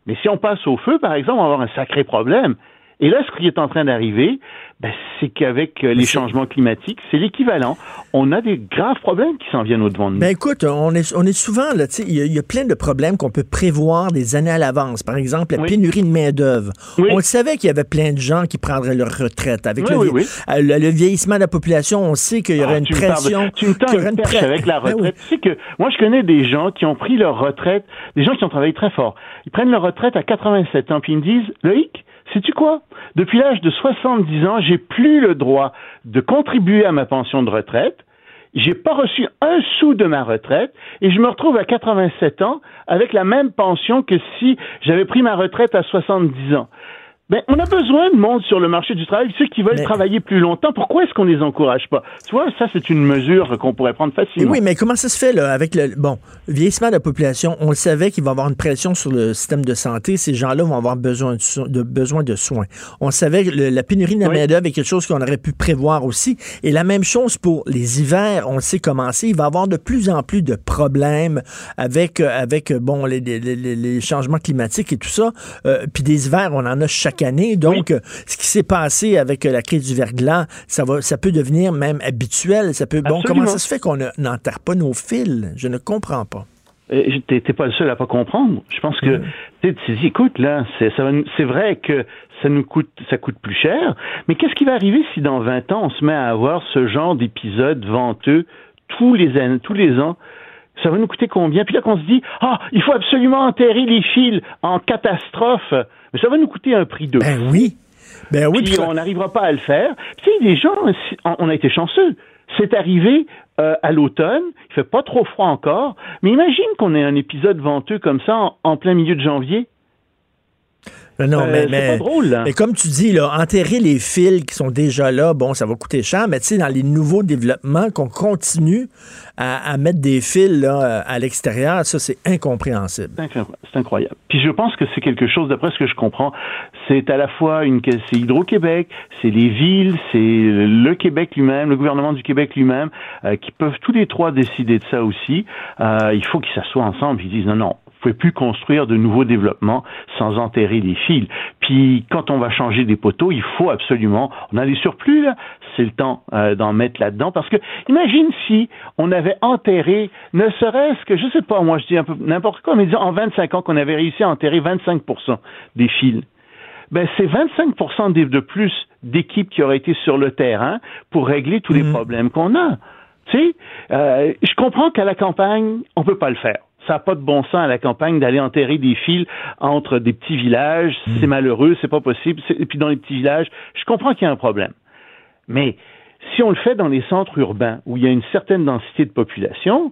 Mais si on passe au feu, par exemple, on va avoir un sacré problème. Et là, ce qui est en train d'arriver, ben, c'est qu'avec euh, les changements climatiques, c'est l'équivalent. On a des graves problèmes qui s'en viennent au-devant de nous. Ben écoute, on est, on est souvent, là, il y, y, a plein de problèmes qu'on peut prévoir des années à l'avance. Par exemple, la Oui. pénurie de main-d'œuvre. Oui. On le savait qu'il y avait plein de gens qui prendraient leur retraite. Avec Oui, le, euh, le- le vieillissement de la population, on sait qu'il y aurait Ah, une tu me pression. tu me tends y aurait une une perche pre- avec la Ben retraite. Tu sais que moi, je connais des gens qui ont pris leur retraite, des gens qui ont travaillé très fort. Ils prennent leur retraite à 87 ans, puis ils me disent, Loïc, sais-tu quoi? Depuis l'âge de 70 ans, j'ai plus le droit de contribuer à ma pension de retraite. J'ai pas reçu un sou de ma retraite et je me retrouve à 87 ans avec la même pension que si j'avais pris ma retraite à 70 ans. Ben, on a besoin de monde sur le marché du travail, ceux qui veulent travailler plus longtemps. Pourquoi est-ce qu'on les encourage pas? Tu vois, ça, c'est une mesure qu'on pourrait prendre facilement. oui, mais comment ça se fait, là, avec le bon vieillissement de la population? On le savait qu'il va y avoir une pression sur le système de santé. Ces gens-là vont avoir besoin de, so- de, besoin de soins. On savait que le- la pénurie de la main-d'œuvre est quelque chose qu'on aurait pu prévoir aussi. Et la même chose pour les hivers. On le sait commencer. Il va y avoir de plus en plus de problèmes avec, euh, avec euh, bon, les, les- les- les changements climatiques et tout ça. Euh, Puis des hivers, on en a chaque année. Donc, euh, ce qui s'est passé avec euh, la crise du verglas, ça, va, ça peut devenir même habituel. Ça peut, bon, comment ça se fait qu'on ne- n'enterre pas nos fils? Je ne comprends pas. Euh, T'es pas le seul à pas comprendre. Je pense que tu sais, tu dis, écoute là, c'est vrai que ça nous coûte ça coûte plus cher, mais qu'est-ce qui va arriver si dans 20 ans on se met à avoir ce genre d'épisode venteux tous les tous les ans ça va nous coûter combien? Puis là qu'on se dit, ah, il faut absolument enterrer les fils en catastrophe, mais ça va nous coûter un prix de Ben oui. Ben oui. puis on n'arrivera pas à le faire. Tu sais, les gens, on on a été chanceux. C'est arrivé euh, à l'automne, il fait pas trop froid encore, mais imagine qu'on ait un épisode venteux comme ça en, en plein milieu de janvier. Ben non, Euh, mais, c'est mais, pas drôle, là. mais comme tu dis, là, enterrer les fils qui sont déjà là, bon, ça va coûter cher, mais tu sais, dans les nouveaux développements, qu'on continue à, à mettre des fils là, à l'extérieur, ça, c'est incompréhensible. C'est incroyable. Puis je pense que c'est quelque chose, d'après ce que je comprends, c'est à la fois une, c'est Hydro-Québec, c'est les villes, c'est le Québec lui-même, le gouvernement du Québec lui-même, euh, qui peuvent tous les trois décider de ça aussi. Euh, il faut qu'ils s'assoient ensemble ils disent non, non, pouvez plus construire de nouveaux développements sans enterrer les fils. Puis quand on va changer des poteaux, il faut absolument, on a des surplus là, c'est le temps euh, d'en mettre là-dedans parce que imagine si on avait enterré, ne serait-ce que, je sais pas, moi je dis un peu n'importe quoi, mais disons en 25 ans qu'on avait réussi à enterrer 25% des fils. Ben c'est 25% de de plus d'équipes qui auraient été sur le terrain pour régler tous les problèmes qu'on a. Tu sais, euh, je comprends qu'à la campagne, on peut pas le faire. Ça n'a pas de bon sens à la campagne d'aller enterrer des fils entre des petits villages. C'est malheureux, c'est pas possible. Et puis dans les petits villages, je comprends qu'il y a un problème. Mais si on le fait dans les centres urbains où il y a une certaine densité de population,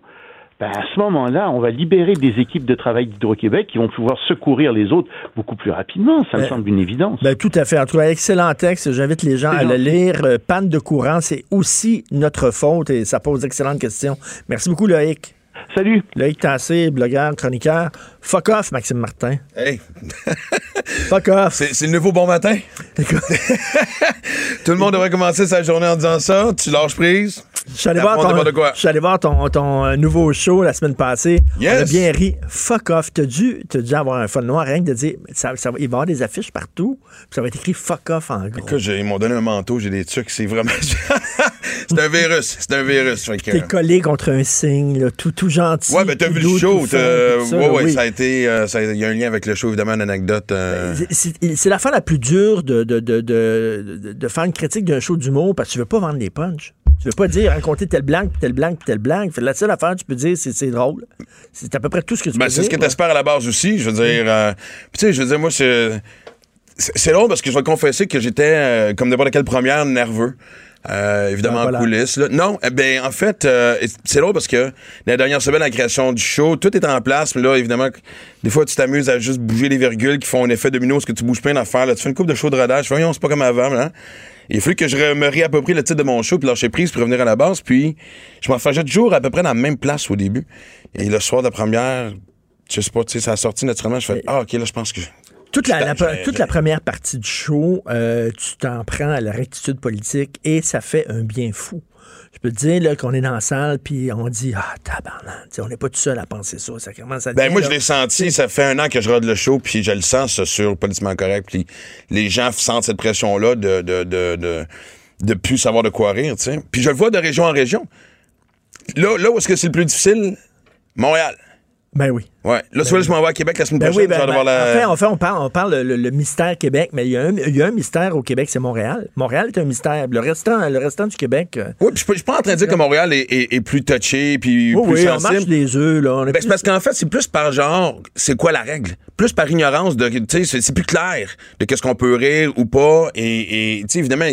ben, à ce moment-là, on va libérer des équipes de travail d'Hydro-Québec qui vont pouvoir secourir les autres beaucoup plus rapidement. Ça me Ben, semble une évidence. Ben, tout à fait. En tout cas, excellent texte. J'invite les gens à le lire. Euh, panne de courant, c'est aussi notre faute et ça pose d'excellentes questions. Merci beaucoup, Loïc. Salut. Loïc Tassé, blogueur, chroniqueur. Fuck off, Maxime Martin. Hey. Fuck off. C'est le nouveau bon matin? Tout le monde devrait commencer sa journée en disant ça. Tu lâches prise. Je suis allé voir, ton, n'importe quoi. je suis allé voir ton, ton, euh, nouveau show la semaine passée. Yes. On a bien ri. Fuck off. T'as dû, t'as dû avoir un fun noir, rien que de dire, ça, ça va- il va y avoir des affiches partout. puis Ça va être écrit fuck off en gros. Écoute, ils m'ont donné un manteau, j'ai des trucs, c'est vraiment. c'est un virus. C'est un virus. T'es collé contre un signe, là, tout, tout gentil. Ouais, ben t'as tout vu le show. tout fin, tout ouais, ouais, oui. ça a été. euh, Il y a un lien avec le show, évidemment, une anecdote. euh, C'est- C'est c'est l'affaire la plus dure de, de, de, de, faire une critique d'un show d'humour parce que tu veux pas vendre des punchs. Tu veux pas dire raconter telle blague, puis telle blague, puis telle blague. La seule affaire que tu peux dire, c'est c'est drôle. C'est à peu près tout ce que tu Ben, peux c'est ce que dire. tu espères à la base aussi. Je veux dire, euh, tu sais, je veux dire, moi, c'est. C'est c'est drôle parce que je vais confesser que j'étais, euh, comme n'importe quelle première, nerveux. Euh, évidemment, voilà. en coulisses. là. Non, eh ben, en fait, euh, c'est drôle parce que la dernière semaine, la création du show, tout est en place. Mais là, évidemment, des fois, tu t'amuses à juste bouger les virgules qui font un effet domino, parce que tu bouges plein d'affaires. Là, tu fais une coupe de show de rodage. Voyons, c'est pas comme avant. Là. Il a fallu que je me réapproprie le titre de mon show, puis lâcher prise, pour revenir à la base. Puis, je m'en faisais toujours à peu près dans la même place au début. Et le soir de la première, je sais pas, tu sais, ça a sorti naturellement. Je fais, ah, OK, là, je pense que. Toute la, toute la première partie du show, euh, tu t'en prends à la rectitude politique et ça fait un bien fou. Je peux te dire là, qu'on est dans la salle puis on dit Ah, tabarnak, on n'est pas tout seul à penser ça. Ça commence à Ben dire, moi là, je l'ai senti, ça fait un an que je rôde le show, puis je le sens ça, sur politiquement correct, puis les gens sentent cette pression là de de, de de de plus savoir de quoi rire, tu sais. Puis je le vois de région en région. Là là où est-ce que c'est le plus difficile? Montréal. Ben oui. Ouais. Là, tu vois, je m'en vais à Québec la semaine Ben prochaine. oui, ben, ben, la- en fait, en fait, on parle, on parle le, le mystère Québec, mais il y, a un, il y a un mystère au Québec, c'est Montréal. Montréal est un mystère. Le restant, le restant du Québec. euh, Oui, puis je suis pas- je suis pas en train de dire que Montréal est, est- est plus touché puis Oui, plus oui, on marche les œufs, là. Ben, c'est parce qu'en fait, c'est plus par genre, c'est quoi la règle? Plus par ignorance de, tu sais, c'est- plus clair de qu'est-ce qu'on peut rire ou pas. Et, et, tu sais, évidemment,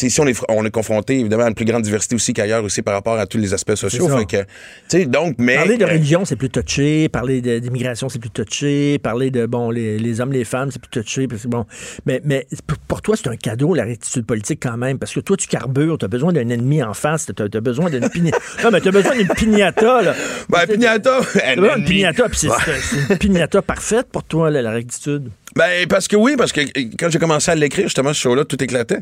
ici, on est, on est confronté, évidemment, à une plus grande diversité aussi qu'ailleurs aussi par rapport à tous les aspects sociaux. Fait que, tu sais, donc, mais. Parler de euh, religion, c'est plus touché. Parler de- d'immigration, c'est plus touché. Parler de, bon, les, les hommes, les femmes, c'est plus touché. Parce que, bon, mais, mais pour- toi, c'est un cadeau, la rectitude politique, quand même. Parce que toi, tu carbures. Tu as besoin d'un ennemi en face. Tu as, besoin d'une pignata. non, mais tu as besoin d'une pignata, là. Ben, pignata, T'as un besoin d'une ennemi. pignata. Puis c'est Ouais. une pignata parfaite pour toi, là, la rectitude. Ben, parce que oui, parce que quand j'ai commencé à l'écrire, justement, ce show-là, tout éclatait.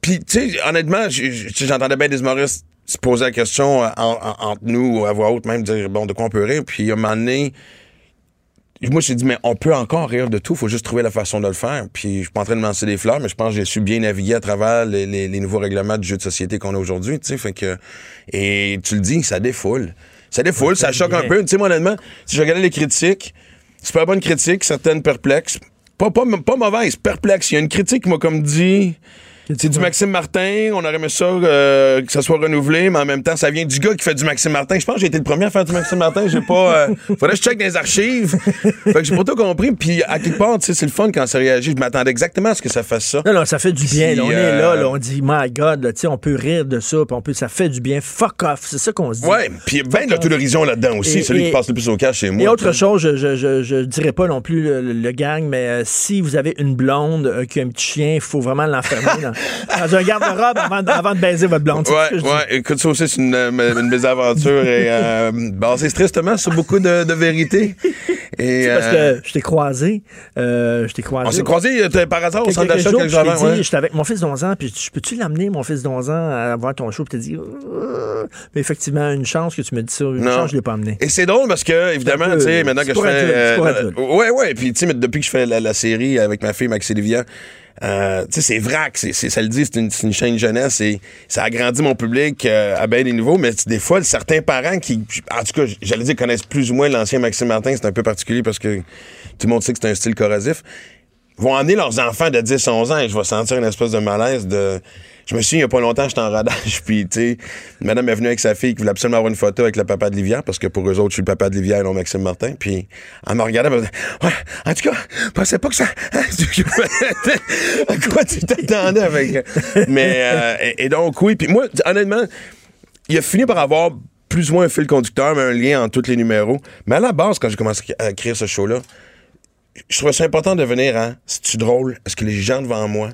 Puis, tu sais, honnêtement, j'entendais bien des humoristes se poser la question euh, en- en- entre nous, à voix haute, même dire, bon, de quoi on peut rire. Puis, à un moment donné, moi, je me suis dit, mais on peut encore rire de tout, faut juste trouver la façon de le faire. Puis, je suis pas en train de lancer des fleurs, mais je pense que j'ai su bien naviguer à travers les, les- les nouveaux règlements du jeu de société qu'on a aujourd'hui, tu sais. Fait que, et tu le dis, ça défoule. Ça défoule, ça choque un peu. Tu sais, moi, honnêtement, si je regardais les critiques, super bonne critique, certaines perplexes. Pas, pas, pas mauvaise, perplexe. Il y a une critique qui m'a comme dit. C'est du Maxime Martin, on aurait aimé ça euh, que ça soit renouvelé, mais en même temps, ça vient du gars qui fait du Maxime Martin. Je pense que j'ai été le premier à faire du Maxime Martin. J'ai pas. euh, faudrait que je check dans les archives. fait que j'ai pas tout compris. Puis à quelque part, tu sais, c'est le fun quand ça réagit. Je m'attendais exactement à ce que ça fasse ça. Non, non, ça fait du bien. là. on est là, euh, là, on dit, my God, là, tu sais, on peut rire de ça, puis on peut, ça fait du bien. Fuck off, c'est ça qu'on se dit. Ouais, puis il y a bien de là-dedans aussi. Et- celui et- qui passe le plus au cash, c'est moi. Et autre chose, je, je, je, je dirais pas non plus le, le gang, mais euh, si vous avez une blonde euh, qui a un petit chien, il faut vraiment l'enfermer dans, un garde-robe avant, de- avant de baiser votre blonde. Ouais, ouais, écoute, ça aussi, c'est une, euh, une mésaventure et euh, basée tristement sur beaucoup de, de vérité. Et, parce euh, que je t'ai croisé. euh, je t'ai croisé. on s'est croisés euh, par hasard au centre d'achat quelques jours. J'étais avec mon fils d'11 ans, puis je peux-tu l'amener, mon fils d'11 ans, à voir ton show? Puis t'as dit, Euh, mais effectivement, une chance que tu me dis ça. Une Non. chance, je l'ai pas amené. Et c'est drôle parce que, évidemment, tu sais, maintenant que je fais. ouais, ouais. Puis, tu sais, depuis que je fais la, la série avec ma fille Maxi Livia, euh, c'est vrac, c'est, ça le dit, c'est une, une chaîne jeunesse et ça agrandit mon public euh, à bien des niveaux, mais des fois, certains parents qui, en tout cas, j'allais dire, connaissent plus ou moins l'ancien Maxime Martin, c'est un peu particulier parce que tout le monde sait que c'est un style corrosif, vont emmener leurs enfants de 10, 11 ans et je vais sentir une espèce de malaise de... Je me souviens, il y a pas longtemps, j'étais en radage, puis, tu sais, madame est venue avec sa fille qui voulait absolument avoir une photo avec le papa de Livière, parce que pour eux autres, je suis le papa de Livière et non Maxime Martin, puis elle me regardait, elle me disait, ouais, en tout cas, je pensais pas que ça... à quoi tu t'attendais avec... Mais, euh, et, et donc, oui, puis moi, honnêtement, il a fini par avoir plus ou moins un fil conducteur, mais un lien entre tous les numéros. Mais à la base, quand j'ai commencé à écrire ce show-là, je trouvais ça important de venir à c'est-tu drôle? Est-ce que les gens devant moi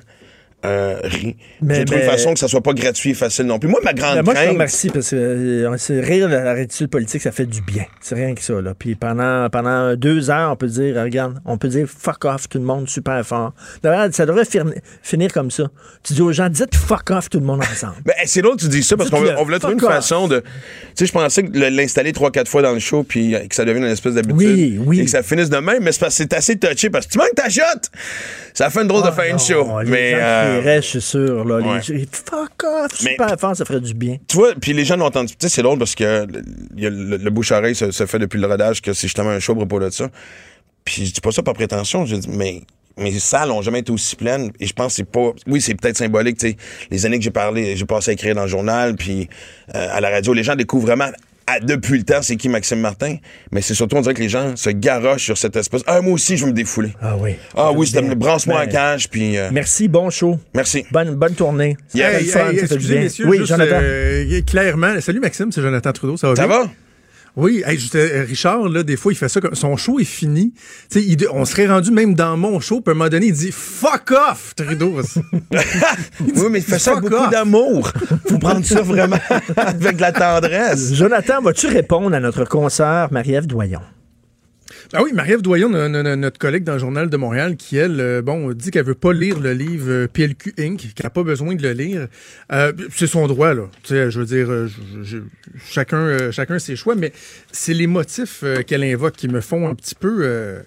euh, rient? Mais- J'ai trouvé mais- une façon que ça soit pas gratuit et facile non plus. Moi, ma grande moi, je te crainte. remercie parce que euh, rire de la rétitude politique, ça fait du bien. C'est rien que ça. Là. Puis pendant, pendant deux heures, on peut dire, regarde, on peut dire fuck off tout le monde super fort. D'ailleurs, ça devrait finir, comme ça. Tu dis aux gens, dites fuck off tout le monde ensemble. Ben, c'est que tu dis ça parce qu'on voulait trouver une off. façon de. Tu sais, je pensais que le- l'installer trois, quatre fois dans le show puis euh, que ça devienne une espèce d'habitude. Oui, oui. Et que ça finisse de même, mais c'est parce que c'est assez touché parce que tu manques ta shot! Ça fait une drôle de fin de show. Mais. euh, je suis sûr. Là, les ouais. gens- fuck off Mais- super fort, ça ferait du bien. Tu vois, puis les gens l'ont entendu. Tu sais, c'est drôle parce que le, le, le bouche-oreille se, se fait depuis le rodage que c'est justement un show à propos de ça. Puis je dis pas ça par prétention, je dis, mais mes salles ont jamais été aussi pleines et je pense que c'est pas oui c'est peut-être symbolique tu sais les années que j'ai parlé j'ai passé à écrire dans le journal puis euh, à la radio les gens découvrent vraiment à- depuis le temps c'est qui Maxime Martin? Mais c'est surtout on dirait que les gens se garochent sur cette espèce ah moi aussi je veux me défouler ah oui ah oui c'était branche-moi en cage puis euh, Merci, bon show. Merci. Bonne, bonne tournée. Yeah. Hey, fun, hey, excusez, bien. messieurs, oui, juste, Jonathan. euh, clairement. Salut Maxime, c'est Jonathan Trudeau, ça va Ça bien? va? Oui, hey, juste, euh, Richard, là, des fois, il fait ça. Comme, son show est fini. Il on serait rendu même dans mon show, puis à un moment donné, il dit Fuck off, Trudeau. oui mais il fait ça avec beaucoup d'amour faut prendre ça vraiment avec de la tendresse Jonathan, vas-tu répondre à notre concert Marie-Ève Doyon? Ah oui, Marie-Ève Doyon, no- no- no- notre collègue dans le Journal de Montréal, qui, elle, euh, bon, dit qu'elle veut pas lire le livre euh, PLQ Inc., qu'elle n'a pas besoin de le lire. Euh, c'est son droit, là. Tu sais, je veux dire, je- je- chacun, chacun ses choix, mais c'est les motifs qu'elle invoque qui me font un petit peu... Euh,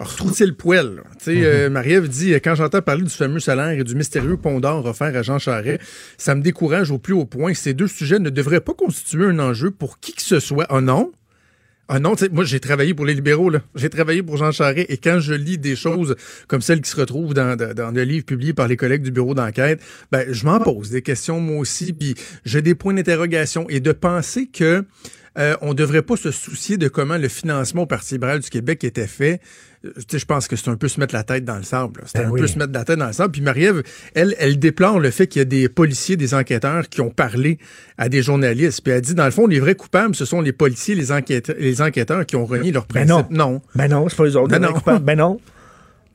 retrousser le poil. là. Tu sais, euh, Marie-Ève dit, quand j'entends parler du fameux salaire et du mystérieux pont d'or offert à Jean Charest, ça me décourage au plus haut point. Ces deux sujets ne devraient pas constituer un enjeu pour qui que ce soit. Oh non? Ah non, moi j'ai travaillé pour les libéraux, là. J'ai travaillé pour Jean Charest. Et quand je lis des choses comme celles qui se retrouvent dans, dans, dans le livre publié par les collègues du bureau d'enquête, ben je m'en pose des questions moi aussi, puis j'ai des points d'interrogation. Et de penser que euh, on devrait pas se soucier de comment le financement au Parti libéral du Québec était fait. Euh, je pense que c'est un peu se mettre la tête dans le sable. C'est Ben un oui. peu se mettre la tête dans le sable. Puis Marie-Ève, elle, elle déplore le fait qu'il y a des policiers, des enquêteurs qui ont parlé à des journalistes. Puis elle dit, dans le fond, les vrais coupables, ce sont les policiers, les enquêteurs, les enquêteurs qui ont renié leurs Ben principes. non. non. Ben non, c'est pas les autres. Ben les non. coupables. Ben non.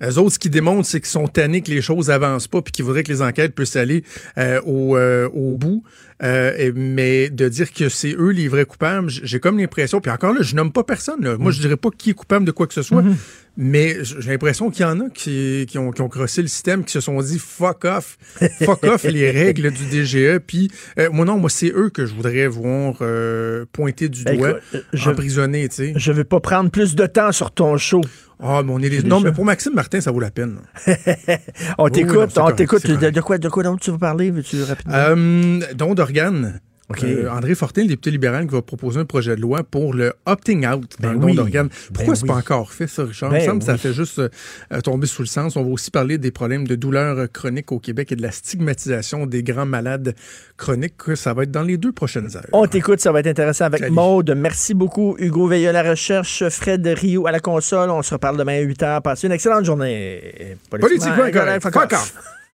Eux autres, ce qu'ils démontrent, c'est qu'ils sont tannés que les choses avancent pas puis qu'ils voudraient que les enquêtes puissent aller euh, au, euh, au bout. Euh, mais de dire que c'est eux les vrais coupables, j'ai comme l'impression, puis encore là, je nomme pas personne. là. Moi, je dirais pas qui est coupable de quoi que ce soit, mais j- j'ai l'impression qu'il y en a qui, qui, ont, qui ont crossé le système, qui se sont dit fuck off, fuck off les règles du DGE. Puis moi non, moi c'est eux que je voudrais voir pointer du Ben, doigt, je- emprisonner, tu sais. Je vais pas prendre plus de temps sur ton show. Ah, mais on est les... J'ai Non, mais pour Maxime Martin, ça vaut la peine. On oui, t'écoute, on t'écoute. de quoi, de quoi donc tu veux parler? Veux-tu rapidement? Euh, don d'organes. Euh, André Fortin, le député libéral, qui va proposer un projet de loi pour le opting out dans Ben le don oui. d'organes. Pourquoi Ben c'est oui. pas encore fait, ça, Richard? Ben Il me semble que ça fait juste euh, euh, tomber sous le sens. On va aussi parler des problèmes de douleurs chroniques au Québec et de la stigmatisation des grands malades chroniques. Ça va être dans les deux prochaines heures. On t'écoute, ça va être intéressant avec Salut. Maude. Merci beaucoup. Hugo Veilleux à la recherche, Fred Rio à la console. On se reparle demain à 8 h. Passez une excellente journée. Politiquement correct. Fuck off. off.